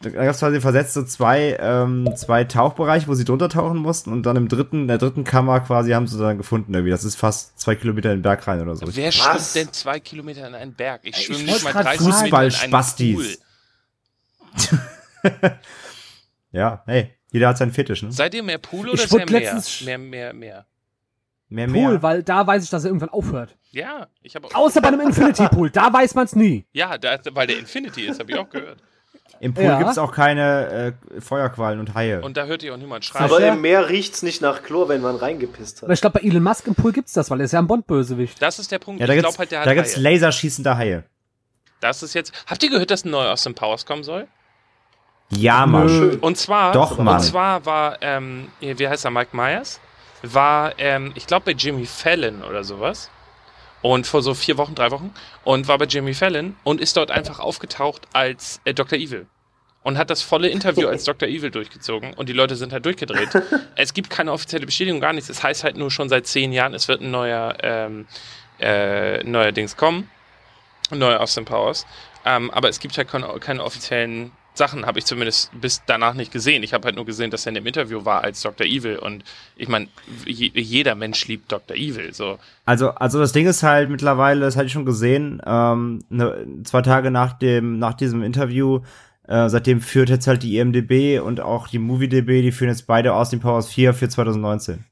da gab's quasi versetzt so zwei, ähm, zwei Tauchbereiche, wo sie drunter tauchen mussten und dann im dritten, in der dritten Kammer quasi haben sie dann gefunden irgendwie. Das ist fast zwei Kilometer in den Berg rein oder so. Wer schwimmt denn zwei Kilometer in einen Berg? Ich schwimme nicht mal 30 Meter in einen Spastis. ja, hey, jeder hat seinen Fetisch, ne? Seid ihr mehr Pool oder sehr mehr? Mehr, mehr, mehr. Mehr, mehr. Pool, weil da weiß ich, dass er irgendwann aufhört. Ja, ich habe Außer bei einem Infinity Pool, da weiß man es nie. Ja, da, weil der Infinity ist, habe ich auch gehört. Im Pool ja. gibt es auch keine äh, Feuerquallen und Haie. Und da hört ihr auch niemand schreien. Aber im Meer riecht es nicht nach Chlor, wenn man reingepisst hat. ich glaube, bei Elon Musk im Pool gibt es das, weil er ist ja ein Bond-Bösewicht. Das ist der Punkt. Ja, da gibt es halt, da gibt's laserschießende Haie. Das ist jetzt. Habt ihr gehört, dass ein neuer Austin Powers kommen soll? Ja, Mann. Und zwar, Doch, Mann. Und zwar war, ähm, wie heißt er, Mike Myers? War, ähm, ich glaube, bei Jimmy Fallon oder sowas. Und vor so vier Wochen, drei Wochen. Und war bei Jimmy Fallon und ist dort einfach aufgetaucht als äh, Dr. Evil und hat das volle Interview als Dr. Evil durchgezogen und die Leute sind halt durchgedreht. es gibt keine offizielle Bestätigung, gar nichts. Es heißt halt nur schon seit zehn Jahren, es wird ein neuer, ähm, äh, neuer Dings kommen, ein neuer Austin Powers. Ähm, aber es gibt halt keine, keine offiziellen Sachen, habe ich zumindest bis danach nicht gesehen. Ich habe halt nur gesehen, dass er in dem Interview war als Dr. Evil und ich meine, jeder Mensch liebt Dr. Evil. So. Also, also das Ding ist halt mittlerweile, das hatte ich schon gesehen, ähm, ne, zwei Tage nach dem, nach diesem Interview äh, seitdem führt jetzt halt die IMDB und auch die MovieDB, die führen jetzt beide aus den Powers 4 für 2019.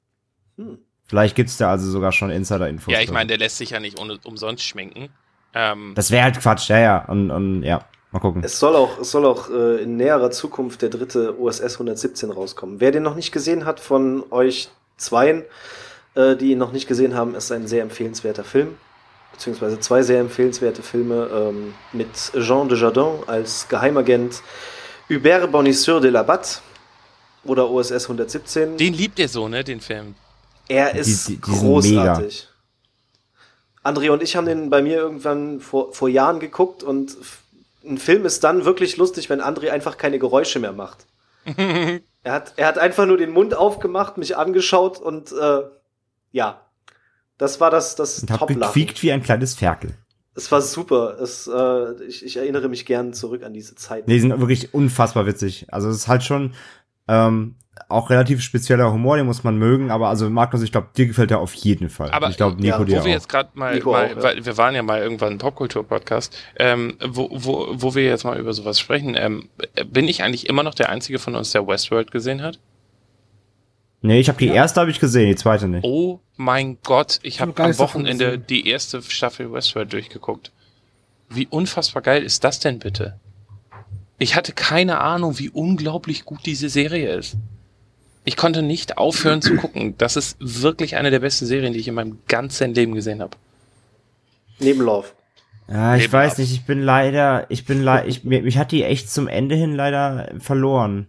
Hm. Vielleicht gibt's da also sogar schon Insider-Infos. Ja, ich meine, der lässt sich ja nicht ohne, umsonst schminken. Ähm, das wäre halt Quatsch, ja, ja. Und, und ja, mal gucken. Es soll auch, es soll auch äh, in näherer Zukunft der dritte OSS 117 rauskommen. Wer den noch nicht gesehen hat von euch zweien, äh, die ihn noch nicht gesehen haben, ist ein sehr empfehlenswerter Film beziehungsweise zwei sehr empfehlenswerte Filme ähm, mit Jean Dujardin als Geheimagent Hubert Bonisseur de la Batte oder OSS 117. Den liebt ihr so, ne, den Film? Er ist die, die, großartig. André und ich haben den bei mir irgendwann vor, vor Jahren geguckt und ein Film ist dann wirklich lustig, wenn André einfach keine Geräusche mehr macht. er, hat, er hat einfach nur den Mund aufgemacht, mich angeschaut und äh, ja, das war das, das Und hab gequiekt wie ein kleines Ferkel. Es war super. Es, äh, ich, ich erinnere mich gern zurück an diese Zeit. Nee, die sind wirklich unfassbar witzig. Also es ist halt schon ähm, auch relativ spezieller Humor, den muss man mögen, aber also Markus, ich glaube, dir gefällt der auf jeden Fall. Aber ich glaube, Nico ja, dir wo wir jetzt gerade mal, mal auch, ja. weil wir waren ja mal irgendwann ein Popkultur-Podcast, ähm, wo, wo, wo wir jetzt mal über sowas sprechen, ähm, bin ich eigentlich immer noch der Einzige von uns, der Westworld gesehen hat? Nee, ich habe die ja. erste habe ich gesehen, die zweite nicht. Oh mein Gott, ich habe am Wochenende die erste Staffel Westworld durchgeguckt. Wie unfassbar geil ist das denn bitte? Ich hatte keine Ahnung, wie unglaublich gut diese Serie ist. Ich konnte nicht aufhören zu gucken. Das ist wirklich eine der besten Serien, die ich in meinem ganzen Leben gesehen habe. Neben Love. Ja, ich Neben weiß Love. nicht, ich bin leider, ich bin leider, ich, mich hat die echt zum Ende hin leider verloren.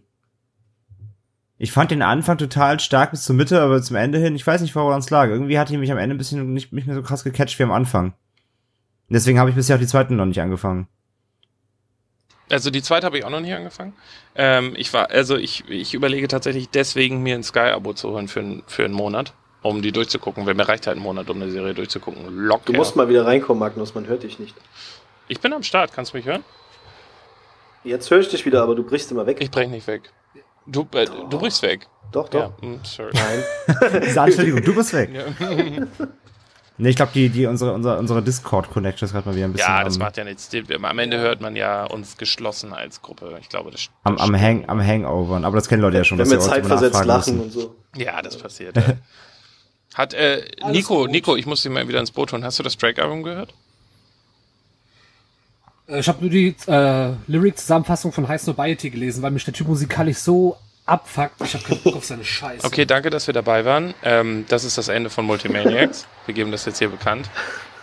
Ich fand den Anfang total stark bis zur Mitte, aber zum Ende hin, ich weiß nicht, woran es lag. Irgendwie hat die mich am Ende ein bisschen nicht, nicht mehr so krass gecatcht wie am Anfang. Deswegen habe ich bisher auch die zweiten noch nicht angefangen. Also die zweite habe ich auch noch nicht angefangen. Ähm, ich war, also ich, ich überlege tatsächlich deswegen mir ein Sky-Abo zu holen für, für einen Monat, um die durchzugucken. Weil mir reicht halt ein Monat, um eine Serie durchzugucken. Locker. Du musst mal wieder reinkommen, Magnus, man hört dich nicht. Ich bin am Start, kannst du mich hören? Jetzt höre ich dich wieder, aber du brichst immer weg. Ich brech nicht weg. Du, äh, du brichst weg. Doch, doch. Ja, mm, sorry. Nein. Diese Anschuldigung, du bist weg. Ja. Nee, ich glaube, die, die, unsere, unsere, unsere Discord-Connection ist gerade mal wieder ein bisschen. Ja, das am, macht ja nichts. Am Ende hört man ja uns geschlossen als Gruppe. Ich glaube, das, das am, am, Hang, am Hangovern. Aber das kennen Leute ja schon. Wenn wir zeitversetzt lachen müssen. und so. Ja, das passiert. Ja. Hat, äh, Nico, Nico, ich muss dich mal wieder ins Boot holen. Hast du das Drake-Album gehört? Äh, ich habe nur die äh, Lyric-Zusammenfassung von High Snobiety gelesen, weil mich der Typ musikalisch so abfuckt. Ich habe keinen Bock auf seine Scheiße. Okay, danke, dass wir dabei waren. Ähm, das ist das Ende von Multimaniacs. wir geben das jetzt hier bekannt.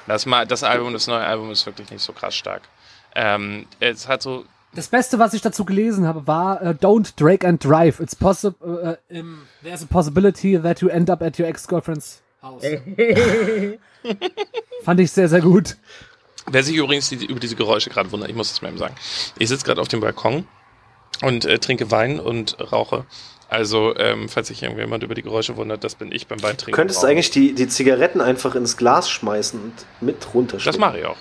Das, das Album, das neue Album ist wirklich nicht so krass stark. Ähm, es hat so das Beste, was ich dazu gelesen habe, war uh, Don't Drake and Drive. It's possible. Uh, um, there's a possibility that you end up at your ex-girlfriend's house. Fand ich sehr, sehr gut. Wer sich übrigens die, über diese Geräusche gerade wundert, ich muss es mal eben sagen. Ich sitze gerade auf dem Balkon und äh, trinke Wein und rauche. Also, ähm, falls sich irgendjemand über die Geräusche wundert, das bin ich beim Weintrinken. Du könntest rauchen. eigentlich die, die Zigaretten einfach ins Glas schmeißen und mit runterschlucken. Das mache ich auch.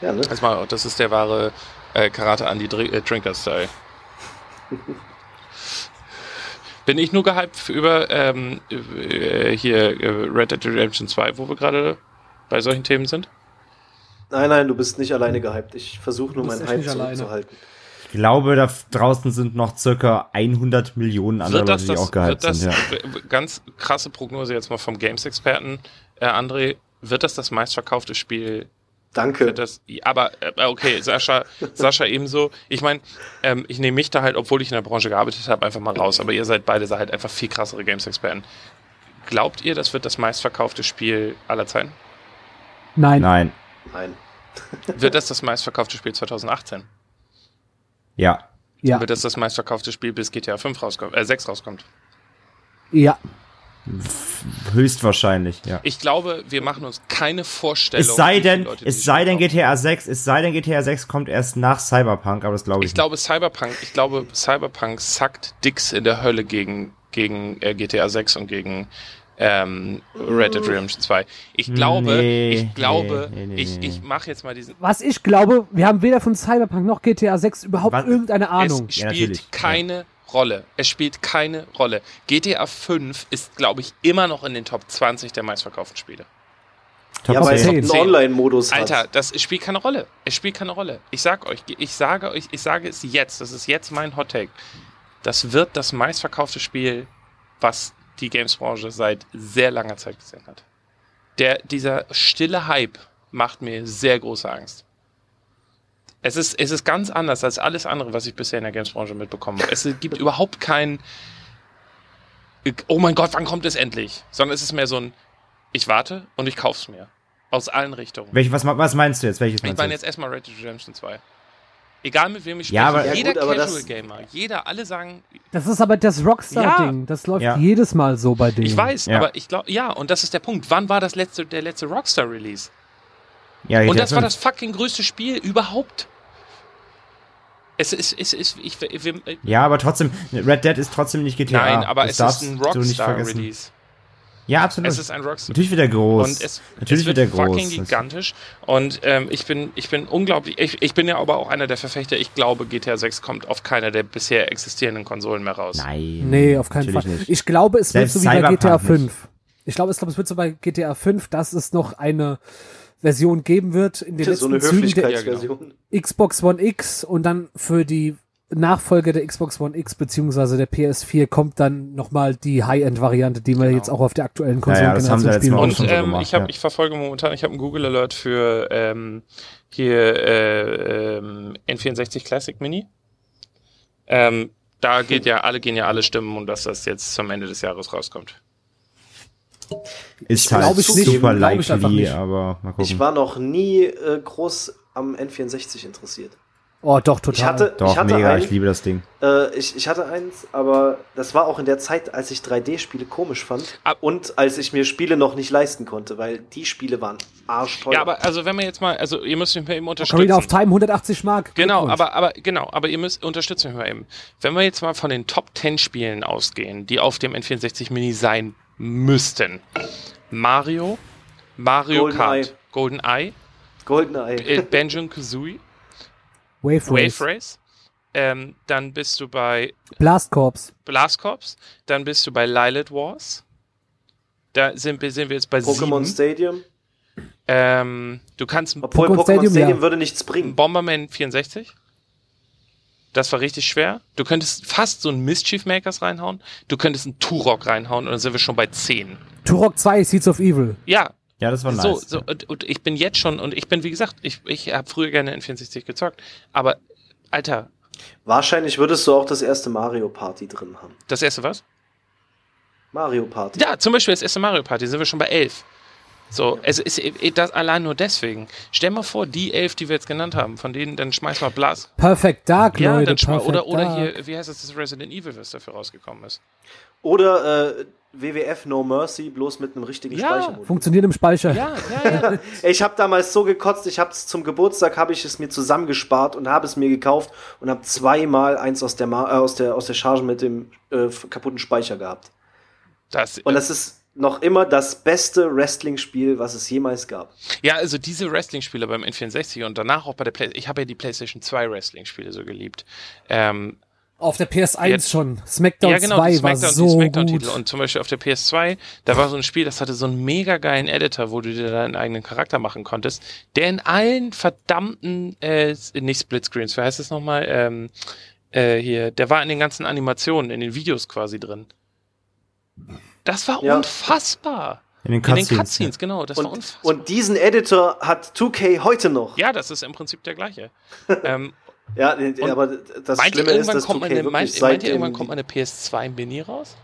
Ja, ne? Das mache ich auch. Das ist der wahre äh, Karate Andy äh, Drinker-Style. bin ich nur gehypt über ähm, äh, hier äh, Red Dead Redemption 2, wo wir gerade bei solchen Themen sind? Nein, nein, du bist nicht alleine gehypt. Ich versuche nur meinen Hype zurückzuhalten. Glaube, da draußen sind noch circa 100 Millionen andere Leute, die auch gehypt sind. Ja. Ganz krasse Prognose jetzt mal vom Games-Experten, äh, André, wird das das meistverkaufte Spiel Danke. Das, aber äh, okay, Sascha, Sascha ebenso. Ich meine, ähm, ich nehme mich da halt, obwohl ich in der Branche gearbeitet habe, einfach mal raus. Aber ihr seid beide halt einfach viel krassere Games-Experten. Glaubt ihr, das wird das meistverkaufte Spiel aller Zeiten? Nein. Nein. Nein. wird das das meistverkaufte Spiel 2018? Ja. Ja. Wird das das meistverkaufte Spiel bis GTA 5 rauskommt, äh, 6 rauskommt? Ja. Höchstwahrscheinlich, ja. Ich glaube, wir machen uns keine Vorstellung. Es sei denn, Leute, es sei denn GTA 6, es sei denn GTA 6 kommt erst nach Cyberpunk, aber das glaube ich. Ich nicht. glaube Cyberpunk, ich glaube Cyberpunk sackt Dix in der Hölle gegen gegen äh, GTA 6 und gegen ähm, Red Dead Redemption 2. Ich glaube, nee, ich glaube, nee, nee, ich, ich mache jetzt mal diesen. Was ich glaube, wir haben weder von Cyberpunk noch GTA 6 überhaupt Was? irgendeine Ahnung. Es spielt ja, keine ja. Rolle. Es spielt keine Rolle. GTA 5 ist, glaube ich, immer noch in den Top 20 der meistverkauften Spiele. Top ja, weil es einen Online-Modus hat. Alter, das spielt keine Rolle. Es spielt keine Rolle. Ich sag euch, ich sage euch, ich sage es jetzt, das ist jetzt mein Hot Take. Das wird das meistverkaufte Spiel, was die Games-Branche seit sehr langer Zeit gesehen hat. Der, dieser stille Hype macht mir sehr große Angst. Es ist, es ist ganz anders als alles andere, was ich bisher in der Games-Branche mitbekommen habe. Es gibt überhaupt kein, oh mein Gott, wann kommt es endlich? Sondern es ist mehr so ein, ich warte und ich kauf's mir. Aus allen Richtungen. Welch, was, was meinst du jetzt? Welches ich meine jetzt erstmal Red Dead Redemption 2. Egal mit wem ich spreche, ja, aber, jeder ja, gut, Casual Gamer, jeder, alle sagen. Das ist aber das Rockstar-Ding. Ja. Das läuft ja. jedes Mal so bei denen. Ich weiß, aber ich glaube, ja, und das ist der Punkt. Wann war das letzte, der letzte Rockstar-Release? Ja, und das war das fucking größte Spiel überhaupt. Es ist, es ist, ich, wir, ja, aber trotzdem, Red Dead ist trotzdem nicht GTA. Nein, aber das es ist ein Rockstar-Release. Ja, absolut. Es ist ein Rockstar. Natürlich wird er groß. Und es, Natürlich es wird, wird er fucking gigantisch. Und ähm, ich bin, ich bin unglaublich. Ich, ich bin ja aber auch einer der Verfechter. Ich glaube, GTA 6 kommt auf keiner der bisher existierenden Konsolen mehr raus. Nein. Nee, auf keinen Fall. Nicht. Ich glaube, es Selbst wird so wie bei GTA 5. Nicht. Ich glaube, ich glaube, es wird so bei GTA 5, dass es noch eine Version geben wird in den letzten so Zügen der Xbox One X und dann für die Nachfolger der Xbox One X beziehungsweise der PS4 kommt dann nochmal die High-End-Variante, die wir genau. jetzt auch auf der aktuellen Konsolengeneration ja, ja, spielen. Und ähm, gemacht, ich, hab, ja. ich verfolge momentan, ich habe einen Google Alert für ähm, hier äh, ähm, N64 Classic Mini. Ähm, da geht ja, alle gehen ja alle Stimmen und dass das jetzt zum Ende des Jahres rauskommt. Ist halt ich super likely, aber mal gucken. Ich war noch nie äh, groß am N64 interessiert. Oh, doch, total. Ich hatte, doch, ich hatte mega, ein, ich liebe das Ding. Äh, ich, ich hatte eins, aber das war auch in der Zeit, als ich 3D-Spiele komisch fand Ab und als ich mir Spiele noch nicht leisten konnte, weil die Spiele waren arschteuer. Ja, aber also wenn wir jetzt mal, also ihr müsst mich mal eben unterstützen. Ocarina of Time 180 Mark. Genau, aber, aber genau, aber ihr müsst unterstützen mich mal eben. Wenn wir jetzt mal von den Top 10 Spielen ausgehen, die auf dem N64 Mini sein müssten. Mario, Mario Golden Kart, Eye. Golden Eye, Golden Eye, äh, Banjo Kazooie, Wave Race. Wave Race. Ähm, dann bist du bei Blast Corps. Blast Corps. Dann bist du bei Lilith Wars. Da sind, sind wir jetzt bei Pokémon Stadium. Ähm, du kannst Obwohl Pokémon Stadium, Stadium ja. würde nichts bringen. Bomberman 64. Das war richtig schwer. Du könntest fast so einen Mischief Makers reinhauen. Du könntest einen Turok reinhauen und dann sind wir schon bei 10. Turok 2, Seeds of Evil. Ja. Ja, das war nice. So, so und, und ich bin jetzt schon, und ich bin, wie gesagt, ich, ich habe früher gerne N64 gezockt, aber, Alter. Wahrscheinlich würdest du auch das erste Mario Party drin haben. Das erste was? Mario Party. Ja, zum Beispiel das erste Mario Party, sind wir schon bei 11. So, es ist das allein nur deswegen. Stell mal vor, die elf, die wir jetzt genannt haben, von denen dann schmeiß mal Blas. Perfect Dark, ja, Leute. Dann oder oder Dark. hier, wie heißt das, das Resident Evil, was dafür rausgekommen ist? Oder äh, WWF No Mercy, bloß mit einem richtigen ja, Speichermodus. Funktioniert im Speicher. Ja, ja, ja. ich habe damals so gekotzt, ich habe es zum Geburtstag, habe ich es mir zusammengespart und habe es mir gekauft und habe zweimal eins aus der, Ma äh, aus der, aus der Charge mit dem äh, kaputten Speicher gehabt. Das, und das ist noch immer das beste Wrestling-Spiel, was es jemals gab. Ja, also diese Wrestling-Spiele beim N64 und danach auch bei der PlayStation. Ich habe ja die PlayStation 2 Wrestling-Spiele so geliebt. Ähm, Auf der PS1 Jetzt, schon. SmackDown ja, genau, 2 Smackdown, war so Smackdown gut. Und zum Beispiel auf der PS2, da war so ein Spiel, das hatte so einen mega geilen Editor, wo du dir deinen eigenen Charakter machen konntest, der in allen verdammten, äh, nicht Splitscreens, wie heißt es nochmal, ähm, äh, hier, der war in den ganzen Animationen, in den Videos quasi drin. Das war ja. unfassbar. In den Cutscenes. In den Cutscenes, genau. Das und, war unfassbar. Und diesen Editor hat 2K heute noch. Ja, das ist im Prinzip der gleiche. ähm, ja, aber das meint Schlimme ist, dass 2K eine, meint, meint ihr, irgendwann kommt eine PS2 Mini raus?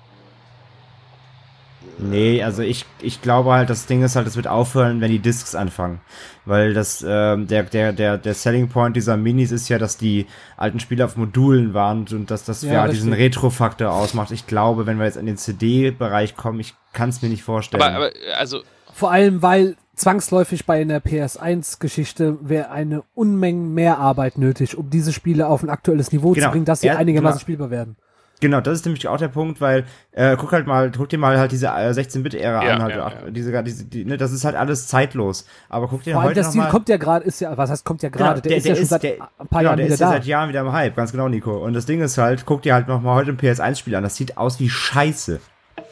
Nee, also ich, ich glaube halt, das Ding ist halt, es wird aufhören, wenn die Discs anfangen. Weil das, ähm, der, der, der, der Selling Point dieser Minis ist ja, dass die alten Spiele auf Modulen waren und dass das ja, ja diesen Retro-Faktor ausmacht. Ich glaube, wenn wir jetzt in den CD-Bereich kommen, ich kann es mir nicht vorstellen. Aber, aber also. Vor allem, weil zwangsläufig bei einer PS1-Geschichte wäre eine Unmengen mehr Arbeit nötig, um diese Spiele auf ein aktuelles Niveau genau. zu bringen, dass sie einigermaßen genau. spielbar werden. Genau, das ist nämlich auch der Punkt, weil äh, guck halt mal, guck dir mal halt diese äh, 16-Bit-Ära ja, an, halt, ja, ja. diese, diese die, ne, das ist halt alles zeitlos. Aber guck dir Vor heute das Stil kommt ja gerade, ist ja, was heißt kommt ja gerade, genau, der, der, ist ja schon seit der, ein paar genau, Jahren der wieder ist ja seit Jahren wieder im Hype, ganz genau, Nico. Und das Ding ist halt, guck dir halt noch mal heute ein PS1-Spiel an, das sieht aus wie Scheiße.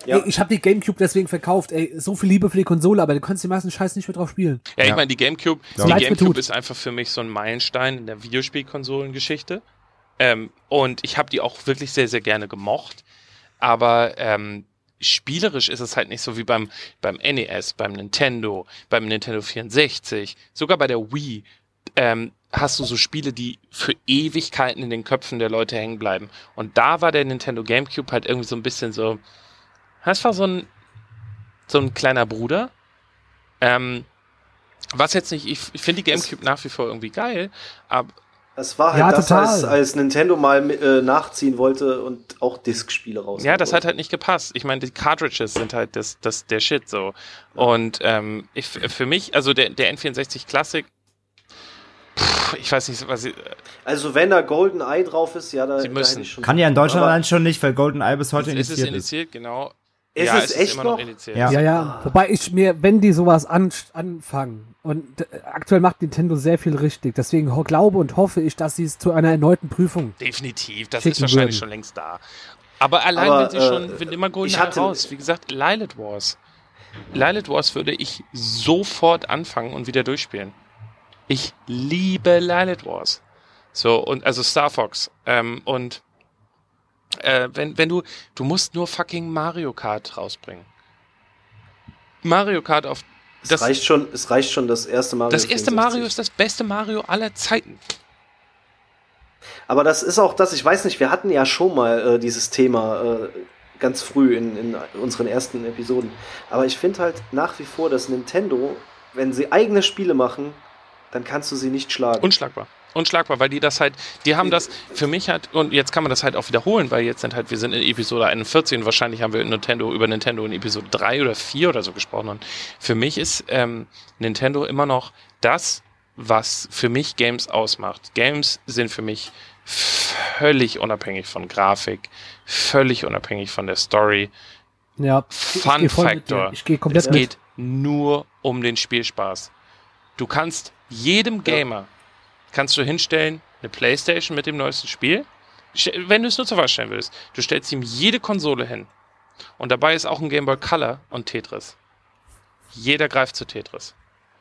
Ja. Ey, ich habe die Gamecube deswegen verkauft. Ey, so viel Liebe für die Konsole, aber du kannst die meisten Scheiß nicht mehr drauf spielen. Ja, ich meine, die Gamecube, die Gamecube ist einfach für mich so ein Meilenstein in der Videospielkonsolengeschichte. Ähm, und ich habe die auch wirklich sehr, sehr gerne gemocht aber ähm, spielerisch ist es halt nicht so wie beim, beim NES, beim Nintendo, beim Nintendo 64, sogar bei der Wii. Ähm, hast du so Spiele, die für Ewigkeiten in den Köpfen der Leute hängen bleiben. Und da war der Nintendo GameCube halt irgendwie so ein bisschen so, das war so ein, so ein kleiner Bruder. Ähm, was jetzt nicht, ich, ich finde die GameCube nach wie vor irgendwie geil, aber es war halt ja, das, als, als, Nintendo mal äh, nachziehen wollte und auch Disk-Spiele raus. Ja, das wollte. hat halt nicht gepasst. Ich meine, die Cartridges sind halt das, das, der Shit so. Und ähm, ich, für mich, also der, der N64 Classic, ich weiß nicht, was ich. Also wenn da Golden Eye drauf ist, ja, da, Sie müssen. Da Kann ja in Deutschland allein schon nicht, weil Golden Eye bis heute indiziert ist. Es ist indiziert, genau. Ist ja, es, es echt ist noch? noch ja. ja, ja. Wobei ich mir, wenn die sowas an, anfangen, und äh, aktuell macht Nintendo sehr viel richtig, deswegen glaube und hoffe ich, dass sie es zu einer erneuten Prüfung. Definitiv, das ist wahrscheinlich würden. schon längst da. Aber allein, Aber, wenn sie äh, schon, wenn immer Golden hatte, raus, wie gesagt, Lilith Wars. Lilith Wars würde ich sofort anfangen und wieder durchspielen. Ich liebe Lilith Wars. So, und also Star Fox. Ähm, und äh, wenn, wenn du, du musst nur fucking Mario Kart rausbringen. Mario Kart auf. Es das, reicht schon, es reicht schon das erste Mario. Das erste 64. Mario ist das beste Mario aller Zeiten. Aber das ist auch das, ich weiß nicht, wir hatten ja schon mal äh, dieses Thema äh, ganz früh in, in unseren ersten Episoden. Aber ich finde halt nach wie vor, dass Nintendo, wenn sie eigene Spiele machen, dann kannst du sie nicht schlagen. Unschlagbar unschlagbar, weil die das halt, die haben das für mich halt, und jetzt kann man das halt auch wiederholen, weil jetzt sind halt, wir sind in Episode 41 und wahrscheinlich haben wir Nintendo über Nintendo in Episode 3 oder 4 oder so gesprochen. Und für mich ist ähm, Nintendo immer noch das, was für mich Games ausmacht. Games sind für mich völlig unabhängig von Grafik, völlig unabhängig von der Story. Ja, Fun ich Factor. Ich gehe komplett es geht nur um den Spielspaß. Du kannst jedem Gamer kannst du hinstellen, eine Playstation mit dem neuesten Spiel. Wenn du es nur zur Wahl stellen willst. Du stellst ihm jede Konsole hin. Und dabei ist auch ein Game Boy Color und Tetris. Jeder greift zu Tetris.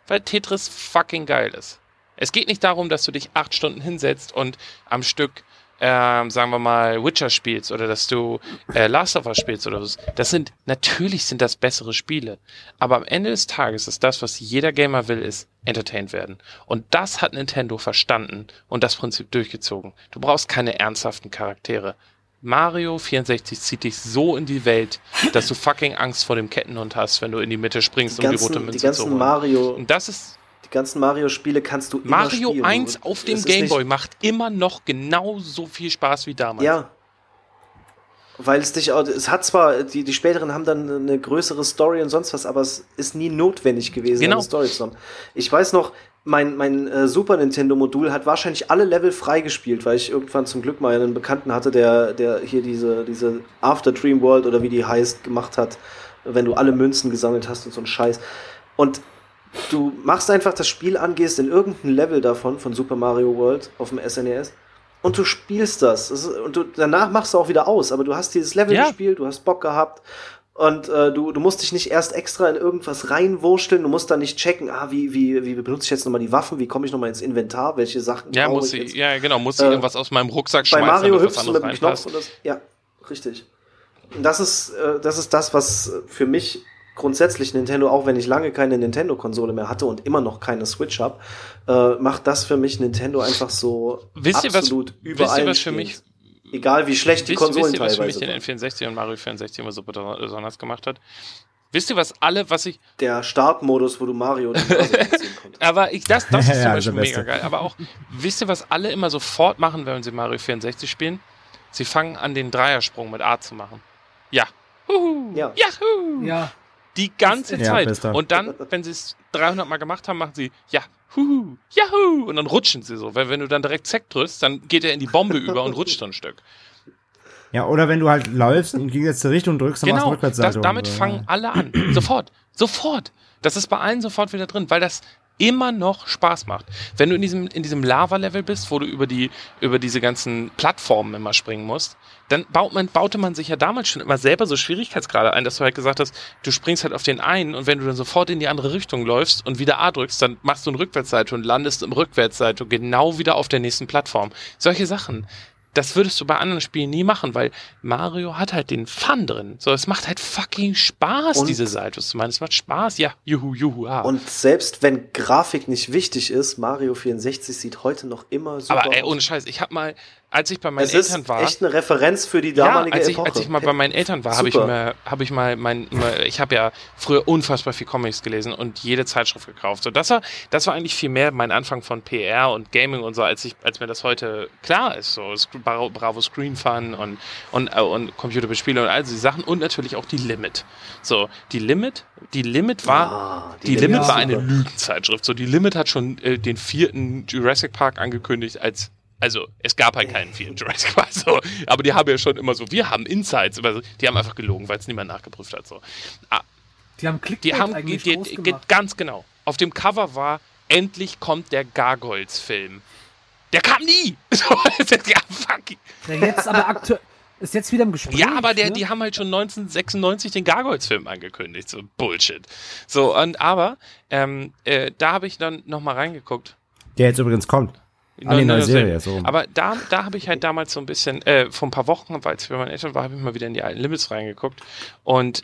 Weil Tetris fucking geil ist. Es geht nicht darum, dass du dich acht Stunden hinsetzt und am Stück ähm, sagen wir mal, Witcher spielst oder dass du äh, Last of Us spielst oder was. Das sind, natürlich sind das bessere Spiele. Aber am Ende des Tages ist das, was jeder Gamer will, ist entertained werden. Und das hat Nintendo verstanden und das Prinzip durchgezogen. Du brauchst keine ernsthaften Charaktere. Mario 64 zieht dich so in die Welt, dass du fucking Angst vor dem Kettenhund hast, wenn du in die Mitte springst, die um ganzen, die rote Münze die ganzen zu holen. Mario und das ist die ganzen Mario-Spiele kannst du immer Mario spielen. 1 auf dem Gameboy macht immer noch genauso viel Spaß wie damals. Ja. Weil es dich auch, es hat zwar, die, die späteren haben dann eine größere Story und sonst was, aber es ist nie notwendig gewesen, genau. eine Story zu haben. Ich weiß noch, mein, mein äh, Super Nintendo-Modul hat wahrscheinlich alle Level freigespielt, weil ich irgendwann zum Glück mal einen Bekannten hatte, der, der hier diese, diese After Dream World oder wie die heißt, gemacht hat, wenn du alle Münzen gesammelt hast und so ein Scheiß. Und Du machst einfach das Spiel an, gehst in irgendein Level davon, von Super Mario World auf dem SNES, e und du spielst das. Und du, danach machst du auch wieder aus, aber du hast dieses Level ja. gespielt, du hast Bock gehabt und äh, du, du musst dich nicht erst extra in irgendwas reinwurschteln, du musst da nicht checken, ah, wie, wie, wie benutze ich jetzt nochmal die Waffen, wie komme ich nochmal ins Inventar, welche Sachen Ja, muss ich, ja genau, muss ich äh, irgendwas aus meinem Rucksack schmeißen. Bei Mario hüpfst du mit dem Knopf und das, ja, richtig. Und das ist, äh, das ist das, was für mich grundsätzlich Nintendo, auch wenn ich lange keine Nintendo-Konsole mehr hatte und immer noch keine Switch habe, äh, macht das für mich Nintendo einfach so wisst absolut ihr was, überall. Wisst ihr, was für mich Egal wie schlecht die wisst, Konsolen wisst ihr, was teilweise für mich den N64 und Mario 64 immer so besonders gemacht hat? Wisst ihr, was alle, was ich. Der Startmodus, wo du Mario Aber ich, das, das ist zum ja, Beispiel mega geil. Aber auch, wisst ihr, was alle immer sofort machen, wenn sie Mario 64 spielen? Sie fangen an, den Dreiersprung mit A zu machen. Ja. Huhu. Ja. Yahoo. Ja. Die ganze Zeit. Und dann, wenn sie es 300 Mal gemacht haben, machen sie, ja, huhu, Yahoo! Und dann rutschen sie so. Weil wenn du dann direkt Zack drückst, dann geht er in die Bombe über und rutscht so ein Stück. Ja, oder wenn du halt läufst in die gegensätzliche Richtung drückst, dann genau, machst du Rückwärtssalto. Das, damit so. fangen alle an. Sofort. Sofort. Das ist bei allen sofort wieder drin, weil das immer noch Spaß macht. Wenn du in diesem, in diesem Lava-Level bist, wo du über, die, über diese ganzen Plattformen immer springen musst, dann baut man, baute man sich ja damals schon immer selber so Schwierigkeitsgrade ein, dass du halt gesagt hast, du springst halt auf den einen und wenn du dann sofort in die andere Richtung läufst und wieder A drückst, dann machst du eine Rückwärtsseite und landest im Rückwärtsseite genau wieder auf der nächsten Plattform. Solche Sachen das würdest du bei anderen Spielen nie machen, weil Mario hat halt den Fun drin. So, es macht halt fucking Spaß, und diese Seite zu meinen. Es macht Spaß, ja, juhu, juhu, ah. Und selbst wenn Grafik nicht wichtig ist, Mario 64 sieht heute noch immer super Aber ey, ohne Scheiß, ich hab mal, als ich bei meinen es Eltern war. Das ist echt eine Referenz für die damalige ja, als ich, Epoche. Als ich mal bei meinen Eltern war, habe ich mal, habe ich mal mein, ich habe ja früher unfassbar viel Comics gelesen und jede Zeitschrift gekauft. So, das war, das war eigentlich viel mehr mein Anfang von PR und Gaming und so, als ich, als mir das heute klar ist. So, Bravo Screen Fun und, und, äh, und Computerbespiele und all diese Sachen und natürlich auch die Limit. So, die Limit, die Limit war, ah, die, die Limit war eine Lügenzeitschrift. So, die Limit hat schon äh, den vierten Jurassic Park angekündigt als also es gab halt keinen vierten Jurassic Park, so. aber die haben ja schon immer so, wir haben Insights, aber die haben einfach gelogen, weil es niemand nachgeprüft hat. So. Ah, die haben Clickbait die haben eigentlich die, die, die, Ganz genau. Auf dem Cover war, endlich kommt der Gargoyles-Film. Der kam nie! ja, fuck. Der jetzt aber aktuell ist jetzt wieder im Gespräch. Ja, aber der, ne? die haben halt schon 1996 den Gargoyles-Film angekündigt. So Bullshit. So, und aber, ähm, äh, da habe ich dann nochmal reingeguckt. Der jetzt übrigens kommt. Ah, nee, neue Serie, so. Aber da, da habe ich halt damals so ein bisschen, äh, vor ein paar Wochen, weil es für meine Eltern war, habe ich mal wieder in die alten Limits reingeguckt. Und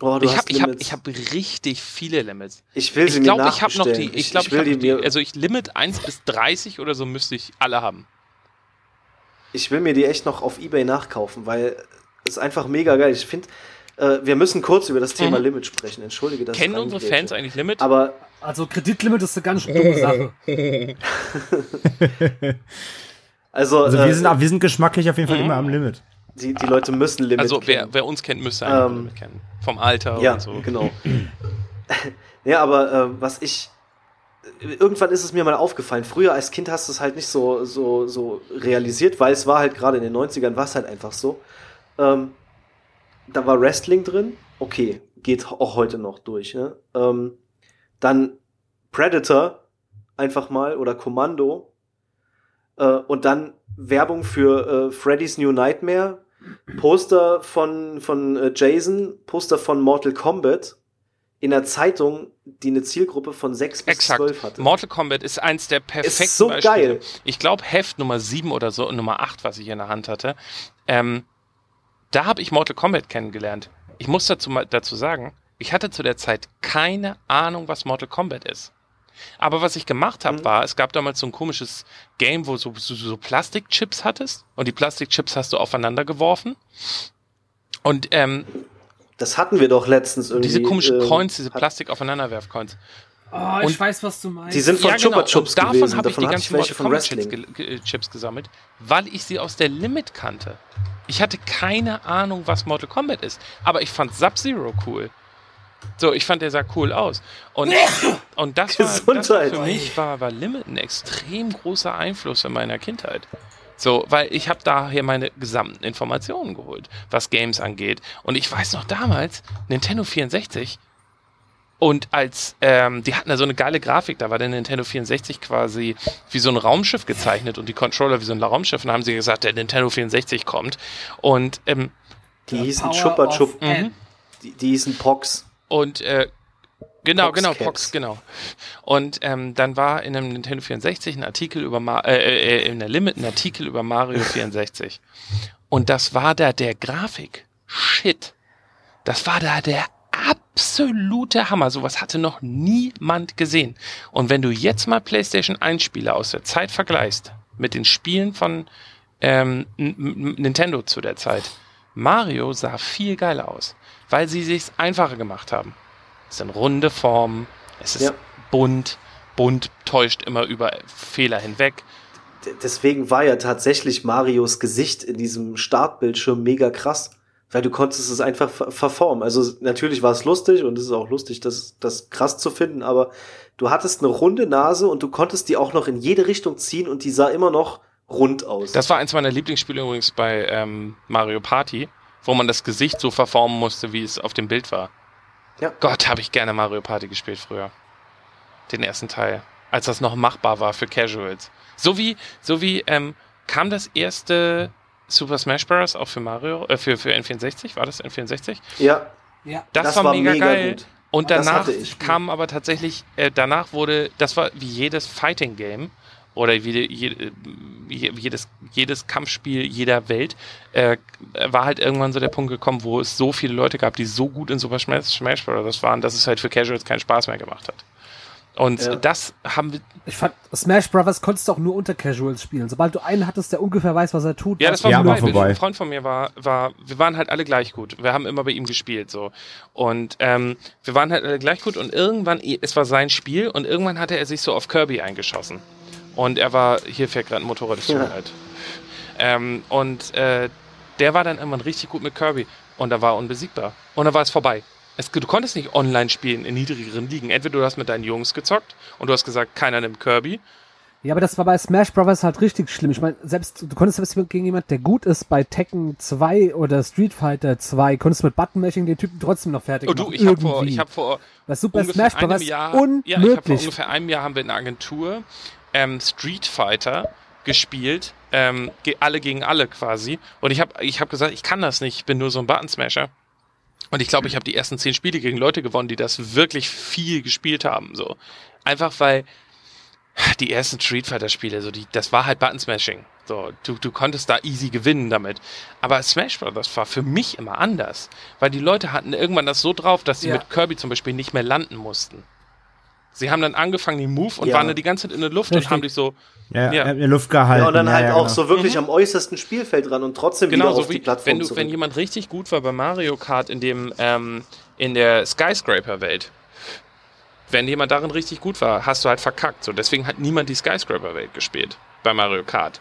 Oh, ich habe ich hab, ich hab richtig viele Limits. Ich will sie ich glaub, mir Ich glaube, ich habe noch die. Ich glaube, ich, ich, ich die, Also ich Limit 1 bis 30 oder so müsste ich alle haben. Ich will mir die echt noch auf Ebay nachkaufen, weil es ist einfach mega geil. Ich finde, äh, wir müssen kurz über das Thema mhm. Limit sprechen. Entschuldige, dass Kennen unsere Fans eigentlich Limit? Aber also Kreditlimit ist eine ganz dumme Sache. also, also wir, äh, sind, wir sind geschmacklich auf jeden Fall mhm. immer am Limit. Die, die Leute müssen Limit Also wer, wer uns kennt, müsste ein ähm, Limit kennen. Vom Alter ja, und so. genau. ja, aber äh, was ich irgendwann ist es mir mal aufgefallen. Früher als Kind hast du es halt nicht so, so, so realisiert, weil es war halt gerade in den 90ern war es halt einfach so. Ähm, da war Wrestling drin, okay, geht auch heute noch durch. Ne? Ähm, dann Predator einfach mal oder Kommando äh, und dann Werbung für äh, Freddy's New Nightmare, Poster von, von äh, Jason, Poster von Mortal Kombat in der Zeitung, die eine Zielgruppe von 6 bis Exakt. 12 hatte. Mortal Kombat ist eins der perfekten ist so Beispiele. geil. Ich glaube, Heft Nummer 7 oder so Nummer 8, was ich in der Hand hatte, ähm, da habe ich Mortal Kombat kennengelernt. Ich muss dazu mal dazu sagen, ich hatte zu der Zeit keine Ahnung, was Mortal Kombat ist. Aber was ich gemacht habe, mhm. war, es gab damals so ein komisches Game, wo du so, so, Plastikchips hattest und die Plastikchips hast du aufeinander geworfen. Und ähm, das hatten wir doch letztens irgendwie. Diese komischen äh, Coins, diese Plastik aufeinanderwerf Coins. Oh, ich weiß, was du meinst. Die sind von ja, Chupa genau. Chups davon gewesen. Hab davon habe ich die ganzen von Wrestling. Chips, Chips gesammelt, weil ich sie aus der Limit kannte. Ich hatte keine Ahnung, was Mortal Kombat ist, aber ich fand Sub-Zero cool. So, ich fand, der sah cool aus. Und, und das, war, das war für mich war, war Limit ein extrem großer Einfluss in meiner Kindheit. So, weil ich habe da hier meine gesamten Informationen geholt, was Games angeht. Und ich weiß noch damals, Nintendo 64, Und als, ähm, die hatten da so eine geile Grafik, da war der Nintendo 64 quasi wie so ein Raumschiff gezeichnet und die Controller wie so ein Raumschiff. Und dann haben sie gesagt, der Nintendo 64 kommt. Und ähm, die hießen Chupa Chup. Mhm. Die, die hießen Pox. Und äh, genau, Pox genau. Pox, genau. Und ähm, dann war in einem Nintendo 64 ein Artikel über Ma äh, äh, in der Limit ein Artikel über Mario 64. Und das war da der Grafik. Shit. Das war da der absolute Hammer. Sowas hatte noch niemand gesehen. Und wenn du jetzt mal PlayStation 1 Spiele aus der Zeit vergleichst mit den Spielen von ähm, Nintendo zu der Zeit, Mario sah viel geiler aus, weil sie sich einfacher gemacht haben. Es sind runde Formen, es ist ja. bunt, bunt täuscht immer über Fehler hinweg. Deswegen war ja tatsächlich Marios Gesicht in diesem Startbildschirm mega krass weil du konntest es einfach verformen. Also natürlich war es lustig und es ist auch lustig, das, das krass zu finden, aber du hattest eine runde Nase und du konntest die auch noch in jede Richtung ziehen und die sah immer noch rund aus. Das war eins meiner Lieblingsspiele übrigens bei ähm, Mario Party, wo man das Gesicht so verformen musste, wie es auf dem Bild war. Ja. Gott, habe ich gerne Mario Party gespielt früher. Den ersten Teil. Als das noch machbar war für Casuals. So wie, so wie, ähm, kam das erste Super Smash Bros. auch für Mario, äh, für, für N64, war das N64? Ja. ja. Das, das war, war, mega, mega geil. Gut. Und danach kam aber tatsächlich, äh, danach wurde, das war wie jedes Fighting Game oder wie, je, jedes, jedes Kampfspiel jeder Welt, äh, war halt irgendwann so der Punkt gekommen, wo es so viele Leute gab, die so gut in Super Smash, Smash Bros. waren, dass es halt für Casuals keinen Spaß mehr gemacht hat. Und ja. das haben wir. Ich fand, Smash Brothers konntest du auch nur unter Casuals spielen. Sobald du einen hattest, der ungefähr weiß, was er tut. Ja, das war vorbei. vorbei. Ein Freund von mir war, war, wir waren halt alle gleich gut. Wir haben immer bei ihm gespielt, so. Und, ähm, wir waren halt alle gleich gut und irgendwann, es war sein Spiel und irgendwann hatte er sich so auf Kirby eingeschossen. Und er war, hier fährt gerade ein Motorrad, ist ja. halt. Ähm, und, äh, der war dann irgendwann richtig gut mit Kirby. Und da war unbesiegbar. Und dann war es vorbei. Es, du konntest nicht online spielen in niedrigeren Ligen. Entweder du hast mit deinen Jungs gezockt und du hast gesagt, keiner nimmt Kirby. Ja, aber das war bei Smash Bros. halt richtig schlimm. Ich meine, selbst du konntest selbst gegen jemand, der gut ist bei Tekken 2 oder Street Fighter 2, konntest mit Button-Mashing den Typen trotzdem noch fertig machen. Oh du, ich habe vor, ich hab vor das Super Smash. Jahr, unmöglich. Ja, ich hab vor ungefähr einem Jahr haben wir in einer Agentur ähm, Street Fighter gespielt, ähm, alle gegen alle quasi. Und ich habe ich hab gesagt, ich kann das nicht, ich bin nur so ein Button-Smasher. Und ich glaube, ich habe die ersten zehn Spiele gegen Leute gewonnen, die das wirklich viel gespielt haben. So einfach weil die ersten Street Fighter Spiele, so die, das war halt Button Smashing. So, du, du konntest da easy gewinnen damit. Aber Smash Bros. war für mich immer anders, weil die Leute hatten irgendwann das so drauf, dass sie ja. mit Kirby zum Beispiel nicht mehr landen mussten. Sie haben dann angefangen, den Move und ja. waren dann die ganze Zeit in der Luft Richtig. und haben dich so ja, ja. in der Luft gehalten. Ja, und dann halt ja, auch genau. so wirklich mhm. am äußersten Spielfeld dran und trotzdem genau, wieder so auf wie, die Plattform wenn, du, wenn jemand richtig gut war bei Mario Kart in dem ähm, in der Skyscraper-Welt, wenn jemand darin richtig gut war, hast du halt verkackt. So, deswegen hat niemand die Skyscraper-Welt gespielt bei Mario Kart.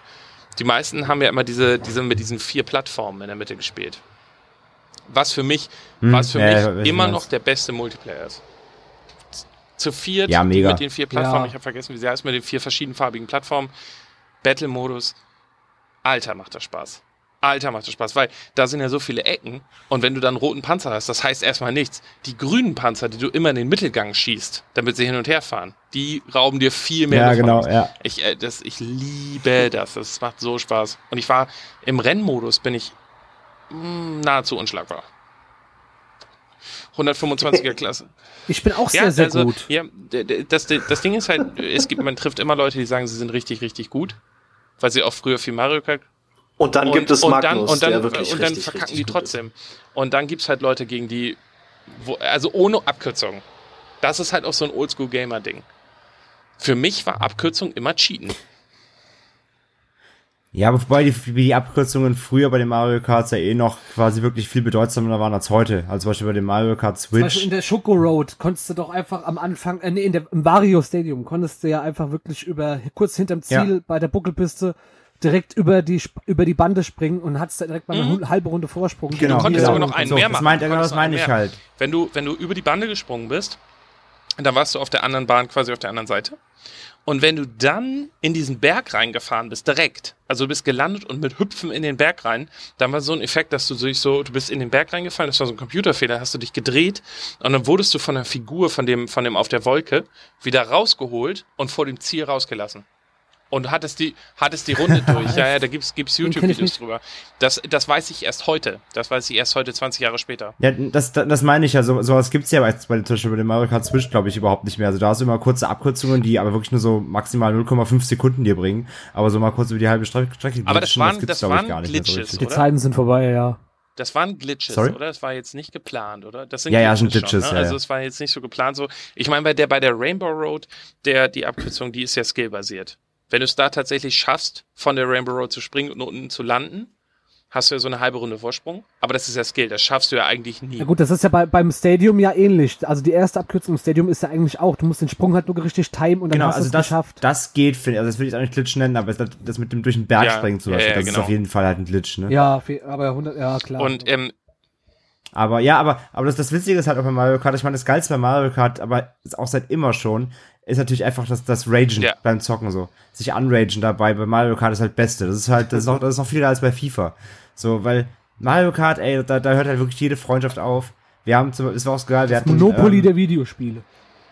Die meisten haben ja immer diese, diese mit diesen vier Plattformen in der Mitte gespielt. Was für mich, hm, was für mich immer noch der beste Multiplayer ist zu viert ja, mega. mit den vier Plattformen. Ja. Ich habe vergessen, wie sie heißt, mit den vier verschiedenfarbigen Plattformen. Battle-Modus. Alter, macht das Spaß. Alter, macht das Spaß, weil da sind ja so viele Ecken und wenn du dann einen roten Panzer hast, das heißt erstmal nichts. Die grünen Panzer, die du immer in den Mittelgang schießt, damit sie hin und her fahren, die rauben dir viel mehr. Ja, genau, ja. Ich, äh, das, ich liebe das. Das macht so Spaß. Und ich war im Rennmodus, bin ich mh, hm, nahezu unschlagbar. 125er Klasse. Ich bin auch sehr, ja, sehr also, gut. Ja, das, das Ding ist halt, es gibt, man trifft immer Leute, die sagen, sie sind richtig, richtig gut, weil sie auch früher viel Mario Kart und dann und, gibt es Magnus, und dann, und dann, der wirklich Und dann richtig, verkacken richtig die trotzdem. Und dann gibt's halt Leute, gegen die, wo, also ohne Abkürzung. Das ist halt auch so ein Oldschool-Gamer-Ding. Für mich war Abkürzung immer Cheaten. Ja, aber wobei die, die Abkürzungen früher bei den Mario Karts ja eh noch quasi wirklich viel bedeutsamer waren als heute. Also zum Beispiel bei dem Mario Kart Switch. Zum Beispiel in der Schoko Road konntest du doch einfach am Anfang, äh, nee, in der, im Wario Stadium konntest du ja einfach wirklich über, kurz hinterm Ziel ja. bei der Buckelpiste direkt über die über die Bande springen und hattest da direkt mal eine mhm. halbe Runde Vorsprung. Genau, du konntest genau. aber noch einen so, mehr machen. Das, meint, genau, das meine ich halt. Wenn du, wenn du über die Bande gesprungen bist, dann warst du auf der anderen Bahn quasi auf der anderen Seite. Und wenn du dann in diesen Berg reingefahren bist, direkt, also du bist gelandet und mit Hüpfen in den Berg rein, dann war so ein Effekt, dass du dich so, du bist in den Berg reingefallen, das war so ein Computerfehler, hast du dich gedreht und dann wurdest du von der Figur, von dem, von dem auf der Wolke, wieder rausgeholt und vor dem Ziel rausgelassen. Und hattest die, hattest die Runde durch. Ja, ja, da gibt's, gibt's YouTube-Videos drüber. Das, das weiß ich erst heute. Das weiß ich erst heute, 20 Jahre später. Ja, das, das meine ich ja. So, sowas gibt's ja bei, bei, zum Beispiel bei dem Mario Kart Switch, glaube ich, überhaupt nicht mehr. Also da hast du immer kurze Abkürzungen, die aber wirklich nur so maximal 0,5 Sekunden dir bringen. Aber so mal kurz über die halbe Strecke glitschen, Aber das waren, das, das waren Glitches, so Die Zeiten sind vorbei, ja. Das waren Glitches, Sorry? oder? Das war jetzt nicht geplant, oder? Das sind ja, Glitches ja, sind Glitches. Schon, ne? Also es war jetzt nicht so geplant. So, ich meine, bei der bei der Rainbow Road, der die Abkürzung, die ist ja skillbasiert. Wenn du es da tatsächlich schaffst, von der Rainbow Road zu springen und unten zu landen, hast du ja so eine halbe Runde Vorsprung. Aber das ist ja Skill, das schaffst du ja eigentlich nie. Ja gut, das ist ja bei, beim Stadium ja ähnlich. Also die erste Abkürzung im Stadium ist ja eigentlich auch, du musst den Sprung halt nur richtig timen und dann genau, hast also du es geschafft. Das geht, finde ich. Also das will ich auch nicht Glitch nennen, aber das, das mit dem durch den Berg ja, springen zu lassen, ja, ja, das genau. ist auf jeden Fall halt ein Glitch, ne? Ja, aber 100, ja klar. Und ähm, aber ja, aber, aber das, das Witzige ist halt auch bei Mario Kart, ich meine, das Geilste bei Mario Kart, aber ist auch seit immer schon, ist natürlich einfach das, das Ragen ja. beim Zocken so. Sich anragen dabei bei Mario Kart ist halt Beste. Das ist halt, das ist noch, das ist noch viel als bei FIFA. So, weil Mario Kart, ey, da, da hört halt wirklich jede Freundschaft auf. Wir haben zum, es war auch geil, wir hatten. Monopoly ähm, der Videospiele.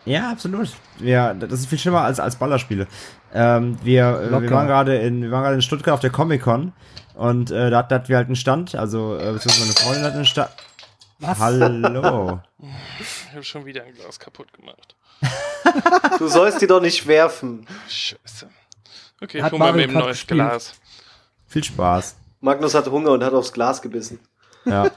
Ja, absolut. Ja, das ist viel schlimmer als, als Ballerspiele. Ähm, wir, äh, wir waren gerade in, wir waren gerade in Stuttgart auf der Comic Con und äh, da, da hatten wir halt einen Stand, also äh, beziehungsweise meine Freundin hat einen Stand. Was? Hallo. Ich habe schon wieder ein Glas kaputt gemacht. du sollst die doch nicht werfen. Scheiße. Okay, ich hol mal eben ein neues gespielt. Glas. Viel Spaß. Magnus hat Hunger und hat aufs Glas gebissen. Ja.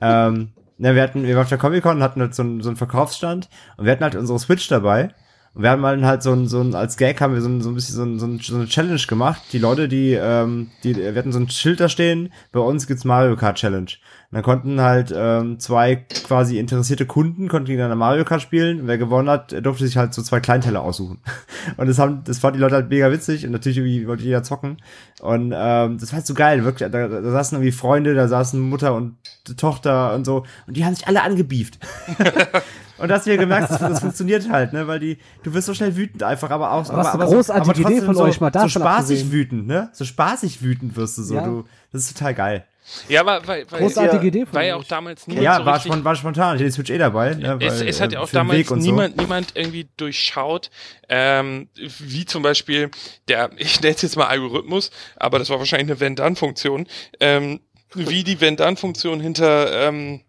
ähm, na, wir hatten, wir waren auf der Comic Con und hatten halt so, einen, so einen Verkaufsstand und wir hatten halt unsere Switch dabei. Und wir haben halt, halt so ein, so ein, als Gag haben wir so ein, so ein bisschen so, ein, so, ein, so eine Challenge gemacht. Die Leute, die, ähm, die, wir hatten so ein Schild da stehen, bei uns gibt's Mario Kart Challenge. Und dann konnten halt ähm, zwei quasi interessierte Kunden konnten gegeneinander Mario Kart spielen. Und wer gewonnen hat, durfte sich halt so zwei Kleinteile aussuchen. Und das haben, das fanden die Leute halt mega witzig und natürlich irgendwie wollte jeder zocken. Und ähm, das war halt so geil, wirklich. Da, da saßen irgendwie Freunde, da saßen Mutter und Tochter und so. Und die haben sich alle angebieft. Und hast du ja gemerkt, das, das, funktioniert halt, ne, weil die, du wirst so schnell wütend einfach, aber auch, aber, aber, großartige so, aber Idee von so, euch mal da So spaßig wütend, ne, so spaßig wütend wirst du so, ja. du, das ist total geil. Ja, aber weil, weil Großartige ja, Idee von war ja auch damals niemand Ja, so war, spon war spontan. Ich hatte die Switch eh dabei. Ne, weil, es, es hat ja auch damals niemand, so. niemand irgendwie durchschaut, ähm, wie zum Beispiel der, ich nenne es jetzt mal Algorithmus, aber das war wahrscheinlich eine Wenn-Dann-Funktion, ähm, wie die Wenn-Dann-Funktion hinter, ähm,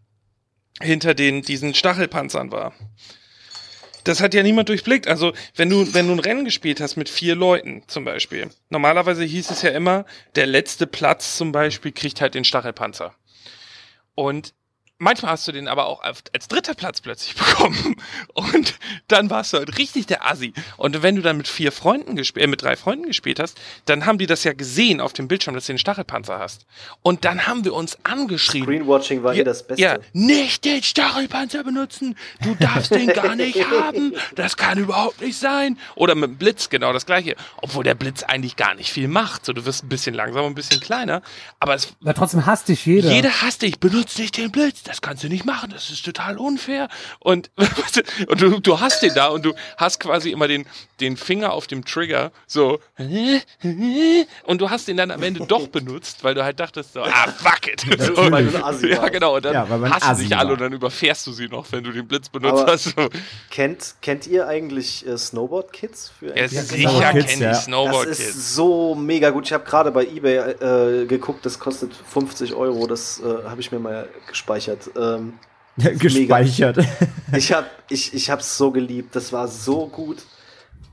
hinter den, diesen Stachelpanzern war das hat ja niemand durchblickt. Also, wenn du, wenn du ein Rennen gespielt hast mit vier Leuten zum Beispiel, normalerweise hieß es ja immer, der letzte Platz zum Beispiel kriegt halt den Stachelpanzer. Und manchmal hast du den aber auch als dritter Platz plötzlich bekommen. Und dann warst du halt richtig der Assi. Und wenn du dann mit vier Freunden gespielt, äh, mit drei Freunden gespielt hast, dann haben die das ja gesehen auf dem Bildschirm, dass du den Stachelpanzer hast. Und dann haben wir uns angeschrieben. Screenwatching war ja, eh das Beste. Ja, nicht den Stachelpanzer benutzen. Du darfst den gar nicht haben. Das kann überhaupt nicht sein. Oder mit dem Blitz genau das gleiche. Obwohl der Blitz eigentlich gar nicht viel macht. So, du wirst ein bisschen langsamer, ein bisschen kleiner. Aber es. Ja, trotzdem hasst dich jeder. Jeder hasst dich. Benutzt nicht den Blitz das kannst du nicht machen, das ist total unfair. Und, und du, du hast den da und du hast quasi immer den, den Finger auf dem Trigger, so, und du hast den dann am Ende doch benutzt, weil du halt dachtest, so, ah, fuck it. So, ja, genau, und dann ja, hast du dich alle und dann überfährst du sie noch, wenn du den Blitz benutzt Aber hast. So. Kennt, kennt ihr eigentlich äh, Snowboard Kids? Für ja, sicher kenne ich ja. Snowboard Kids. Das ist so mega gut. Ich habe gerade bei Ebay äh, geguckt, das kostet 50 Euro, das äh, habe ich mir mal gespeichert hat. Ähm, Gespeichert. Mega. Ich habe ich, ich hab's so geliebt. Das war so gut.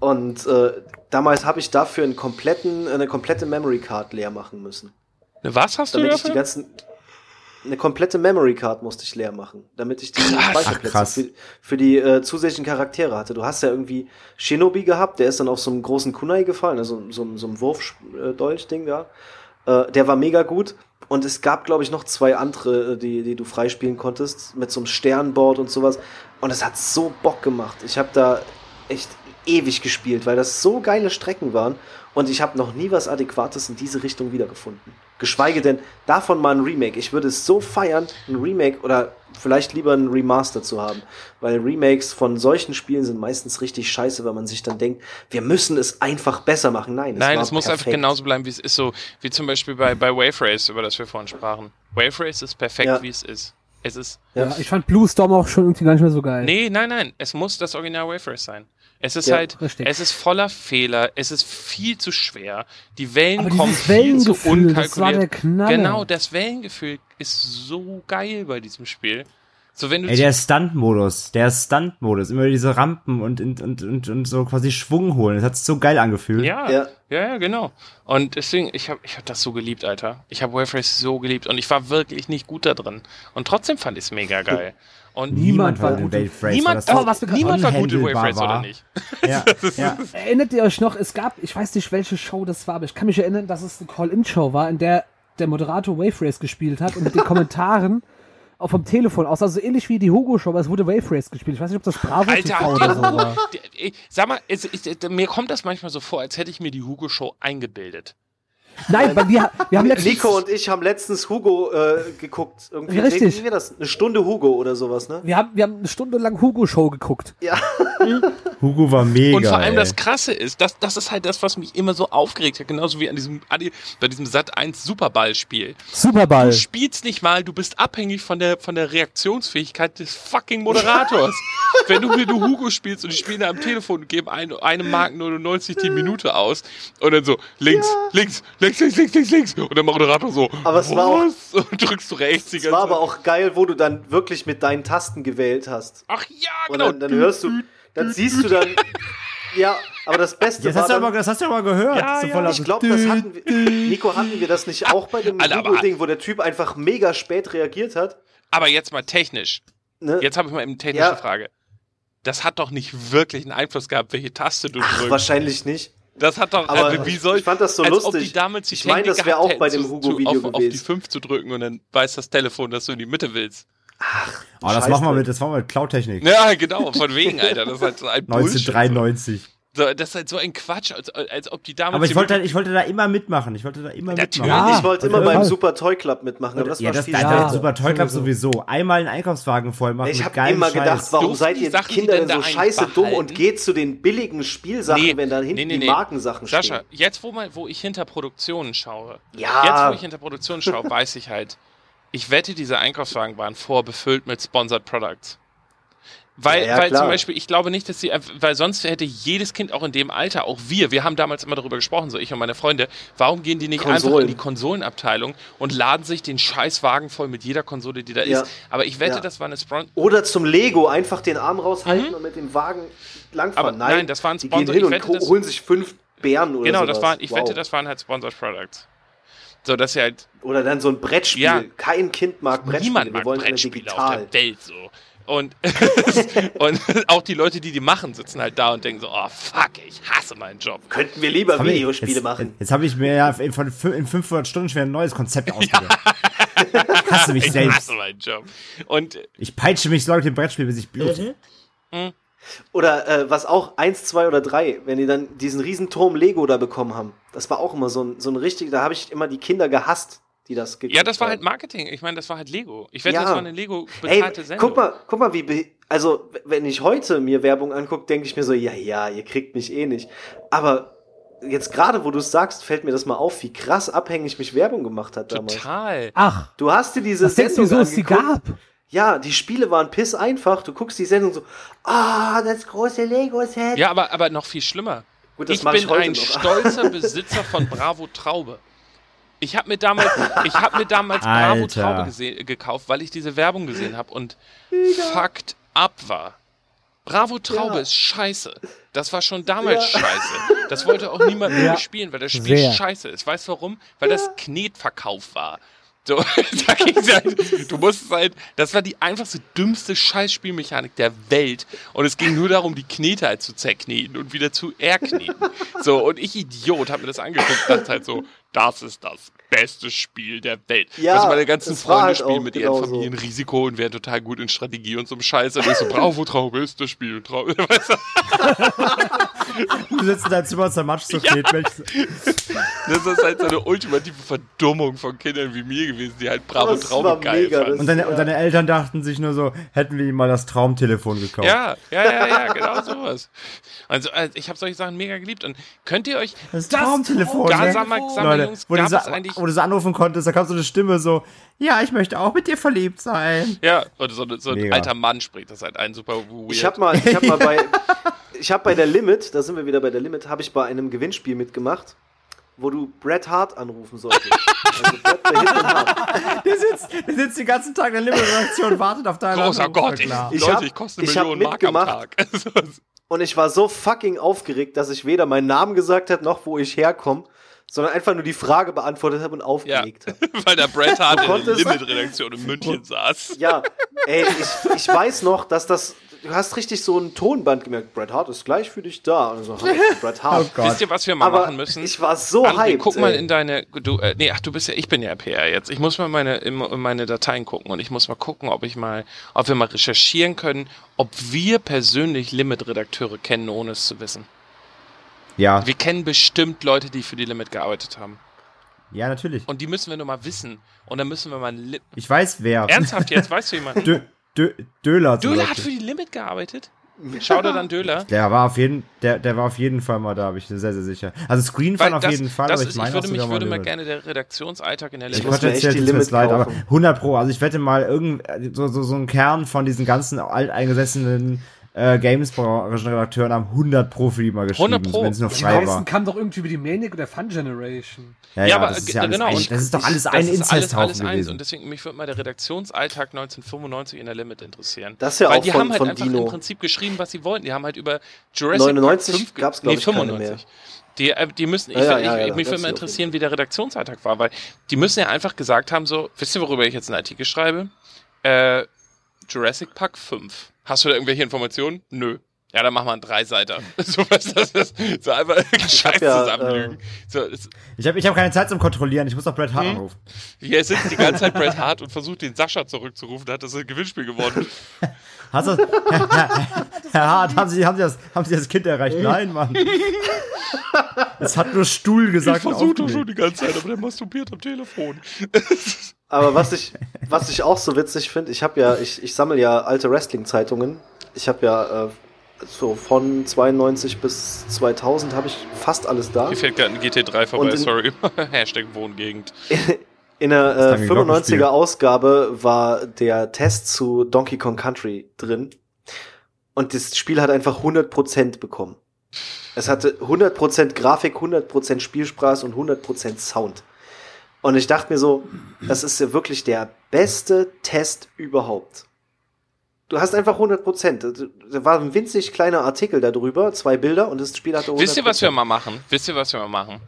Und äh, damals habe ich dafür einen kompletten, eine komplette Memory Card leer machen müssen. Was hast damit du dafür? Ich die ganzen, eine komplette Memory Card musste ich leer machen, damit ich die Speicherplätze für, für, die äh, zusätzlichen Charaktere hatte. Du hast ja irgendwie Shinobi gehabt, der ist dann auf so einem großen Kunai gefallen, also so, so einem Wurfdolch-Ding da. Äh, der war mega gut. Und es gab, glaube ich, noch zwei andere, äh, die, die du freispielen konntest, mit so einem Sternboard und sowas. Und es hat so Bock gemacht. Ich habe da echt ewig gespielt, weil das so geile Strecken waren und ich habe noch nie was Adäquates in diese Richtung wiedergefunden. Geschweige denn davon mal ein Remake. Ich würde es so feiern, ein Remake oder vielleicht lieber ein Remaster zu haben, weil Remakes von solchen Spielen sind meistens richtig scheiße, weil man sich dann denkt, wir müssen es einfach besser machen. Nein, Nein, es, es muss perfekt. einfach genauso bleiben, wie es ist. So wie zum Beispiel bei, bei Wave Race, über das wir vorhin sprachen. Wave Race ist perfekt, ja. wie es ist. Es ist. Ja, ich fand Blue Storm auch schon irgendwie gar nicht mehr so geil. Nee, nein, nein. Es muss das Original Wave Race sein. Es ist ja, halt, richtig. es ist voller Fehler, es ist viel zu schwer. Die Wellen Aber kommen viel zu unkalkuliert. Das war der Genau, das Wellengefühl ist so geil bei diesem Spiel. So, wenn du Ey, der Stunt-Modus, der Stunt-Modus, immer diese Rampen und, und, und, und, und so quasi Schwung holen. Das hat sich so geil angefühlt. Ja, ja, ja, ja genau. Und deswegen, ich habe ich hab das so geliebt, Alter. Ich habe Wave Race so geliebt und ich war wirklich nicht gut da drin. Und trotzdem fand ich es mega geil. Und niemand, war gut in Wave Niemand, oh, was niemand war gut in Wave Race, oder nicht? Ja, ja. Erinnert ihr euch noch, es gab, ich weiß nicht, welche Show das war, aber ich kann mich erinnern, dass es eine Call-In-Show war, in der der Moderator Wave Race gespielt hat und mit den Kommentaren auch vom Telefon aus, also ähnlich wie die Hugo-Show, aber es wurde Wave Race gespielt. Ich weiß nicht, ob das Bravo Alter, TV oder so war. Sag mal, es, es, mir kommt das manchmal so vor, als hätte ich mir die Hugo-Show eingebildet. Nein, weil wir, wir haben letztens Nico und ich haben letztens Hugo äh, geguckt. Irgendwie Richtig. Wie wir das? Eine Stunde Hugo oder sowas, ne? Wir haben, wir haben eine Stunde lang Hugo-Show geguckt. Ja. Hugo war mega. Und vor allem ey. das Krasse ist, das, das ist halt das, was mich immer so aufgeregt hat. Genauso wie an diesem, bei diesem Sat 1 Superball-Spiel. Superball. Du spielst nicht mal, du bist abhängig von der, von der Reaktionsfähigkeit des fucking Moderators. Wenn du hier du Hugo spielst und die spielen da am Telefon und geben ein, eine Mark 99 die Minute aus und dann so links, ja. links, links, links, links, links, links und der Moderator so, aber es war auch, und drückst du rechts. Es war aber auch geil, wo du dann wirklich mit deinen Tasten gewählt hast. Ach ja, genau. Und dann, dann hörst du, dann siehst du dann, ja, aber das Beste das war hast dann, aber, Das hast du aber gehört. Ja, ja. Ich glaube, das hatten wir, Nico, hatten wir das nicht auch bei dem Hugo-Ding, wo der Typ einfach mega spät reagiert hat? Aber jetzt mal technisch. Ne? Jetzt habe ich mal eine technische ja. Frage. Das hat doch nicht wirklich einen Einfluss gehabt, welche Taste du Ach, drückst. Wahrscheinlich nicht. Das hat doch, aber äh, wie soll, ich fand das so lustig. ich meine, das wäre auch bei dem Hugo-Video gewesen. Auf die 5 zu drücken und dann weiß das Telefon, dass du in die Mitte willst. Ach, oh, das machen wir mit, das machen wir mit Cloud-Technik. Ja, genau, von wegen, Alter. Das ist halt so ein 1993. Bullshit. So, das ist halt so ein Quatsch, als, als ob die damals. Aber ich wollte, ich wollte da immer mitmachen. Ich wollte da immer Natürlich. mitmachen. Ja, ich wollte immer beim Super Toy Club mitmachen. Aber das ja, war das, viel ja, Super Toy Club sowieso. Einmal einen Einkaufswagen voll machen. Ich habe immer gedacht, warum Durften seid ihr Sachen, Kinder denn so scheiße dumm und geht zu den billigen Spielsachen, nee, wenn da hinten nee, nee, die Markensachen stehen? Sascha, jetzt wo, mal, wo ich hinter Produktionen schaue, ja. jetzt wo ich hinter Produktionen schaue, weiß ich halt, ich wette, diese Einkaufswagen waren vorbefüllt mit Sponsored Products. Weil, ja, ja, weil zum Beispiel, ich glaube nicht, dass sie, weil sonst hätte jedes Kind auch in dem Alter, auch wir, wir haben damals immer darüber gesprochen, so ich und meine Freunde, warum gehen die nicht Konsolen. einfach in die Konsolenabteilung und laden sich den Scheißwagen voll mit jeder Konsole, die da ja. ist. Aber ich wette, das war eine Sponsor. Oder zum Lego einfach den Arm raushalten mhm. und mit dem Wagen langfahren. Aber nein, nein, das waren Sponsor. Die gehen hin und wette, holen sich fünf Bären oder Genau, sowas. das waren, ich wow. wette, das waren halt Sponsored Products. So, dass sie halt. Oder dann so ein Brettspiel. Ja. Kein Kind mag Brettspiele. Niemand mag Wir wollen Brettspiele auf der Welt so. Und, und auch die Leute, die die machen, sitzen halt da und denken so, oh fuck, ich hasse meinen Job. Könnten wir lieber Videospiele jetzt, machen. Jetzt, jetzt habe ich mir ja in, in 500 Stunden schon ein neues Konzept ausgedacht. Ja. Ich hasse mich ich selbst. Ich hasse meinen Job. Und ich peitsche mich so lange mit dem Brettspiel, bis ich blute. Mhm. Mhm. Oder äh, was auch, eins, zwei oder drei, wenn die dann diesen Riesenturm Lego da bekommen haben. Das war auch immer so ein, so ein richtig, da habe ich immer die Kinder gehasst, die das Ja, das war halt Marketing. Ich meine, das war halt Lego. Ich wette, ja. das war eine Lego bezahlte Ey, Sendung. Guck mal, guck mal, wie, also, wenn ich heute mir Werbung angucke, denke ich mir so, ja, ja, ihr kriegt mich eh nicht. Aber jetzt gerade, wo du es sagst, fällt mir das mal auf, wie krass abhängig mich Werbung gemacht hat damals. Total. Ach. Du hast dir diese Was Sendung denkst du, so es die gab? Ja, die Spiele waren piss einfach. Du guckst die Sendung so, ah, das große Lego-Set. Ja, aber, aber noch viel schlimmer. Gut, ich bin ich ein noch. stolzer Besitzer von Bravo Traube. Ich habe mir damals, ich hab mir damals Bravo Traube gekauft, weil ich diese Werbung gesehen habe und fucked up war. Bravo Traube ja. ist scheiße. Das war schon damals ja. scheiße. Das wollte auch niemand mehr ja. spielen, weil das Spiel Sehr. scheiße ist. Weißt du warum? Weil das Knetverkauf war. So, da ging's halt, du musst halt, das war die einfachste, dümmste Scheißspielmechanik der Welt. Und es ging nur darum, die Knete halt zu zerkneten und wieder zu erkneten. So, und ich Idiot hab mir das angeguckt und dachte halt so, das ist das bestes Spiel der Welt. Ja, also meine ganzen Freunde halt spielen mit ihren Familienrisiko so. und werden total gut in Strategie und so einem Scheiß. Und ich so, bravo, Traube ist das Spiel. Traube. du sitzt in deinem Zimmer und zermatscht so ja. Das ist halt so eine ultimative Verdummung von Kindern wie mir gewesen, die halt bravo Traube geil fanden. Und deine, und deine Eltern dachten sich nur so, hätten wir ihm mal das Traumtelefon gekauft. Ja, ja, ja, ja, genau sowas. Also, also ich habe solche Sachen mega geliebt und könnt ihr euch das Traumtelefon, da, ne? sag mal, sag mal, Jungs, wo, du so, wo du so anrufen konntest, da kam so eine Stimme so, ja, ich möchte auch mit dir verliebt sein. Ja, und so, so ein alter Mann spricht das halt ein, super weird. Ich habe mal, ich hab mal bei, ich habe bei der Limit, da sind wir wieder bei der Limit, habe ich bei einem Gewinnspiel mitgemacht wo du Bret Hart anrufen solltest. also Bret Hart. Der sitzt, der sitzt den ganzen Tag in der Limit-Redaktion und wartet auf deinen Großer Anruf. Gott, ich, ich, Leute, ich koste eine Million Mark am Tag. und ich war so fucking aufgeregt, dass ich weder meinen Namen gesagt habe, noch wo ich herkomme, sondern einfach nur die Frage beantwortet habe und aufgelegt ja, habe. Weil der Bret Hart in der Limit-Redaktion in München saß. Ja, ey, ich, ich weiß noch, dass das, du hast richtig so ein Tonband gemerkt. Bret Hart ist gleich für dich da. Also, Bret Hart. Oh Wisst ihr, was wir mal Aber machen müssen? Ich war so André, hyped. Guck mal in deine, du, äh, nee, ach, du bist ja, ich bin ja PR jetzt. Ich muss mal meine, in, in meine Dateien gucken und ich muss mal gucken, ob ich mal, ob wir mal recherchieren können, ob wir persönlich Limit-Redakteure kennen, ohne es zu wissen. Ja. Wir kennen bestimmt Leute, die für die Limit gearbeitet haben. Ja, natürlich. Und die müssen wir nur mal wissen. Und dann müssen wir mal. Li ich weiß wer. Ernsthaft jetzt, weißt du jemanden? Dö Dö Döler. Döler hat für die Limit gearbeitet? Schau dir dann Döler. Der war auf jeden, der, der war auf jeden Fall mal da, bin ich sehr, sehr sicher. Also Screenfan auf jeden Fall, aber ich meine, ich würde, mich, würde mal gerne der Redaktionsalltag in der Limit. Ich wollte jetzt die Limit leid, aber 100 pro. Also ich wette mal irgend so, so, so ein Kern von diesen ganzen alteingesessenen äh, Games-Redakteuren haben 100 Pro für die mal geschrieben, wenn es noch frei die war. kam doch irgendwie über die Maniac oder Fun Generation. Ja, ja, ja aber das ist, ja alles genau. Ein, das ist doch alles ein Inzesthaufen gewesen. Und deswegen, mich würde mal der Redaktionsalltag 1995 in der Limit interessieren. Das ist ja Weil auch die von, haben halt von einfach Dino. im Prinzip geschrieben, was sie wollten. Die haben halt über Jurassic 99 Park 5 gab's, nee, 95. Die, äh, die müssen, ich, ja, ja, ja, mich würde mal interessieren, wie der Redaktionsalltag war, weil die müssen ja einfach gesagt haben, so, wisst ihr, worüber ich jetzt einen Artikel schreibe? Äh, Jurassic Park 5. Hast du da irgendwelche Informationen? Nö. Ja, dann machen wir einen Dreiseiter. so, was das ist. So einfach Scheiß ja, zusammenlügen. Äh, so, ich habe ich hab keine Zeit zum Kontrollieren. Ich muss doch Bret Hart hm? anrufen. Hier sitzt die ganze Zeit Bret Hart und versucht, den Sascha zurückzurufen. Da hat das ein Gewinnspiel gewonnen. Hast du, Herr, Herr Hart, haben Sie, haben, Sie das, haben Sie das Kind erreicht? Nein, Mann. Es hat nur Stuhl gesagt. Ich versuche doch schon die ganze Zeit, aber der masturbiert am Telefon. Aber was ich, was ich auch so witzig finde, ich habe ja, ich, ich sammle ja alte Wrestling-Zeitungen. Ich habe ja äh, so von 92 bis 2000 habe ich fast alles da. Mir fällt gerade ein GT3 vorbei, in, sorry. Hashtag Wohngegend. In, der äh, 95er Ausgabe war der Test zu Donkey Kong Country drin. Und das Spiel hat einfach 100% bekommen. Es hatte 100% Grafik, 100% Spielsprache und 100% Sound. Und ich dachte mir so, das ist ja wirklich der beste Test überhaupt. Du hast einfach 100 Prozent. Da war ein winzig kleiner Artikel darüber, zwei Bilder und das Spiel hatte 100 Wisst ihr, was wir mal machen? Wisst ihr, was wir mal machen?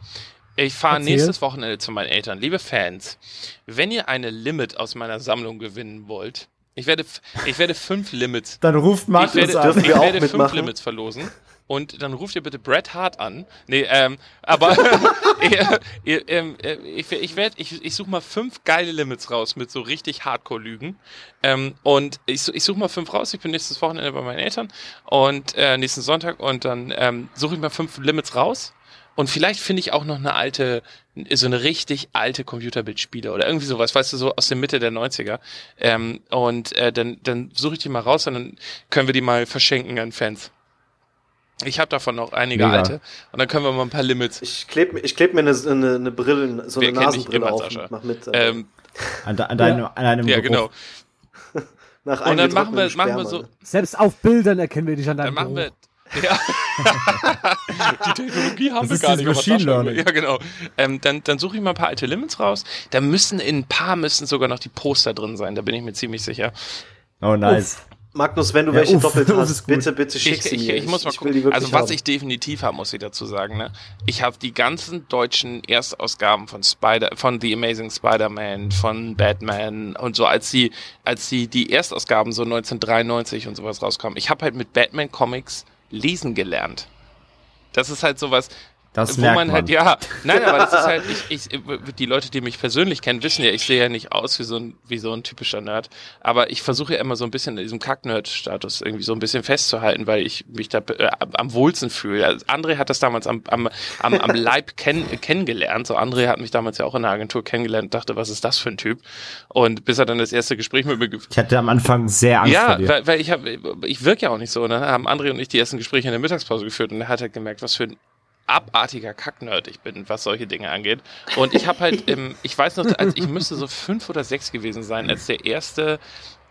Ich fahre nächstes Wochenende zu meinen Eltern. Liebe Fans, wenn ihr eine Limit aus meiner Sammlung gewinnen wollt, ich werde, ich werde fünf Limits. Dann ruft Markus ich werde, an. Ich werde fünf Limits verlosen und dann ruft ihr bitte Bret Hart an. Nee, ähm, aber ihr, ihr, ähm, äh, ich, ich werde, ich, ich suche mal fünf geile Limits raus mit so richtig Hardcore-Lügen. Ähm, und ich, ich suche mal fünf raus. Ich bin nächstes Wochenende bei meinen Eltern und äh, nächsten Sonntag und dann ähm, suche ich mal fünf Limits raus. Und vielleicht finde ich auch noch eine alte, so eine richtig alte Computerbildspiele oder irgendwie sowas, weißt du, so aus der Mitte der 90er. Ähm, und äh, dann, dann suche ich die mal raus und dann können wir die mal verschenken an Fans. Ich habe davon noch einige Mega. alte. Und dann können wir mal ein paar Limits. Ich klebe ich kleb mir eine, eine, eine Brille, so eine Nasenbrille auf und mach mit. Äh, ähm, an, de, an, deinem, ja. an deinem Ja, genau. Nach und dann machen wir, machen wir so. Selbst auf Bildern erkennen wir dich an deinem Dann machen wir. Ja. die Technologie haben das wir gar nicht. Machine Learning. Ja, genau. Ähm, dann, dann suche ich mal ein paar alte Limits raus. Da müssen in ein paar müssen sogar noch die Poster drin sein. Da bin ich mir ziemlich sicher. Oh, nice. Uff. Magnus, wenn du ja, welche uff, doppelt hast, bitte, bitte schick sie mir. Ich, ich, muss mal gucken. Also was haben. ich definitiv habe, muss ich dazu sagen. Ne? Ich habe die ganzen deutschen Erstausgaben von Spider, von The Amazing Spider-Man, von Batman und so, als die, als die die Erstausgaben so 1993 und sowas rauskamen. Ich habe halt mit Batman Comics lesen gelernt. Das ist halt sowas. Das wo man, man, halt, ja, nein, aber das ist halt, ich, ich, die Leute, die mich persönlich kennen, wissen ja, ich sehe ja nicht aus wie so ein, wie so ein typischer Nerd, aber ich versuche ja immer so ein bisschen in diesem Kack-Nerd-Status irgendwie so ein bisschen festzuhalten, weil ich mich da äh, am wohlsten fühle. Also André hat das damals am, am, am, am Leib kenn, kennengelernt, so André hat mich damals ja auch in der Agentur kennengelernt und dachte, was ist das für ein Typ? Und bis er dann das erste Gespräch mit mir Ich hatte am Anfang sehr Angst ja, vor dir. weil, weil ich habe, ich wirke ja auch nicht so, ne? Haben André und ich die ersten Gespräche in der Mittagspause geführt und er hat halt gemerkt, was für ein abartiger Kacknerd ich bin, was solche Dinge angeht. Und ich habe halt, ähm, ich weiß noch, als ich müsste so fünf oder sechs gewesen sein, als der erste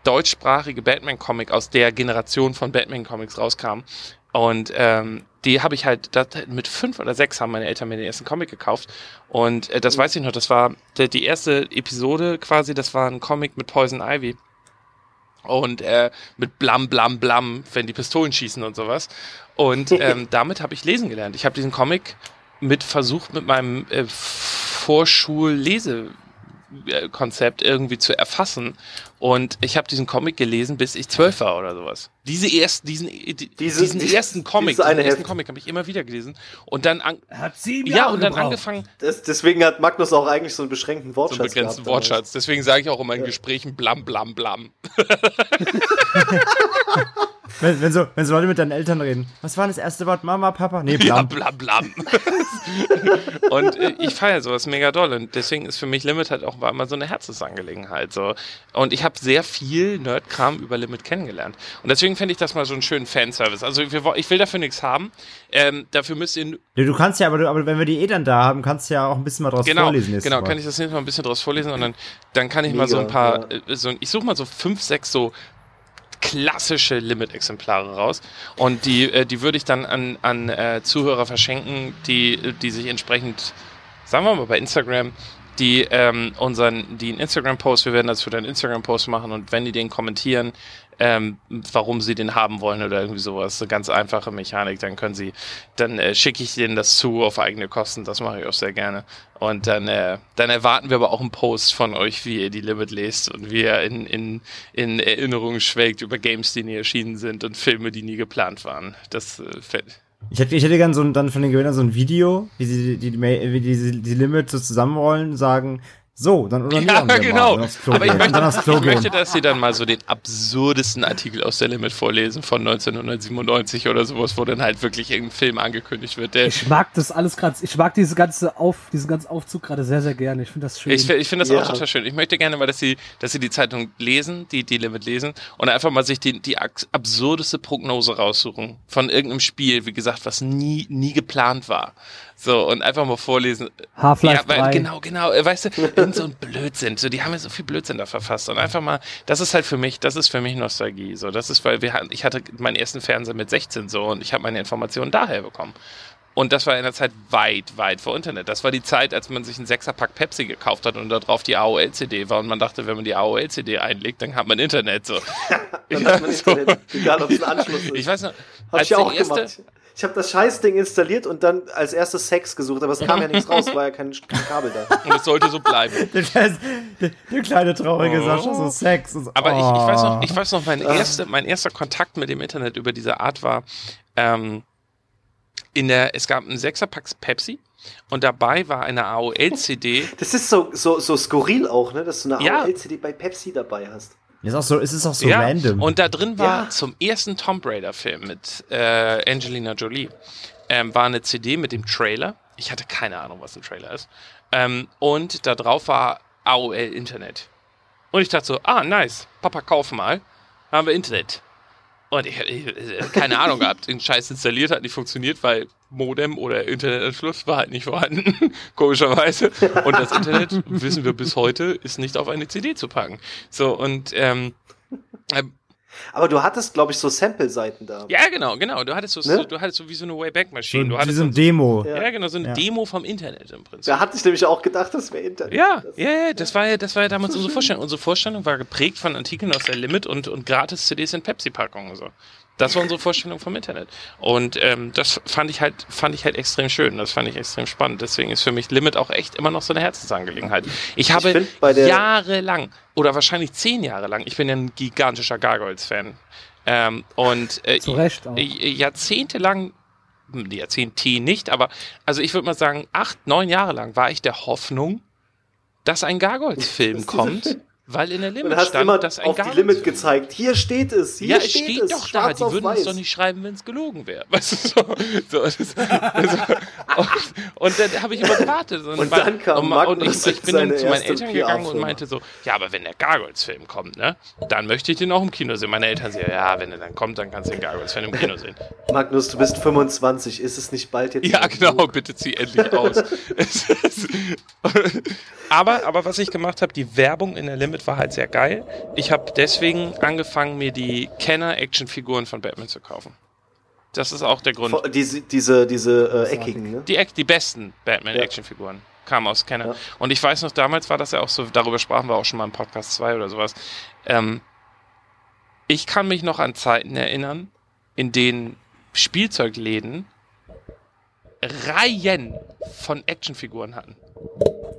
deutschsprachige Batman-Comic aus der Generation von Batman-Comics rauskam. Und ähm, die habe ich halt, das, mit fünf oder sechs haben meine Eltern mir den ersten Comic gekauft. Und äh, das weiß ich noch, das war die, die erste Episode quasi, das war ein Comic mit Poison Ivy und äh, mit Blam, Blam, Blam, wenn die Pistolen schießen und sowas. Und ähm, damit habe ich lesen gelernt. Ich habe diesen Comic mit versucht, mit meinem äh, Vorschul-Lese Konzept irgendwie zu erfassen. Und ich habe diesen Comic gelesen, bis ich zwölf war oder sowas. Diese ersten, diesen, die, diese, diesen die, ersten Comic, diesen ersten Comic habe ich immer wieder gelesen. Und dann an, hat sieben ja und dann gebraucht. angefangen. Das, deswegen hat Magnus auch eigentlich so einen beschränkten Wortschatz. So einen begrenzten gehabt, Wortschatz. Deswegen sage ich auch immer in ja. Gesprächen blam blam blam. Wenn, wenn, so, wenn so Leute mit deinen Eltern reden. Was war das erste Wort? Mama, Papa? Nee, blam. Ja, blam, blam. und äh, ich feiere sowas mega doll. Und deswegen ist für mich Limit halt auch immer so eine Herzensangelegenheit. So. Und ich habe sehr viel Nerdkram über Limit kennengelernt. Und deswegen finde ich das mal so einen schönen Fanservice. Also ich will dafür nichts haben. Ähm, dafür müsst ihr. Ja, du kannst ja, aber, du, aber wenn wir die eh dann da haben, kannst du ja auch ein bisschen mal draus genau, vorlesen. Genau, kann ich das nächste Mal ein bisschen draus vorlesen und dann, dann kann ich mega, mal so ein paar, ja. Äh, so, ich suche mal so fünf, sechs so klassische Limit-Exemplare raus. Und die, äh, die würde ich dann an, an äh, Zuhörer verschenken, die, die sich entsprechend, sagen wir mal bei Instagram, die ähm, unseren, die einen Instagram-Post, wir werden dazu dann Instagram-Post machen und wenn die den kommentieren, ähm, warum sie den haben wollen oder irgendwie sowas. Eine ganz einfache Mechanik. Dann können sie, dann äh, schicke ich denen das zu auf eigene Kosten. Das mache ich auch sehr gerne. Und dann, äh, dann erwarten wir aber auch einen Post von euch, wie ihr die Limit lest und wie ihr in, in, in Erinnerungen schwelgt über Games, die nie erschienen sind und Filme, die nie geplant waren. Das äh, fällt. Ich hätte, ich hätte gern so ein, dann von den Gewinnern so ein Video, wie sie die, die, wie die, die Limit so zusammenrollen, sagen, so, dann ja, wir genau. mal. Aber ich möchte, ich möchte, dass sie dann mal so den absurdesten Artikel aus der Limit vorlesen von 1997 oder sowas, wo dann halt wirklich irgendein Film angekündigt wird. ich mag das alles gerade, ich mag diese ganze Auf, diesen ganzen Aufzug gerade sehr, sehr gerne. Ich finde das schön. Ich, ich finde das ja. auch total schön. Ich möchte gerne mal, dass sie, dass sie die Zeitung lesen, die, die Limit lesen und einfach mal sich die, die absurdeste Prognose raussuchen von irgendeinem Spiel, wie gesagt, was nie, nie geplant war. So, und einfach mal vorlesen. Half-Life ja, 3. Genau, genau. Äh, weißt du, irgend so ein Blödsinn. So, die haben ja so viel Blödsinn da verfasst. Und einfach mal, das ist halt für mich, das ist für mich Nostalgie. So, das ist, weil wir hatten, ich hatte meinen ersten Fernseher mit 16 so und ich habe meine Informationen daher bekommen. Und das war in der Zeit weit, weit vor Internet. Das war die Zeit, als man sich einen Sechserpack Pepsi gekauft hat und da drauf die AOL-CD war und man dachte, wenn man die AOL-CD einlegt, dann hat man Internet. So. dann ja, hat man Internet, so. egal ob es ein Anschluss ist. Ich weiß noch, Hab ich auch erste, gemacht ich habe das Scheißding installiert und dann als erstes Sex gesucht, aber es kam ja nichts raus, war ja kein, kein Kabel da. Und es sollte so bleiben. der, der, der, kleine traurige oh. Sascha, so Sex. So, aber oh. ich, ich, weiß noch, ich weiß noch mein, erste, mein erster Kontakt mit dem Internet über diese Art war, ähm, in der, es gab einen Sechserpack Pepsi und dabei war eine AOL-CD. Das ist so, so, so skurril auch, ne, dass du eine ja. AOL-CD bei Pepsi dabei hast. Ist auch so, es ist auch so ja, random. Und da drin war ja. zum ersten Tomb Raider Film mit äh, Angelina Jolie ähm, war eine CD mit dem Trailer. Ich hatte keine Ahnung, was ein Trailer ist. Ähm, und da drauf war AOL Internet. Und ich dachte so, ah, nice, Papa, kauf mal. Haben wir Internet. Und ich, habe keine Ahnung gehabt, den Scheiß installiert, hat nicht funktioniert, weil Modem oder Internetanschluss war halt nicht vorhanden, komischerweise. Und das Internet, wissen wir bis heute, ist nicht auf eine CD zu packen. So, und ähm, äh, aber du hattest, glaube ich, so Sample-Seiten da. Ja, genau, genau. Du hattest so, ne? du hattest so wie so eine Wayback-Maschine. So, du hattest so ein Demo. Ja. ja. genau, so eine ja. Demo vom Internet im Prinzip. Da hatte ich nämlich auch gedacht, das wäre Internet. Ja, das, ja, ja, das war ja, das war ja damals unsere Vorstellung. Unsere Vorstellung war geprägt von Artikeln aus der Limit und, und gratis CDs in Pepsi-Packungen. So. Das war unsere Vorstellung vom Internet. Und ähm, das fand ich halt, fand ich halt extrem schön. Das fand ich extrem spannend. Deswegen ist für mich Limit auch echt immer noch so eine Herzensangelegenheit. Ich habe ich jahrelang oder wahrscheinlich zehn Jahre lang, ich bin ja ein gigantischer Gargoyles-Fan. Ähm, und äh, Zu Recht auch. jahrzehntelang Jahrzehnt T nicht, aber also ich würde mal sagen, acht, neun Jahre lang war ich der Hoffnung, dass ein Gargoyles-Film kommt. Weil in der Limit hast stand, immer dass ein auf die Limit gezeigt. Hier steht es. Hier ja, steht, steht es doch da. Die würden es doch nicht schreiben, wenn es gelogen wäre. Weißt du, so, so, das, also, und, und, dann habe ich immer gewartet. Und, und dann kam und, und ich, ich bin dann zu meinen Eltern gegangen und meinte so, ja, aber wenn der Gargoyles-Film kommt, ne, dann möchte ich den auch im Kino sehen. Meine Eltern sagen, ja, wenn er dann kommt, dann kannst du den Gargoyles-Film im Kino sehen. Magnus, du bist 25. Ist es nicht bald jetzt? Ja, genau. Bitte zieh endlich aus. aber, aber was ich gemacht habe, die Werbung in der Limit war halt sehr geil. Ich habe deswegen angefangen, mir die Kenner-Action-Figuren von Batman zu kaufen. Das ist auch der Grund. Diese, diese, diese äh, eckigen, ne? Die, die besten Batman-Action-Figuren ja. kamen aus Kenner. Ja. Und ich weiß noch, damals war das ja auch so, darüber sprachen wir auch schon mal im Podcast 2 oder sowas. Ähm, ich kann mich noch an Zeiten erinnern, in denen Spielzeugläden Reihen von Actionfiguren hatten.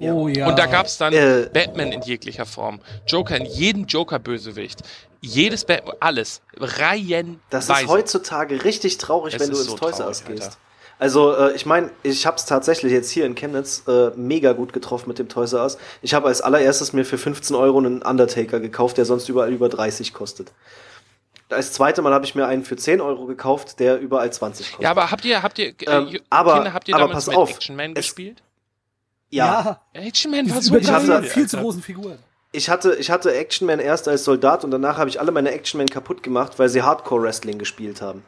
Ja. Oh ja. Und da gab es dann äh. Batman in jeglicher Form, Joker in jedem Joker-Bösewicht, jedes Batman, alles, Reihen. Das ist heutzutage richtig traurig, es wenn du ins so Toys R Us gehst. Also äh, ich meine, ich habe es tatsächlich jetzt hier in Chemnitz äh, mega gut getroffen mit dem Toys R Us. Ich habe als allererstes mir für 15 Euro einen Undertaker gekauft, der sonst überall über 30 kostet. Das zweite Mal habe ich mir einen für 10 Euro gekauft, der überall 20 kostet. Ja, aber habt ihr, habt ihr, äh, ähm, aber, Kinder, habt ihr aber pass auf, Action Man gespielt? Ja. ja. Action Man war so ich hatte, viel zu großen Figuren. Ich hatte, ich hatte Action Man erst als Soldat und danach habe ich alle meine Action Man kaputt gemacht, weil sie Hardcore Wrestling gespielt haben.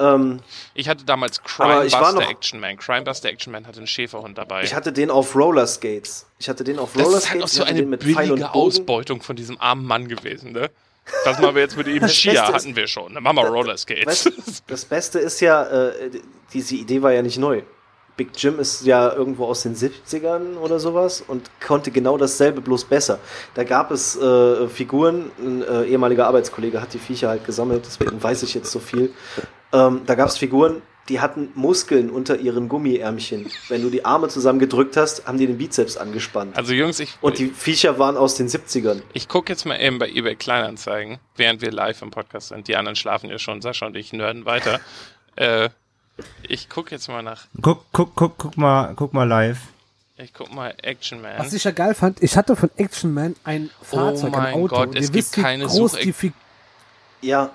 Ähm, ich hatte damals Crimebuster Action Man. Crimebuster Action Man hatte einen Schäferhund dabei. Ich hatte den auf Roller Skates. Ich hatte den auf Roller Skates. Das ist halt auch so eine billige Ausbeutung von diesem armen Mann gewesen, ne? Was machen wir jetzt mit ihm? Skier hatten wir schon. Dann machen wir Roller Skates. Weißt, das Beste ist ja, äh, diese Idee war ja nicht neu. Big Jim ist ja irgendwo aus den 70ern oder sowas und konnte genau dasselbe, bloß besser. Da gab es äh, Figuren, ein äh, ehemaliger Arbeitskollege hat die Viecher halt gesammelt, deswegen weiß ich jetzt so viel. Ähm, da gab es Figuren, die hatten Muskeln unter ihren Gummiärmchen. Wenn du die Arme zusammengedrückt hast, haben die den Bizeps angespannt. Also Jungs, ich... Und die Viecher waren aus den 70ern. Ich gucke jetzt mal eben bei eBay Kleinanzeigen, während wir live im Podcast sind. Die anderen schlafen ja schon, Sascha und ich nörden weiter. äh, ich guck jetzt mal nach. Guck, guck, guck, guck mal, guck mal live. Ich guck mal Action Man. Was ich ja geil fand, ich hatte von Action Man ein Fahrzeug, oh mein ein Auto. Gott, es gibt wisst, keine groß die Fi Ja.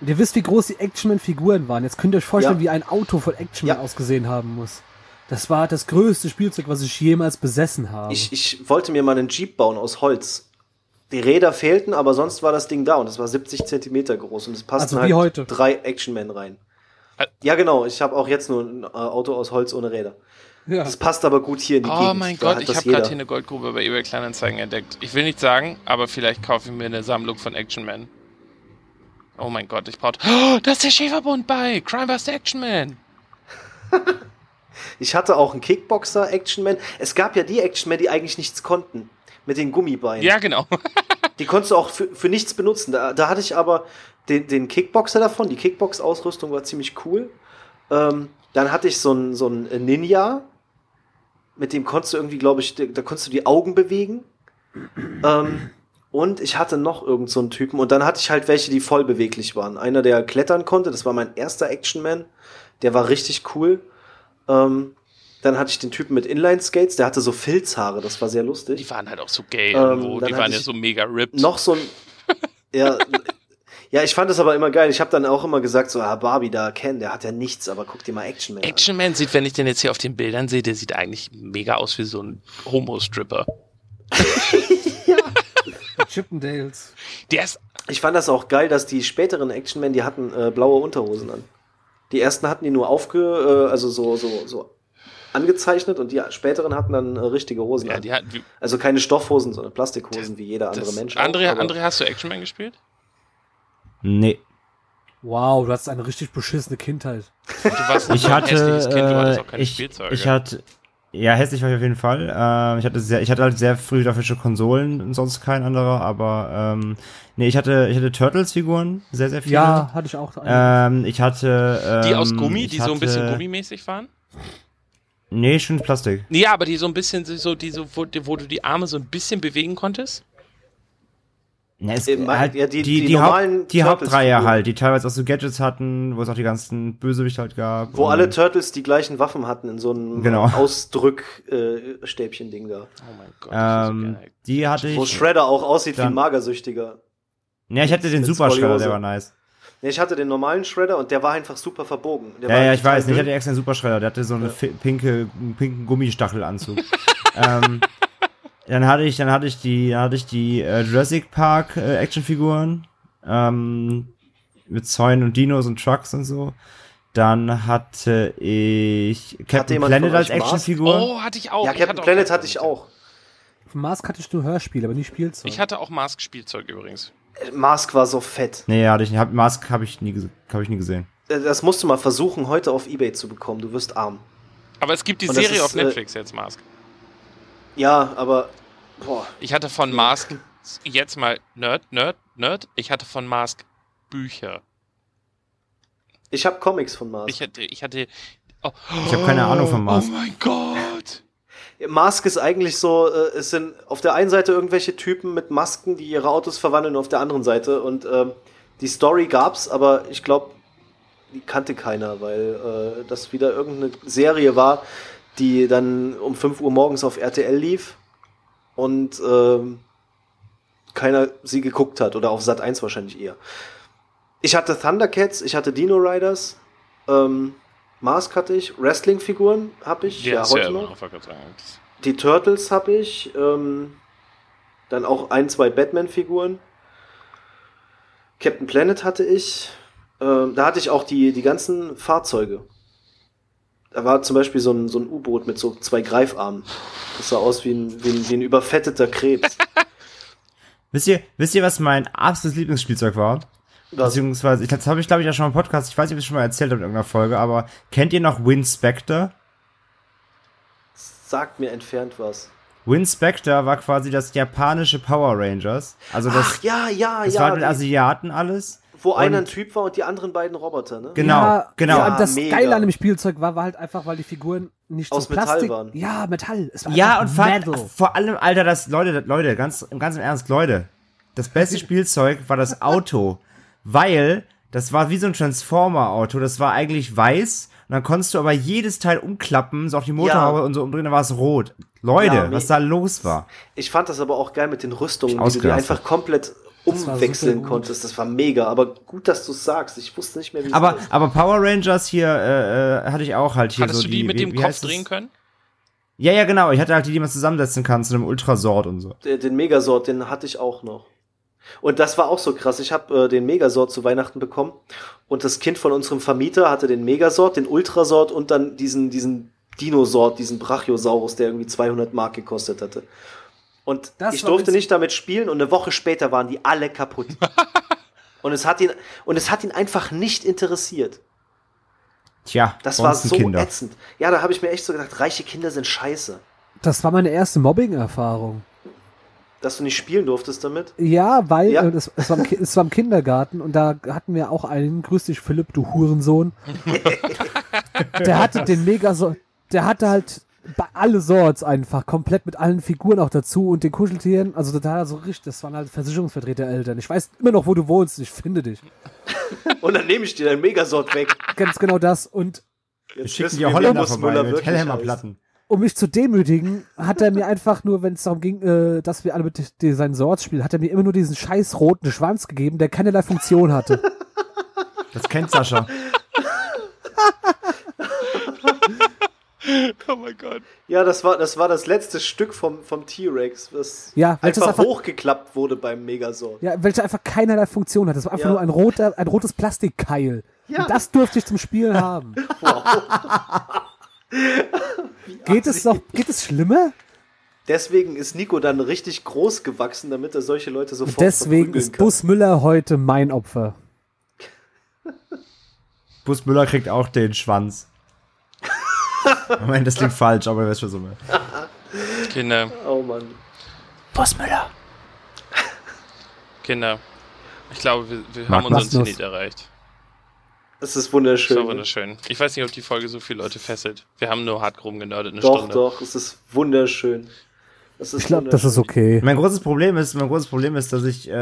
Und ihr wisst, wie groß die Action Man Figuren waren. Jetzt könnt ihr euch vorstellen, ja. wie ein Auto von Action Man ja. ausgesehen haben muss. Das war das größte Spielzeug, was ich jemals besessen habe. Ich, ich wollte mir mal einen Jeep bauen aus Holz. Die Räder fehlten, aber sonst war das Ding da und es war 70 Zentimeter groß und es passten also halt heute. drei Action Men rein. Ja, genau. Ich habe auch jetzt nur ein äh, Auto aus Holz ohne Räder. Ja. Das passt aber gut hier in die oh Gegend. Oh mein Gott, ich habe gerade hier eine Goldgrube bei eBay Kleinanzeigen entdeckt. Ich will nicht sagen, aber vielleicht kaufe ich mir eine Sammlung von Action Man. Oh mein Gott, ich brauche. Oh, da ist der Schäferbund bei! Crimebuster Action Man! ich hatte auch einen Kickboxer Action Man. Es gab ja die Action Man, die eigentlich nichts konnten. Mit den Gummibeinen. Ja, genau. die konntest du auch für, für nichts benutzen. Da, da hatte ich aber den, den Kickboxer davon. Die Kickbox-Ausrüstung war ziemlich cool. Ähm, dann hatte ich so ein, so ein Ninja, mit dem konntest du irgendwie, glaube ich, da konntest du die Augen bewegen. Ähm, und ich hatte noch irgend so einen Typen. Und dann hatte ich halt welche, die voll beweglich waren. Einer, der klettern konnte, das war mein erster Action-Man. Der war richtig cool. Ähm, dann hatte ich den Typen mit Inline-Skates, der hatte so Filzhaare, das war sehr lustig. Die waren halt auch so gay ähm, Die waren ja so mega ripped. Noch so ein. ja, Ja, ich fand das aber immer geil. Ich habe dann auch immer gesagt, so, ah, Barbie da, Ken, der hat ja nichts, aber guck dir mal Action Man Action Man sieht, wenn ich den jetzt hier auf den Bildern sehe, der sieht eigentlich mega aus wie so ein Homo-Stripper. ja. Chippendales. Der ist. Ich fand das auch geil, dass die späteren Action Men, die hatten äh, blaue Unterhosen an. Die ersten hatten die nur aufge, äh, also so, so, so angezeichnet und die späteren hatten dann äh, richtige Hosen ja, an. Die hatten, also keine Stoffhosen, sondern Plastikhosen das, wie jeder andere Mensch. André, André, hast du Action Man gespielt? Nee. Wow, du hast eine richtig beschissene Kindheit. Du warst ich hatte, kind, du hattest auch keine ich, Spielzeuge. Ich hatte, ja, hässlich war ich auf jeden Fall. Ähm, ich hatte sehr, ich hatte halt sehr früh grafische Konsolen und sonst kein anderer, aber ähm, nee, ich hatte, ich hatte Turtles-Figuren, sehr, sehr viele. Ja, hatte ich auch. Ähm, ich hatte ähm, die aus Gummi, die hatte, so ein bisschen gummimäßig waren. Nee, schon Plastik. Ja, aber die so ein bisschen so, die so, wo, wo du die Arme so ein bisschen bewegen konntest. Ja, es, Eben, halt ja, die, die, die, die, Haupt, die Hauptreihe halt, die teilweise auch so Gadgets hatten, wo es auch die ganzen Bösewicht halt gab. Wo alle Turtles die gleichen Waffen hatten in so einem genau. Ausdrückstäbchen-Ding äh, da. Oh mein Gott. Ähm, so die hatte ich. Wo Shredder auch aussieht wie ein Magersüchtiger. Ja, ich hatte den Super Shredder, der war nice. Nee, ich hatte den normalen Shredder und der war einfach super verbogen. Der ja, ja, ich weiß. Ich hatte extra einen Super Shredder. Der hatte so eine ja. pinke, einen pinken Gummistachelanzug. ähm, dann hatte ich, dann hatte ich die, dann hatte ich die äh, Jurassic Park äh, Actionfiguren ähm, mit Zäunen und Dinos und Trucks und so. Dann hatte ich Captain hatte Planet als Actionfigur. Oh, hatte ich auch. Ja, Captain hatte Planet hatte ich auch. Auf Mask hatte ich nur Hörspiel, aber nicht Spielzeug. Ich hatte auch Mask-Spielzeug übrigens. Mask war so fett. Nee, hatte ich nicht. Mask habe ich, nie, hab ich nie gesehen. Äh, das musst du mal versuchen, heute auf Ebay zu bekommen. Du wirst arm. Aber es gibt die Serie ist, auf äh, Netflix äh, jetzt, Mask. Ja, aber. Boah. Ich hatte von Mask. Jetzt mal Nerd, Nerd, Nerd. Ich hatte von Mask Bücher. Ich habe Comics von Mask. Ich hatte. Ich, hatte, oh, ich habe keine Ahnung von Mask. Oh mein Gott. Mask ist eigentlich so, äh, es sind auf der einen Seite irgendwelche Typen mit Masken, die ihre Autos verwandeln, auf der anderen Seite. Und ähm, die Story gab's, aber ich glaube, die kannte keiner, weil äh, das wieder irgendeine Serie war, die dann um 5 Uhr morgens auf RTL lief und ähm, keiner sie geguckt hat oder auf Sat 1 wahrscheinlich eher. Ich hatte Thundercats, ich hatte Dino Riders, ähm, Mask hatte ich, Wrestling-Figuren habe ich, ja, heute noch. Die Turtles habe ich, ähm, dann auch ein, zwei Batman-Figuren. Captain Planet hatte ich. Ähm, da hatte ich auch die, die ganzen Fahrzeuge. Da war zum Beispiel so ein, so ein U-Boot mit so zwei Greifarmen. Das sah aus wie ein, wie ein, wie ein überfetteter Krebs. wisst, ihr, wisst ihr, was mein absolutes Lieblingsspielzeug war? Was? Beziehungsweise, das habe ich glaube ich ja schon im Podcast, ich weiß nicht, ob ich es schon mal erzählt habe in irgendeiner Folge, aber kennt ihr noch Win Spectre? Sagt mir entfernt was. Win Spectre war quasi das japanische Power Rangers. Also das, Ach, ja, ja, das ja. war mit Asiaten alles. Wo einer ein Typ war und die anderen beiden Roboter, ne? Genau, ja, genau. Ja, das mega. Geile an dem Spielzeug war, war halt einfach, weil die Figuren nicht aus so Plastik waren. Ja, Metall. ja, und vor, vor, allem, Alter, das, Leute, Leute, ganz, ganz im Ernst, Leute, das beste Spielzeug war das Auto, weil das war wie so ein Transformer-Auto. Das war eigentlich weiß. Und dann konntest du aber jedes Teil umklappen, so auf die Motorhaube ja. und so umdrehen, dann war es rot. Leute, ja, was da los war. Ich fand das aber auch geil mit den Rüstungen, die du einfach komplett umwechseln konntest. Das war mega. Aber gut, dass du es sagst. Ich wusste nicht mehr, wie aber, heißt. Aber Power Rangers hier äh, äh hatte ich auch halt hier Hattest so du die, die mit wie, dem wie Kopf drehen können? Ja, ja, genau. Ich hatte halt die, die man zusammensetzen kann zu einem Ultrasort und so. Den, den Megasort, den hatte ich auch noch. Und das war auch so krass. Ich habe äh, den Megasort zu Weihnachten bekommen und das Kind von unserem Vermieter hatte den Megasort, den Ultrasort und dann diesen, diesen Dinosort, diesen Brachiosaurus, der irgendwie 200 Mark gekostet hatte. Und das ich durfte nicht damit spielen und eine Woche später waren die alle kaputt. und es hat ihn, und es hat ihn einfach nicht interessiert. Tja, das war so Kinder. ätzend. Ja, da habe ich mir echt so gedacht, reiche Kinder sind scheiße. Das war meine erste Mobbing-Erfahrung. Dass du nicht spielen durftest damit? Ja, weil ja. Äh, es, es, war im, es, war im, Kindergarten und da hatten wir auch einen, grüß dich Philipp, du Hurensohn. der hatte den mega so, der hatte halt bei alle Sorts einfach, komplett mit allen Figuren auch dazu und den Kuscheltieren, also total so richtig, das waren halt Versicherungsvertretereltern. Ich weiß immer noch, wo du wohnst, ich finde dich. und dann nehme ich dir dein Megasort weg. Ganz genau das und Jetzt schicken die Holländer vorbei mit Hellhammerplatten um mich zu demütigen, hat er mir einfach nur, wenn es darum ging, äh, dass wir alle mit seinen Sorts spielen, hat er mir immer nur diesen scheiß roten Schwanz gegeben, der keinerlei Funktion hatte. Das kennt Sascha. oh mein Gott. Ja, das war das, war das letzte Stück vom, vom T-Rex, das ja, einfach, einfach, hochgeklappt wurde beim Megasort. Ja, welcher einfach keinerlei Funktion hat. Das war einfach ja. nur ein, roter, ein rotes Plastikkeil. Ja. Und das durfte ich zum Spielen haben. Wow. geht es noch, geht es schlimmer? Deswegen ist Nico dann richtig groß gewachsen, damit er solche Leute sofort Deswegen ist kann. Bus Müller heute mein Opfer. Bus Müller kriegt auch den Schwanz. Moment, das klingt falsch, aber er weiß schon so mehr. Kinder. Oh Mann. Bus Müller. Kinder. Ich glaube, wir, wir haben unseren Zenit erreicht. Es ist wunderschön. So wunderschön. Ich weiß nicht, ob die Folge so viele Leute fesselt. Wir haben nur hart rumgenördet eine doch, Stunde. Doch, doch, es ist wunderschön. Ich glaube, das ist okay. Mein großes Problem ist, mein großes Problem ist, dass ich, äh,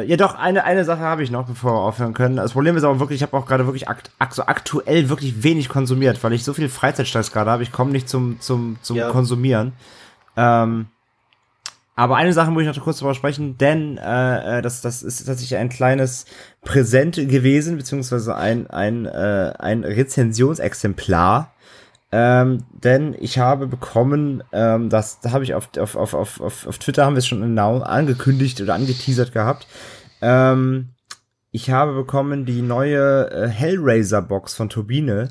äh, ja doch, eine, eine Sache habe ich noch, bevor wir aufhören können. Das Problem ist aber wirklich, ich habe auch gerade wirklich akt, akt, so aktuell wirklich wenig konsumiert, weil ich so viel Freizeitstress gerade habe, ich komme nicht zum, zum, zum ja. Konsumieren. Ähm, aber eine Sache muss ich noch kurz darüber sprechen, denn äh, äh, das, das ist tatsächlich ein kleines Präsent gewesen, beziehungsweise ein, ein, äh, ein Rezensionsexemplar. Ähm, denn ich habe bekommen, ähm, das da habe ich auf, auf, auf, auf, auf Twitter haben wir es schon genau angekündigt oder angeteasert gehabt. Ähm, ich habe bekommen die neue äh, Hellraiser-Box von Turbine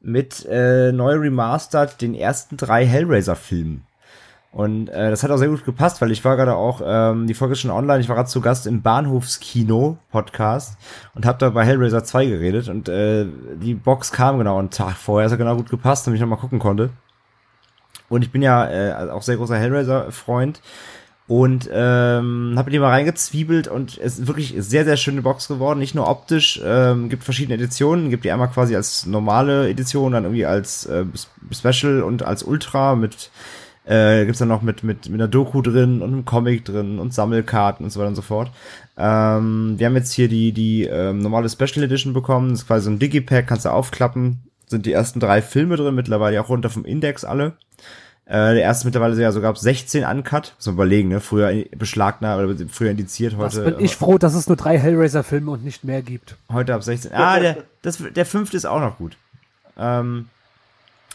mit äh, neu remastered den ersten drei Hellraiser-Filmen. Und äh, das hat auch sehr gut gepasst, weil ich war gerade auch, ähm, die Folge ist schon online, ich war gerade zu Gast im Bahnhofskino-Podcast und habe da bei Hellraiser 2 geredet und äh, die Box kam genau einen Tag vorher, es hat genau gut gepasst, damit ich nochmal gucken konnte. Und ich bin ja äh, auch sehr großer Hellraiser-Freund und ähm, habe die mal reingezwiebelt und es ist wirklich sehr, sehr schöne Box geworden. Nicht nur optisch, ähm, gibt verschiedene Editionen, gibt die einmal quasi als normale Edition, dann irgendwie als äh, Special und als Ultra mit äh, gibt's dann noch mit, mit, mit einer Doku drin und einem Comic drin und Sammelkarten und so weiter und so fort. Ähm, wir haben jetzt hier die, die ähm, normale Special Edition bekommen. Das ist quasi so ein Digipack, kannst du aufklappen. Sind die ersten drei Filme drin, mittlerweile auch runter vom Index alle. Äh, der erste mittlerweile ja sogar 16 Uncut. Muss man überlegen, ne? Früher beschlagnahmt oder früher indiziert, heute. Das bin ich froh, dass es nur drei Hellraiser-Filme und nicht mehr gibt. Heute ab 16. Ah, der, das, der fünfte ist auch noch gut. Ähm,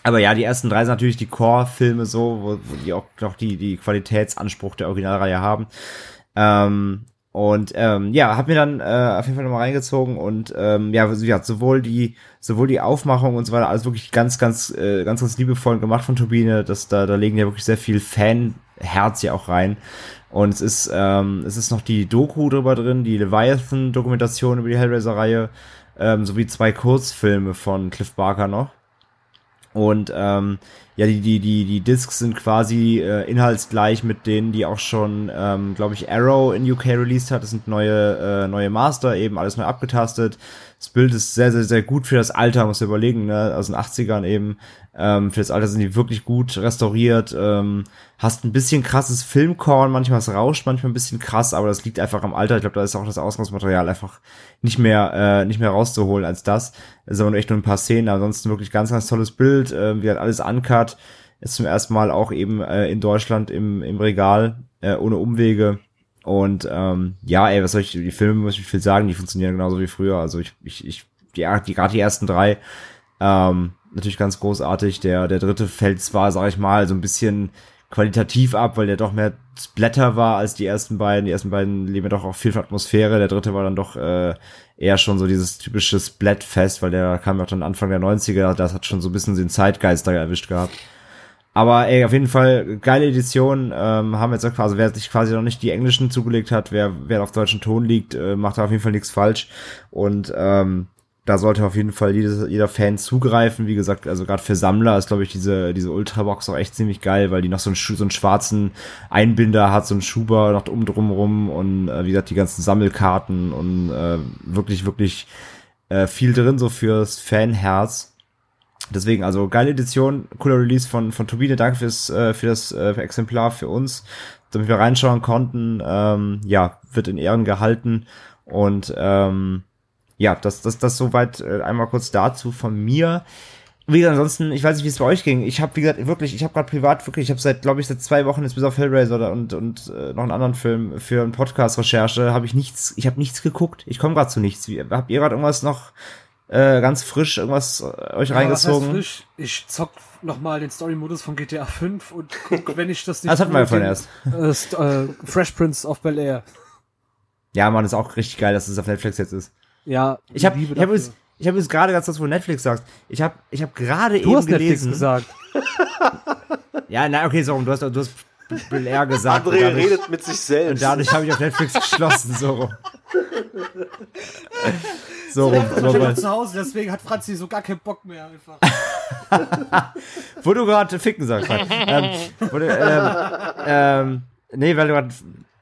aber ja, die ersten drei sind natürlich die Core-Filme so, wo, wo die auch noch die, die Qualitätsanspruch der Originalreihe haben. Ähm, und ähm, ja, hab mir dann äh, auf jeden Fall nochmal reingezogen und ähm, ja, sowohl die sowohl die Aufmachung und so weiter, alles wirklich ganz, ganz, äh, ganz, ganz liebevoll gemacht von Turbine. Das da, da legen ja wirklich sehr viel Fanherz ja auch rein. Und es ist, ähm, es ist noch die Doku drüber drin, die Leviathan-Dokumentation über die Hellraiser-Reihe, ähm, sowie zwei Kurzfilme von Cliff Barker noch. Und ähm, ja, die, die, die, die Discs sind quasi äh, inhaltsgleich mit denen, die auch schon, ähm, glaube ich, Arrow in UK released hat. Das sind neue, äh, neue Master, eben alles neu abgetastet. Das Bild ist sehr, sehr, sehr gut für das Alter, muss ich überlegen, ne? Aus den 80ern eben. Ähm, für das Alter sind die wirklich gut restauriert. Ähm, hast ein bisschen krasses Filmkorn, manchmal es rauscht, manchmal ein bisschen krass, aber das liegt einfach am Alter. Ich glaube, da ist auch das Ausgangsmaterial einfach nicht mehr, äh, nicht mehr rauszuholen als das. Das ist aber echt nur ein paar Szenen. Ansonsten wirklich ganz, ganz tolles Bild. Äh, wie hat alles uncut. Ist zum ersten Mal auch eben äh, in Deutschland im, im Regal, äh, ohne Umwege. Und ähm, ja, ey, was soll ich, die Filme muss ich viel sagen, die funktionieren genauso wie früher. Also ich, ich, ich die, die gerade die ersten drei, ähm, natürlich ganz großartig. Der, der dritte fällt zwar, sag ich mal, so ein bisschen qualitativ ab, weil der doch mehr Splatter war als die ersten beiden. Die ersten beiden leben ja doch auch viel von Atmosphäre. Der dritte war dann doch äh, eher schon so dieses typische Splatfest, weil der kam ja auch dann Anfang der 90er. Das hat schon so ein bisschen den Zeitgeist da erwischt gehabt. Aber ey, auf jeden Fall geile Edition. Ähm, haben jetzt auch quasi, wer sich quasi noch nicht die englischen zugelegt hat, wer, wer auf deutschen Ton liegt, äh, macht da auf jeden Fall nichts falsch. Und ähm, da sollte auf jeden Fall jedes, jeder Fan zugreifen. Wie gesagt, also gerade für Sammler ist, glaube ich, diese, diese Ultrabox auch echt ziemlich geil, weil die noch so einen, so einen schwarzen Einbinder hat, so einen Schuber noch um drumrum und äh, wie gesagt, die ganzen Sammelkarten und äh, wirklich, wirklich äh, viel drin, so fürs Fanherz. Deswegen, also geile Edition, cooler Release von, von Turbine. Danke fürs, äh, für das äh, Exemplar für uns, damit wir reinschauen konnten. Ähm, ja, wird in Ehren gehalten und ähm, ja, das, das, das soweit äh, einmal kurz dazu von mir. Wie gesagt, ansonsten, ich weiß nicht, wie es bei euch ging. Ich habe, wie gesagt, wirklich, ich habe gerade privat wirklich, ich habe seit, glaube ich, seit zwei Wochen jetzt bis auf Hellraiser und und äh, noch einen anderen Film für einen Podcast-Recherche habe ich nichts, ich habe nichts geguckt. Ich komme gerade zu nichts. Wie, habt ihr gerade irgendwas noch äh, ganz frisch irgendwas äh, euch ja, reingezogen? Was frisch? Ich zock noch mal den Story-Modus von GTA 5 und guck, wenn ich das nicht. das hatten wir ja von erst. Äh, äh, Fresh Prince of Bel Air. Ja, man, ist auch richtig geil, dass es auf Netflix jetzt ist. Ja, ich habe ich habe es ich habe es gerade ganz das wo Netflix sagst. Ich habe ich habe gerade eben hast gelesen. Netflix gesagt. ja, na okay, so du hast du hast Bill Air gesagt. André dadurch, redet mit sich selbst. Und dadurch habe ich auf Netflix geschlossen so rum. so rum. Ich bin zu Hause, deswegen hat Franzi so gar keinen Bock mehr einfach. wo du gerade ficken sagst. ähm, wo du, ähm, ähm, nee, weil du gerade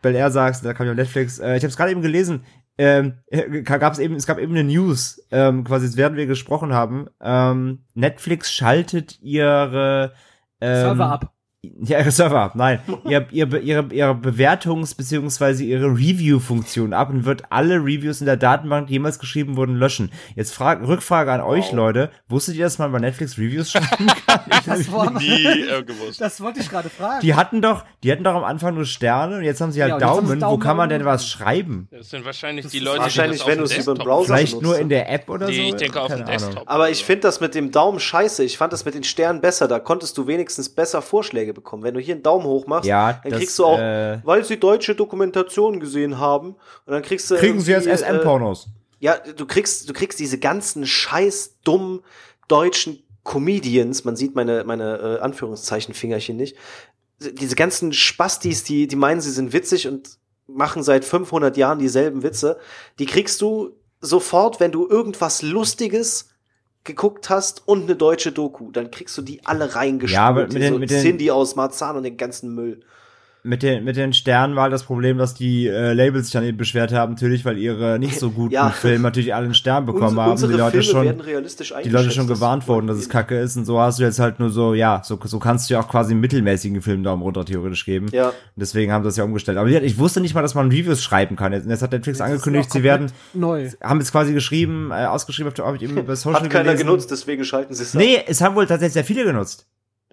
Bel Air sagst, da kam ja auf Netflix. Äh, ich habe es gerade eben gelesen ähm, äh, gab es eben, es gab eben eine News, ähm, quasi während wir gesprochen haben. Ähm, Netflix schaltet ihre ähm, Server ab. Ja, Server, nein. ihr, ihr, ihre, ihre Bewertungs- bzw. ihre Review-Funktion ab und wird alle Reviews in der Datenbank, die jemals geschrieben wurden, löschen. Jetzt Frage, Rückfrage an wow. euch, Leute. Wusstet ihr, dass man bei Netflix Reviews schreiben kann? das, war, nie äh, gewusst. das wollte ich gerade fragen. Die hatten doch, die hatten doch am Anfang nur Sterne und jetzt haben sie halt ja, Daumen. Daumen. Wo kann man denn was schreiben? Das sind wahrscheinlich das die Leute, wahrscheinlich, die das wenn du über den Browser Vielleicht benutzt. nur in der App oder die, so. Ich denke auf dem Desktop. Aber ich finde das mit dem Daumen scheiße. Ich fand das mit den Sternen besser. Da konntest du wenigstens besser Vorschläge bekommen. Wenn du hier einen Daumen hoch machst, ja, dann das, kriegst du auch, äh, weil sie deutsche Dokumentationen gesehen haben, und dann kriegst du. Kriegen sie jetzt SM-Pornos. Äh, ja, du kriegst, du kriegst diese ganzen scheiß dummen deutschen Comedians, man sieht meine, meine äh, Anführungszeichen-Fingerchen nicht, diese ganzen Spastis, die, die meinen, sie sind witzig und machen seit 500 Jahren dieselben Witze, die kriegst du sofort, wenn du irgendwas Lustiges geguckt hast und eine deutsche Doku, dann kriegst du die alle reingespült. Ja, mit den, so mit den Cindy aus Marzahn und den ganzen Müll mit den, mit den Sternen war halt das Problem, dass die äh, Labels sich dann eben beschwert haben, natürlich, weil ihre nicht so guten ja. Filme natürlich alle einen Stern bekommen Unsere, haben. Die Leute schon, die Leute schon gewarnt wurden, dass es kacke ist und so hast du jetzt halt nur so, ja, so, so kannst du ja auch quasi einen mittelmäßigen Film Daumen runter theoretisch geben. Ja. Und deswegen haben sie das ja umgestellt. Aber ich wusste nicht mal, dass man Reviews schreiben kann. Jetzt, jetzt hat Netflix angekündigt, sie werden neu. Haben jetzt quasi geschrieben, äh, ausgeschrieben, habe ich eben bei Social Hat keiner gelesen. genutzt, deswegen schalten sie es Nee, es haben wohl tatsächlich sehr viele genutzt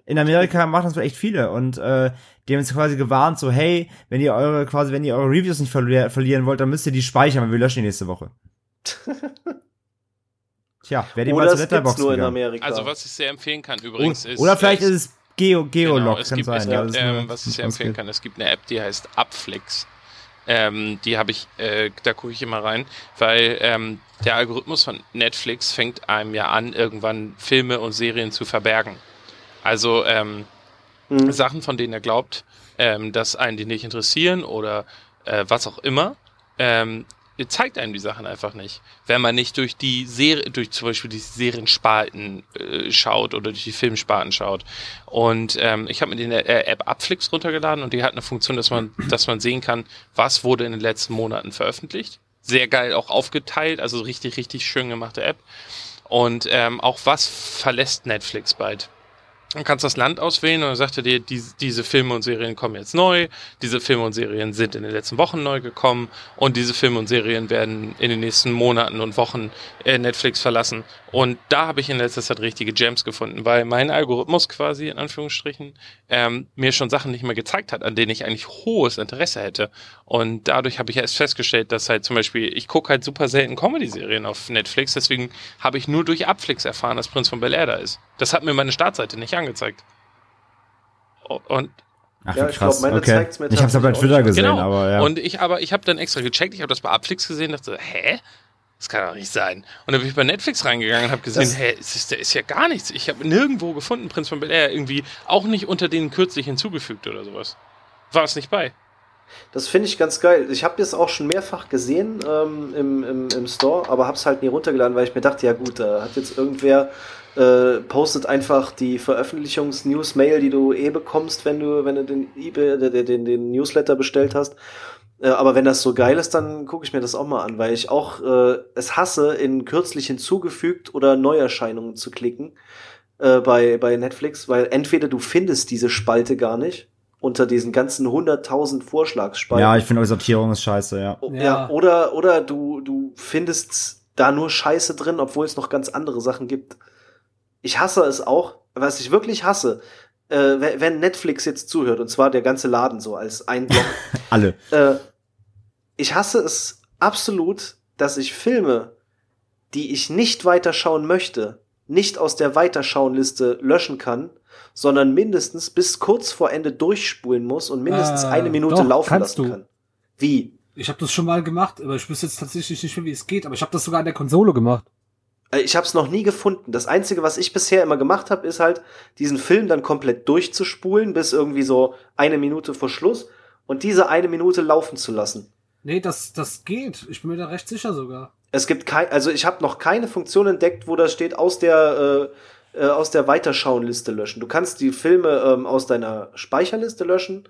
in Amerika machen das wohl echt viele und äh, die haben uns quasi gewarnt, so hey, wenn ihr eure quasi, wenn ihr eure Reviews nicht verli verlieren wollt, dann müsst ihr die speichern, weil wir löschen die nächste Woche. Tja, wer die mal zur Letterbox nur in Amerika. Also was ich sehr empfehlen kann übrigens ist Oder vielleicht ist es Geo Geolog genau, es kann gibt, sein. Es gibt, ja, ähm, was ich sehr empfehlen kann, es gibt eine App, die heißt Upflix. Ähm, die habe ich, äh, da gucke ich immer rein, weil ähm, der Algorithmus von Netflix fängt einem ja an, irgendwann Filme und Serien zu verbergen. Also ähm, mhm. Sachen, von denen er glaubt, ähm, dass einen die nicht interessieren oder äh, was auch immer, ähm, zeigt einem die Sachen einfach nicht. Wenn man nicht durch die Serie, durch zum Beispiel die Serienspalten äh, schaut oder durch die Filmsparten schaut. Und ähm, ich habe mir die äh, App Upflix runtergeladen und die hat eine Funktion, dass man, dass man sehen kann, was wurde in den letzten Monaten veröffentlicht. Sehr geil auch aufgeteilt, also richtig, richtig schön gemachte App. Und ähm, auch was verlässt Netflix bald. Dann kannst du das Land auswählen und dann sagt er dir, die, diese Filme und Serien kommen jetzt neu, diese Filme und Serien sind in den letzten Wochen neu gekommen und diese Filme und Serien werden in den nächsten Monaten und Wochen äh, Netflix verlassen. Und da habe ich in letzter Zeit richtige Gems gefunden, weil mein Algorithmus quasi, in Anführungsstrichen, ähm, mir schon Sachen nicht mehr gezeigt hat, an denen ich eigentlich hohes Interesse hätte. Und dadurch habe ich erst festgestellt, dass halt zum Beispiel, ich gucke halt super selten Comedy-Serien auf Netflix, deswegen habe ich nur durch Abflix erfahren, dass Prinz von Bel Air da ist. Das hat mir meine Startseite nicht angezeigt. Und Ach, ja, ich glaube, meine okay. zeigt's mir Ich habe es aber bei Twitter gesehen, genau. aber ja. Und ich aber ich habe dann extra gecheckt, ich habe das bei Abflix gesehen, dachte, hä? Das kann doch nicht sein. Und dann bin ich bei Netflix reingegangen und habe gesehen, das hä, es ist, da ist ja gar nichts. Ich habe nirgendwo gefunden, Prinz von Bel Air irgendwie auch nicht unter denen kürzlich hinzugefügt oder sowas. War es nicht bei. Das finde ich ganz geil. Ich habe das auch schon mehrfach gesehen ähm, im, im, im Store, aber habe es halt nie runtergeladen, weil ich mir dachte, ja gut, da hat jetzt irgendwer äh, postet einfach die Veröffentlichungs-News-Mail, die du eh bekommst, wenn du, wenn du den, eBay, den, den, den Newsletter bestellt hast. Äh, aber wenn das so geil ist, dann gucke ich mir das auch mal an, weil ich auch äh, es hasse, in kürzlich hinzugefügt oder Neuerscheinungen zu klicken äh, bei, bei Netflix, weil entweder du findest diese Spalte gar nicht unter diesen ganzen 100.000 Vorschlagsspalten. Ja, ich finde Sortierung ist scheiße, ja. ja. ja. oder, oder du, du findest da nur Scheiße drin, obwohl es noch ganz andere Sachen gibt ich hasse es auch, was ich wirklich hasse, äh, wenn Netflix jetzt zuhört, und zwar der ganze Laden so als ein Block. Alle. Äh, ich hasse es absolut, dass ich Filme, die ich nicht weiterschauen möchte, nicht aus der Weiterschauenliste löschen kann, sondern mindestens bis kurz vor Ende durchspulen muss und mindestens äh, eine Minute doch, laufen lassen du. kann. Wie? Ich habe das schon mal gemacht, aber ich wüsste jetzt tatsächlich nicht mehr, wie es geht, aber ich habe das sogar an der Konsole gemacht. Äh, ich habe es noch nie gefunden. Das Einzige, was ich bisher immer gemacht habe, ist halt, diesen Film dann komplett durchzuspulen, bis irgendwie so eine Minute vor Schluss und diese eine Minute laufen zu lassen. Nee, das, das geht. Ich bin mir da recht sicher sogar. Es gibt kein, also ich habe noch keine Funktion entdeckt, wo das steht, aus der, äh, äh, aus der Weiterschauenliste löschen. Du kannst die Filme ähm, aus deiner Speicherliste löschen,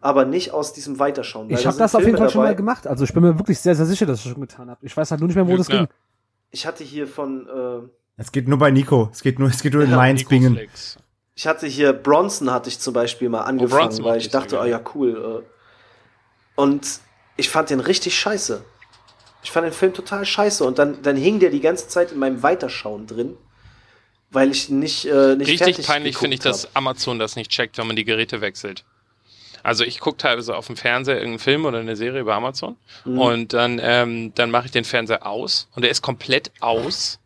aber nicht aus diesem Weiterschauen. Ich habe das auf jeden Fall dabei. schon mal gemacht. Also ich bin mir wirklich sehr, sehr sicher, dass ich das schon getan habe. Ich weiß halt nur nicht mehr, wo ja, das ging ich hatte hier von. Äh, es geht nur bei Nico. Es geht nur, es geht nur in ja, Mainz Bingen. Ich hatte hier Bronson hatte ich zum Beispiel mal oh, angefangen, oh, weil ich dachte, oh ja, cool. Äh. Und ich fand den richtig scheiße. Ich fand den Film total scheiße und dann, dann hing der die ganze Zeit in meinem Weiterschauen drin, weil ich nicht, äh, nicht Richtig peinlich finde ich, dass Amazon das nicht checkt, wenn man die Geräte wechselt. Also ich gucke teilweise auf dem Fernseher irgendeinen Film oder eine Serie über Amazon mhm. und dann, ähm, dann mache ich den Fernseher aus und der ist komplett aus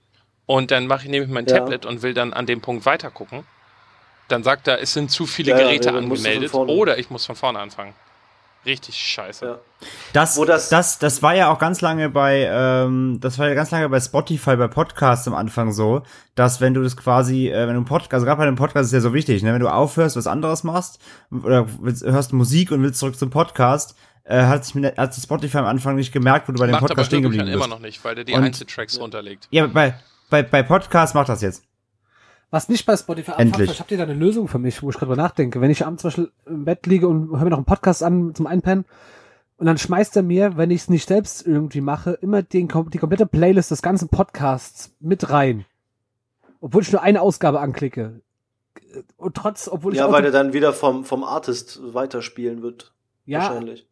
und dann mache ich nämlich mein ja. Tablet und will dann an dem Punkt weiter gucken. Dann sagt er, es sind zu viele ja, Geräte ja, angemeldet oder ich muss von vorne anfangen. Richtig scheiße. Ja. Das, das, das, das war ja auch ganz lange bei, ähm, das war ja ganz lange bei Spotify, bei Podcasts am Anfang so, dass wenn du das quasi, äh, wenn du einen Podcast, also gerade bei einem Podcast ist ja so wichtig, ne, wenn du aufhörst, was anderes machst, oder willst, hörst Musik und willst zurück zum Podcast, äh, hat sich mit, hat Spotify am Anfang nicht gemerkt, wo du bei dem Macht Podcast stehen geblieben bist. immer noch nicht, weil der die Einzeltracks runterlegt. Ja, bei, bei, bei Podcasts macht das jetzt. Was nicht bei Spotify Endlich. ich habt ihr da eine Lösung für mich, wo ich gerade drüber nachdenke. Wenn ich abends zum Beispiel im Bett liege und höre mir noch einen Podcast an zum Einpennen und dann schmeißt er mir, wenn ich es nicht selbst irgendwie mache, immer den, die komplette Playlist des ganzen Podcasts mit rein. Obwohl ich nur eine Ausgabe anklicke. Und trotz, obwohl ich. Ja, weil er dann wieder vom, vom Artist weiterspielen wird. Ja. Wahrscheinlich.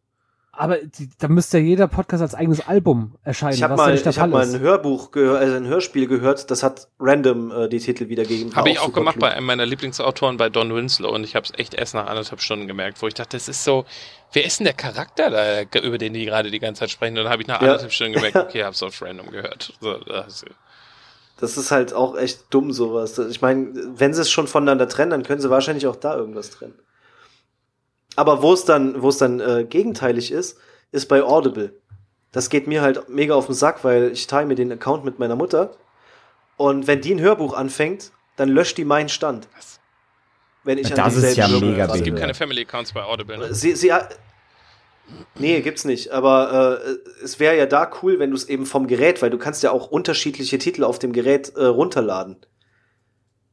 Aber die, da müsste ja jeder Podcast als eigenes Album erscheinen. Ich habe mal, ich hab mal ein Hörbuch gehört, also ein Hörspiel gehört, das hat random äh, die Titel wiedergegeben. Habe ich auch gemacht klug. bei einem meiner Lieblingsautoren, bei Don Winslow, und ich habe es echt erst nach anderthalb Stunden gemerkt, wo ich dachte, das ist so, wer ist denn der Charakter da, über den die gerade die ganze Zeit sprechen? Und dann habe ich nach ja. anderthalb Stunden gemerkt, okay, habe es auf random gehört. So, das, das ist halt auch echt dumm, sowas. Ich meine, wenn sie es schon voneinander trennen, dann können sie wahrscheinlich auch da irgendwas trennen. Aber wo es dann, wo es dann äh, gegenteilig ist, ist bei Audible. Das geht mir halt mega auf den Sack, weil ich teile mir den Account mit meiner Mutter. Und wenn die ein Hörbuch anfängt, dann löscht die meinen Stand. Was? Wenn ich das an ist ja mega Es gibt keine Family Accounts bei Audible. Ne? Sie, sie, nee, gibt's nicht. Aber äh, es wäre ja da cool, wenn du es eben vom Gerät, weil du kannst ja auch unterschiedliche Titel auf dem Gerät äh, runterladen.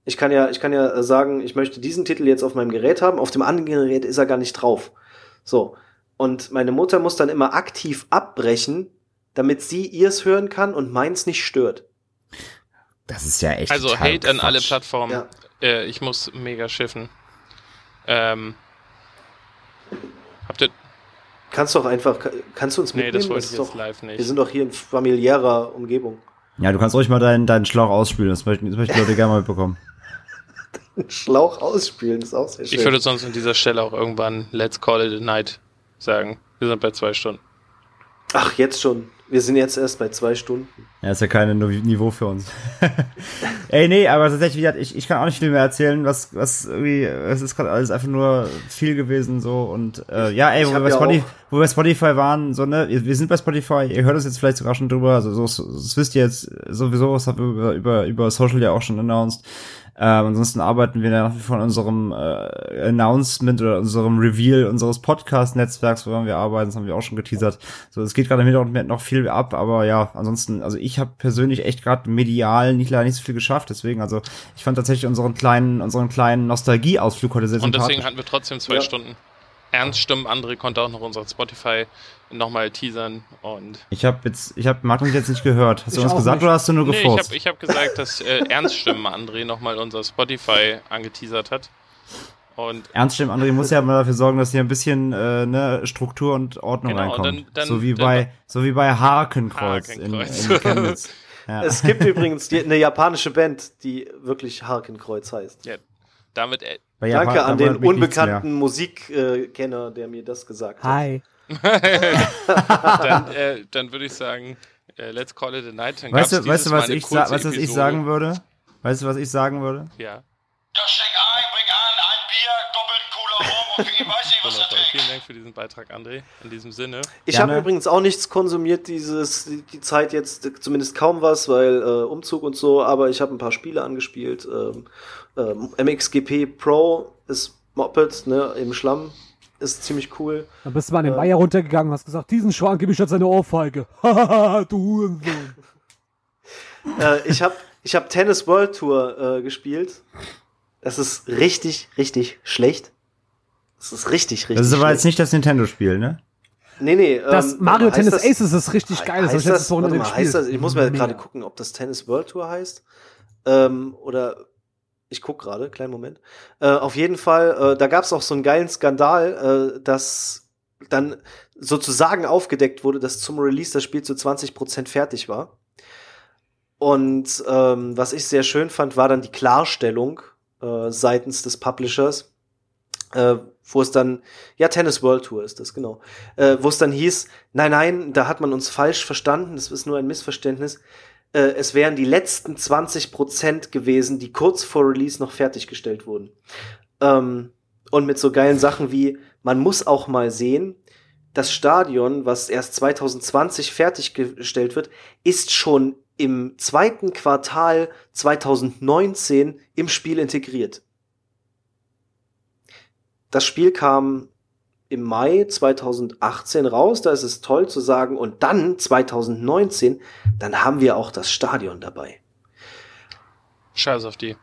Ich kann ja, ich kann ja sagen, ich möchte diesen Titel jetzt auf meinem Gerät haben, auf dem anderen Gerät ist er gar nicht drauf. So. Und meine Mutter muss dann immer aktiv abbrechen, damit sie ihrs hören kann und meins nicht stört. Das ist ja echt. Also Hate Quatsch. an alle Plattformen. Ja. Äh, ich muss mega schiffen. Ähm, habt ihr. Kannst du auch einfach, kannst du uns mitnehmen? Nee, das wollte ich jetzt doch, live nicht. Wir sind doch hier in familiärer Umgebung. Ja, du kannst ruhig mal deinen, deinen Schlauch ausspülen, das möchten, das möchten die Leute gerne mal mitbekommen. Schlauch ausspielen, ist auch sehr schön. Ich würde sonst an dieser Stelle auch irgendwann Let's Call It a Night sagen. Wir sind bei zwei Stunden. Ach, jetzt schon. Wir sind jetzt erst bei zwei Stunden. Ja, ist ja kein Niveau für uns. Ey, nee, aber tatsächlich, ich, ich kann auch nicht viel mehr erzählen, was, was irgendwie, es ist gerade alles einfach nur viel gewesen, so, und, äh, ja, ey, wo wir, bei ja Spotify, wo wir bei Spotify waren, so, ne, wir sind bei Spotify, ihr hört es jetzt vielleicht sogar schon drüber, also, so, das wisst ihr jetzt sowieso, das haben wir über, über, über Social ja auch schon announced. Ähm, ansonsten arbeiten wir nach wie vor an unserem äh, Announcement oder unserem Reveal unseres Podcast-Netzwerks, woran wir arbeiten, das haben wir auch schon geteasert. So, es geht gerade im Hintergrund noch viel ab, aber ja, ansonsten, also ich habe persönlich echt gerade medial nicht leider nicht so viel geschafft, deswegen, also ich fand tatsächlich unseren kleinen, unseren kleinen Nostalgie-Ausflug heute sehr Und deswegen hatten wir trotzdem zwei ja. Stunden. Ernststimmen, André konnte auch noch unseren Spotify nochmal teasern und. Ich habe jetzt, ich habe Martin jetzt nicht gehört. Hast du was gesagt nicht. oder hast du nur nee, gefurzt? ich habe hab gesagt, dass äh, Ernststimmen André nochmal unser Spotify angeteasert hat. Und Ernststimmen André muss ja mal dafür sorgen, dass hier ein bisschen äh, ne, Struktur und Ordnung genau, reinkommt. Dann, dann, so wie dann, bei, so wie bei Hakenkreuz, Hakenkreuz. In, in Chemnitz. Ja. Es gibt übrigens die, eine japanische Band, die wirklich Hakenkreuz heißt. Ja, damit. Äh, Danke Japan, an den unbekannten Musikkenner, der mir das gesagt hat. Hi. dann, äh, dann würde ich sagen, äh, let's call it a night. Dann weißt du, weißt du was, ich, sa was ich sagen würde? Weißt du, was ich sagen würde? Ja. Ja, schenk ein, bring an, ein Bier, doppelt cooler Rum und Vielen Dank für diesen Beitrag, André. In diesem Sinne. Ich habe übrigens auch nichts konsumiert, dieses, die Zeit jetzt, zumindest kaum was, weil äh, Umzug und so, aber ich habe ein paar Spiele angespielt. Ähm, ähm, MXGP Pro ist Moped, ne, im Schlamm ist ziemlich cool. Dann bist du mal an den äh, Weiher runtergegangen und hast gesagt, diesen Schwan gebe ich jetzt eine Ohrfeige. Hahaha, du Hurensohn. äh, ich habe ich hab Tennis World Tour äh, gespielt. Es ist richtig, richtig schlecht. Es ist richtig, richtig Das ist aber jetzt nicht das Nintendo-Spiel, ne? Nee, nee. Das ähm, Mario Tennis das, Aces ist richtig geil. Das das, warte mal, heißt das, ich muss mir gerade gucken, ob das Tennis World Tour heißt. Ähm, oder Ich guck gerade, kleinen Moment. Äh, auf jeden Fall, äh, da gab es auch so einen geilen Skandal, äh, dass dann sozusagen aufgedeckt wurde, dass zum Release das Spiel zu 20% fertig war. Und ähm, was ich sehr schön fand, war dann die Klarstellung äh, seitens des Publishers, äh, wo es dann, ja, Tennis World Tour ist das, genau, äh, wo es dann hieß, nein, nein, da hat man uns falsch verstanden, das ist nur ein Missverständnis. Äh, es wären die letzten 20 Prozent gewesen, die kurz vor Release noch fertiggestellt wurden. Ähm, und mit so geilen Sachen wie, man muss auch mal sehen, das Stadion, was erst 2020 fertiggestellt wird, ist schon im zweiten Quartal 2019 im Spiel integriert. Das Spiel kam im Mai 2018 raus, da ist es toll zu sagen, und dann 2019, dann haben wir auch das Stadion dabei. Scheiß auf die.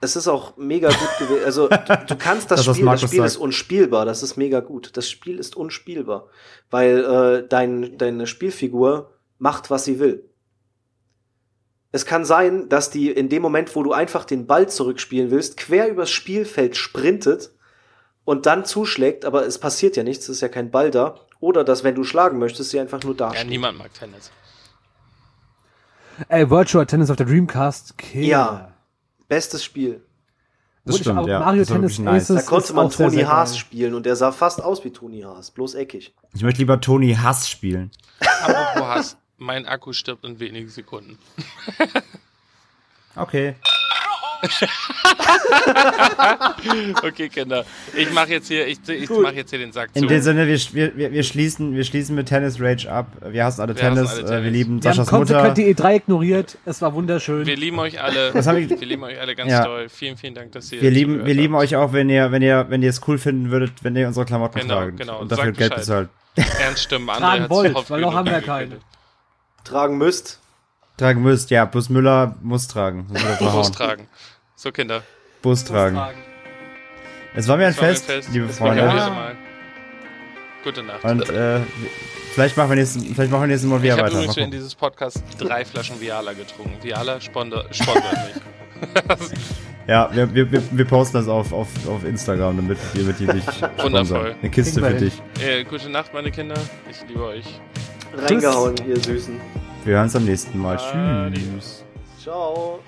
Es ist auch mega gut gewesen. Also du, du kannst das, das Spiel, das Spiel sagt. ist unspielbar, das ist mega gut. Das Spiel ist unspielbar, weil äh, dein, deine Spielfigur macht, was sie will. Es kann sein, dass die in dem Moment, wo du einfach den Ball zurückspielen willst, quer übers Spielfeld sprintet und dann zuschlägt, aber es passiert ja nichts, es ist ja kein Ball da. Oder dass, wenn du schlagen möchtest, sie einfach nur da Ja, niemand mag Tennis. Ey, Virtual Tennis auf der Dreamcast, okay. Ja, bestes Spiel. Das stimmt, auch, ja. Mario Tennis nice. Da konnte man Tony sehr, Haas spielen und der sah fast aus wie Tony Haas, bloß eckig. Ich möchte lieber Tony Haas spielen. Apropos Haas, mein Akku stirbt in wenigen Sekunden. okay. okay, Kinder. Ich mache jetzt hier, ich, ich mache jetzt hier den Sack zu. In dem Sinne, wir, wir, wir, schließen, wir schließen mit Tennis Rage ab. Wir hassen alle, wir Tennis, hassen alle Tennis. Wir lieben wir Saschas haben Mutter. die E3 ignoriert. Es war wunderschön. Wir lieben euch alle. Wir lieben euch alle ganz ja. toll. Vielen, vielen Dank, dass ihr. Wir lieben, wir lieben euch auch, wenn ihr, wenn ihr, wenn ihr es cool finden würdet, wenn ihr unsere Klamotten genau, tragt genau. und dafür Sagt Geld bezahlt. Ernst stimmen. Tragen wollt, weil noch haben wir keine. Tragen müsst. Tragen müsst, ja. Bus Müller muss tragen. Muss tragen. So, Kinder. Bus tragen. Es war mir ein, Fest, ein Fest, liebe das Freunde. Ja. Gute Nacht. Und äh, vielleicht machen wir nächstes, vielleicht machen wir nächstes Mal wieder ich weiter. Ich habe übrigens in dieses Podcast drei Flaschen Viala getrunken. Viala sponsert mich. ja, wir, wir, wir posten das auf, auf, auf Instagram, damit ihr mit dich Wundervoll. Eine Kiste für dich. Äh, gute Nacht, meine Kinder. Ich liebe euch. Reingehauen, ihr Süßen. Wir hören uns am nächsten Mal. Tschüss. Ciao.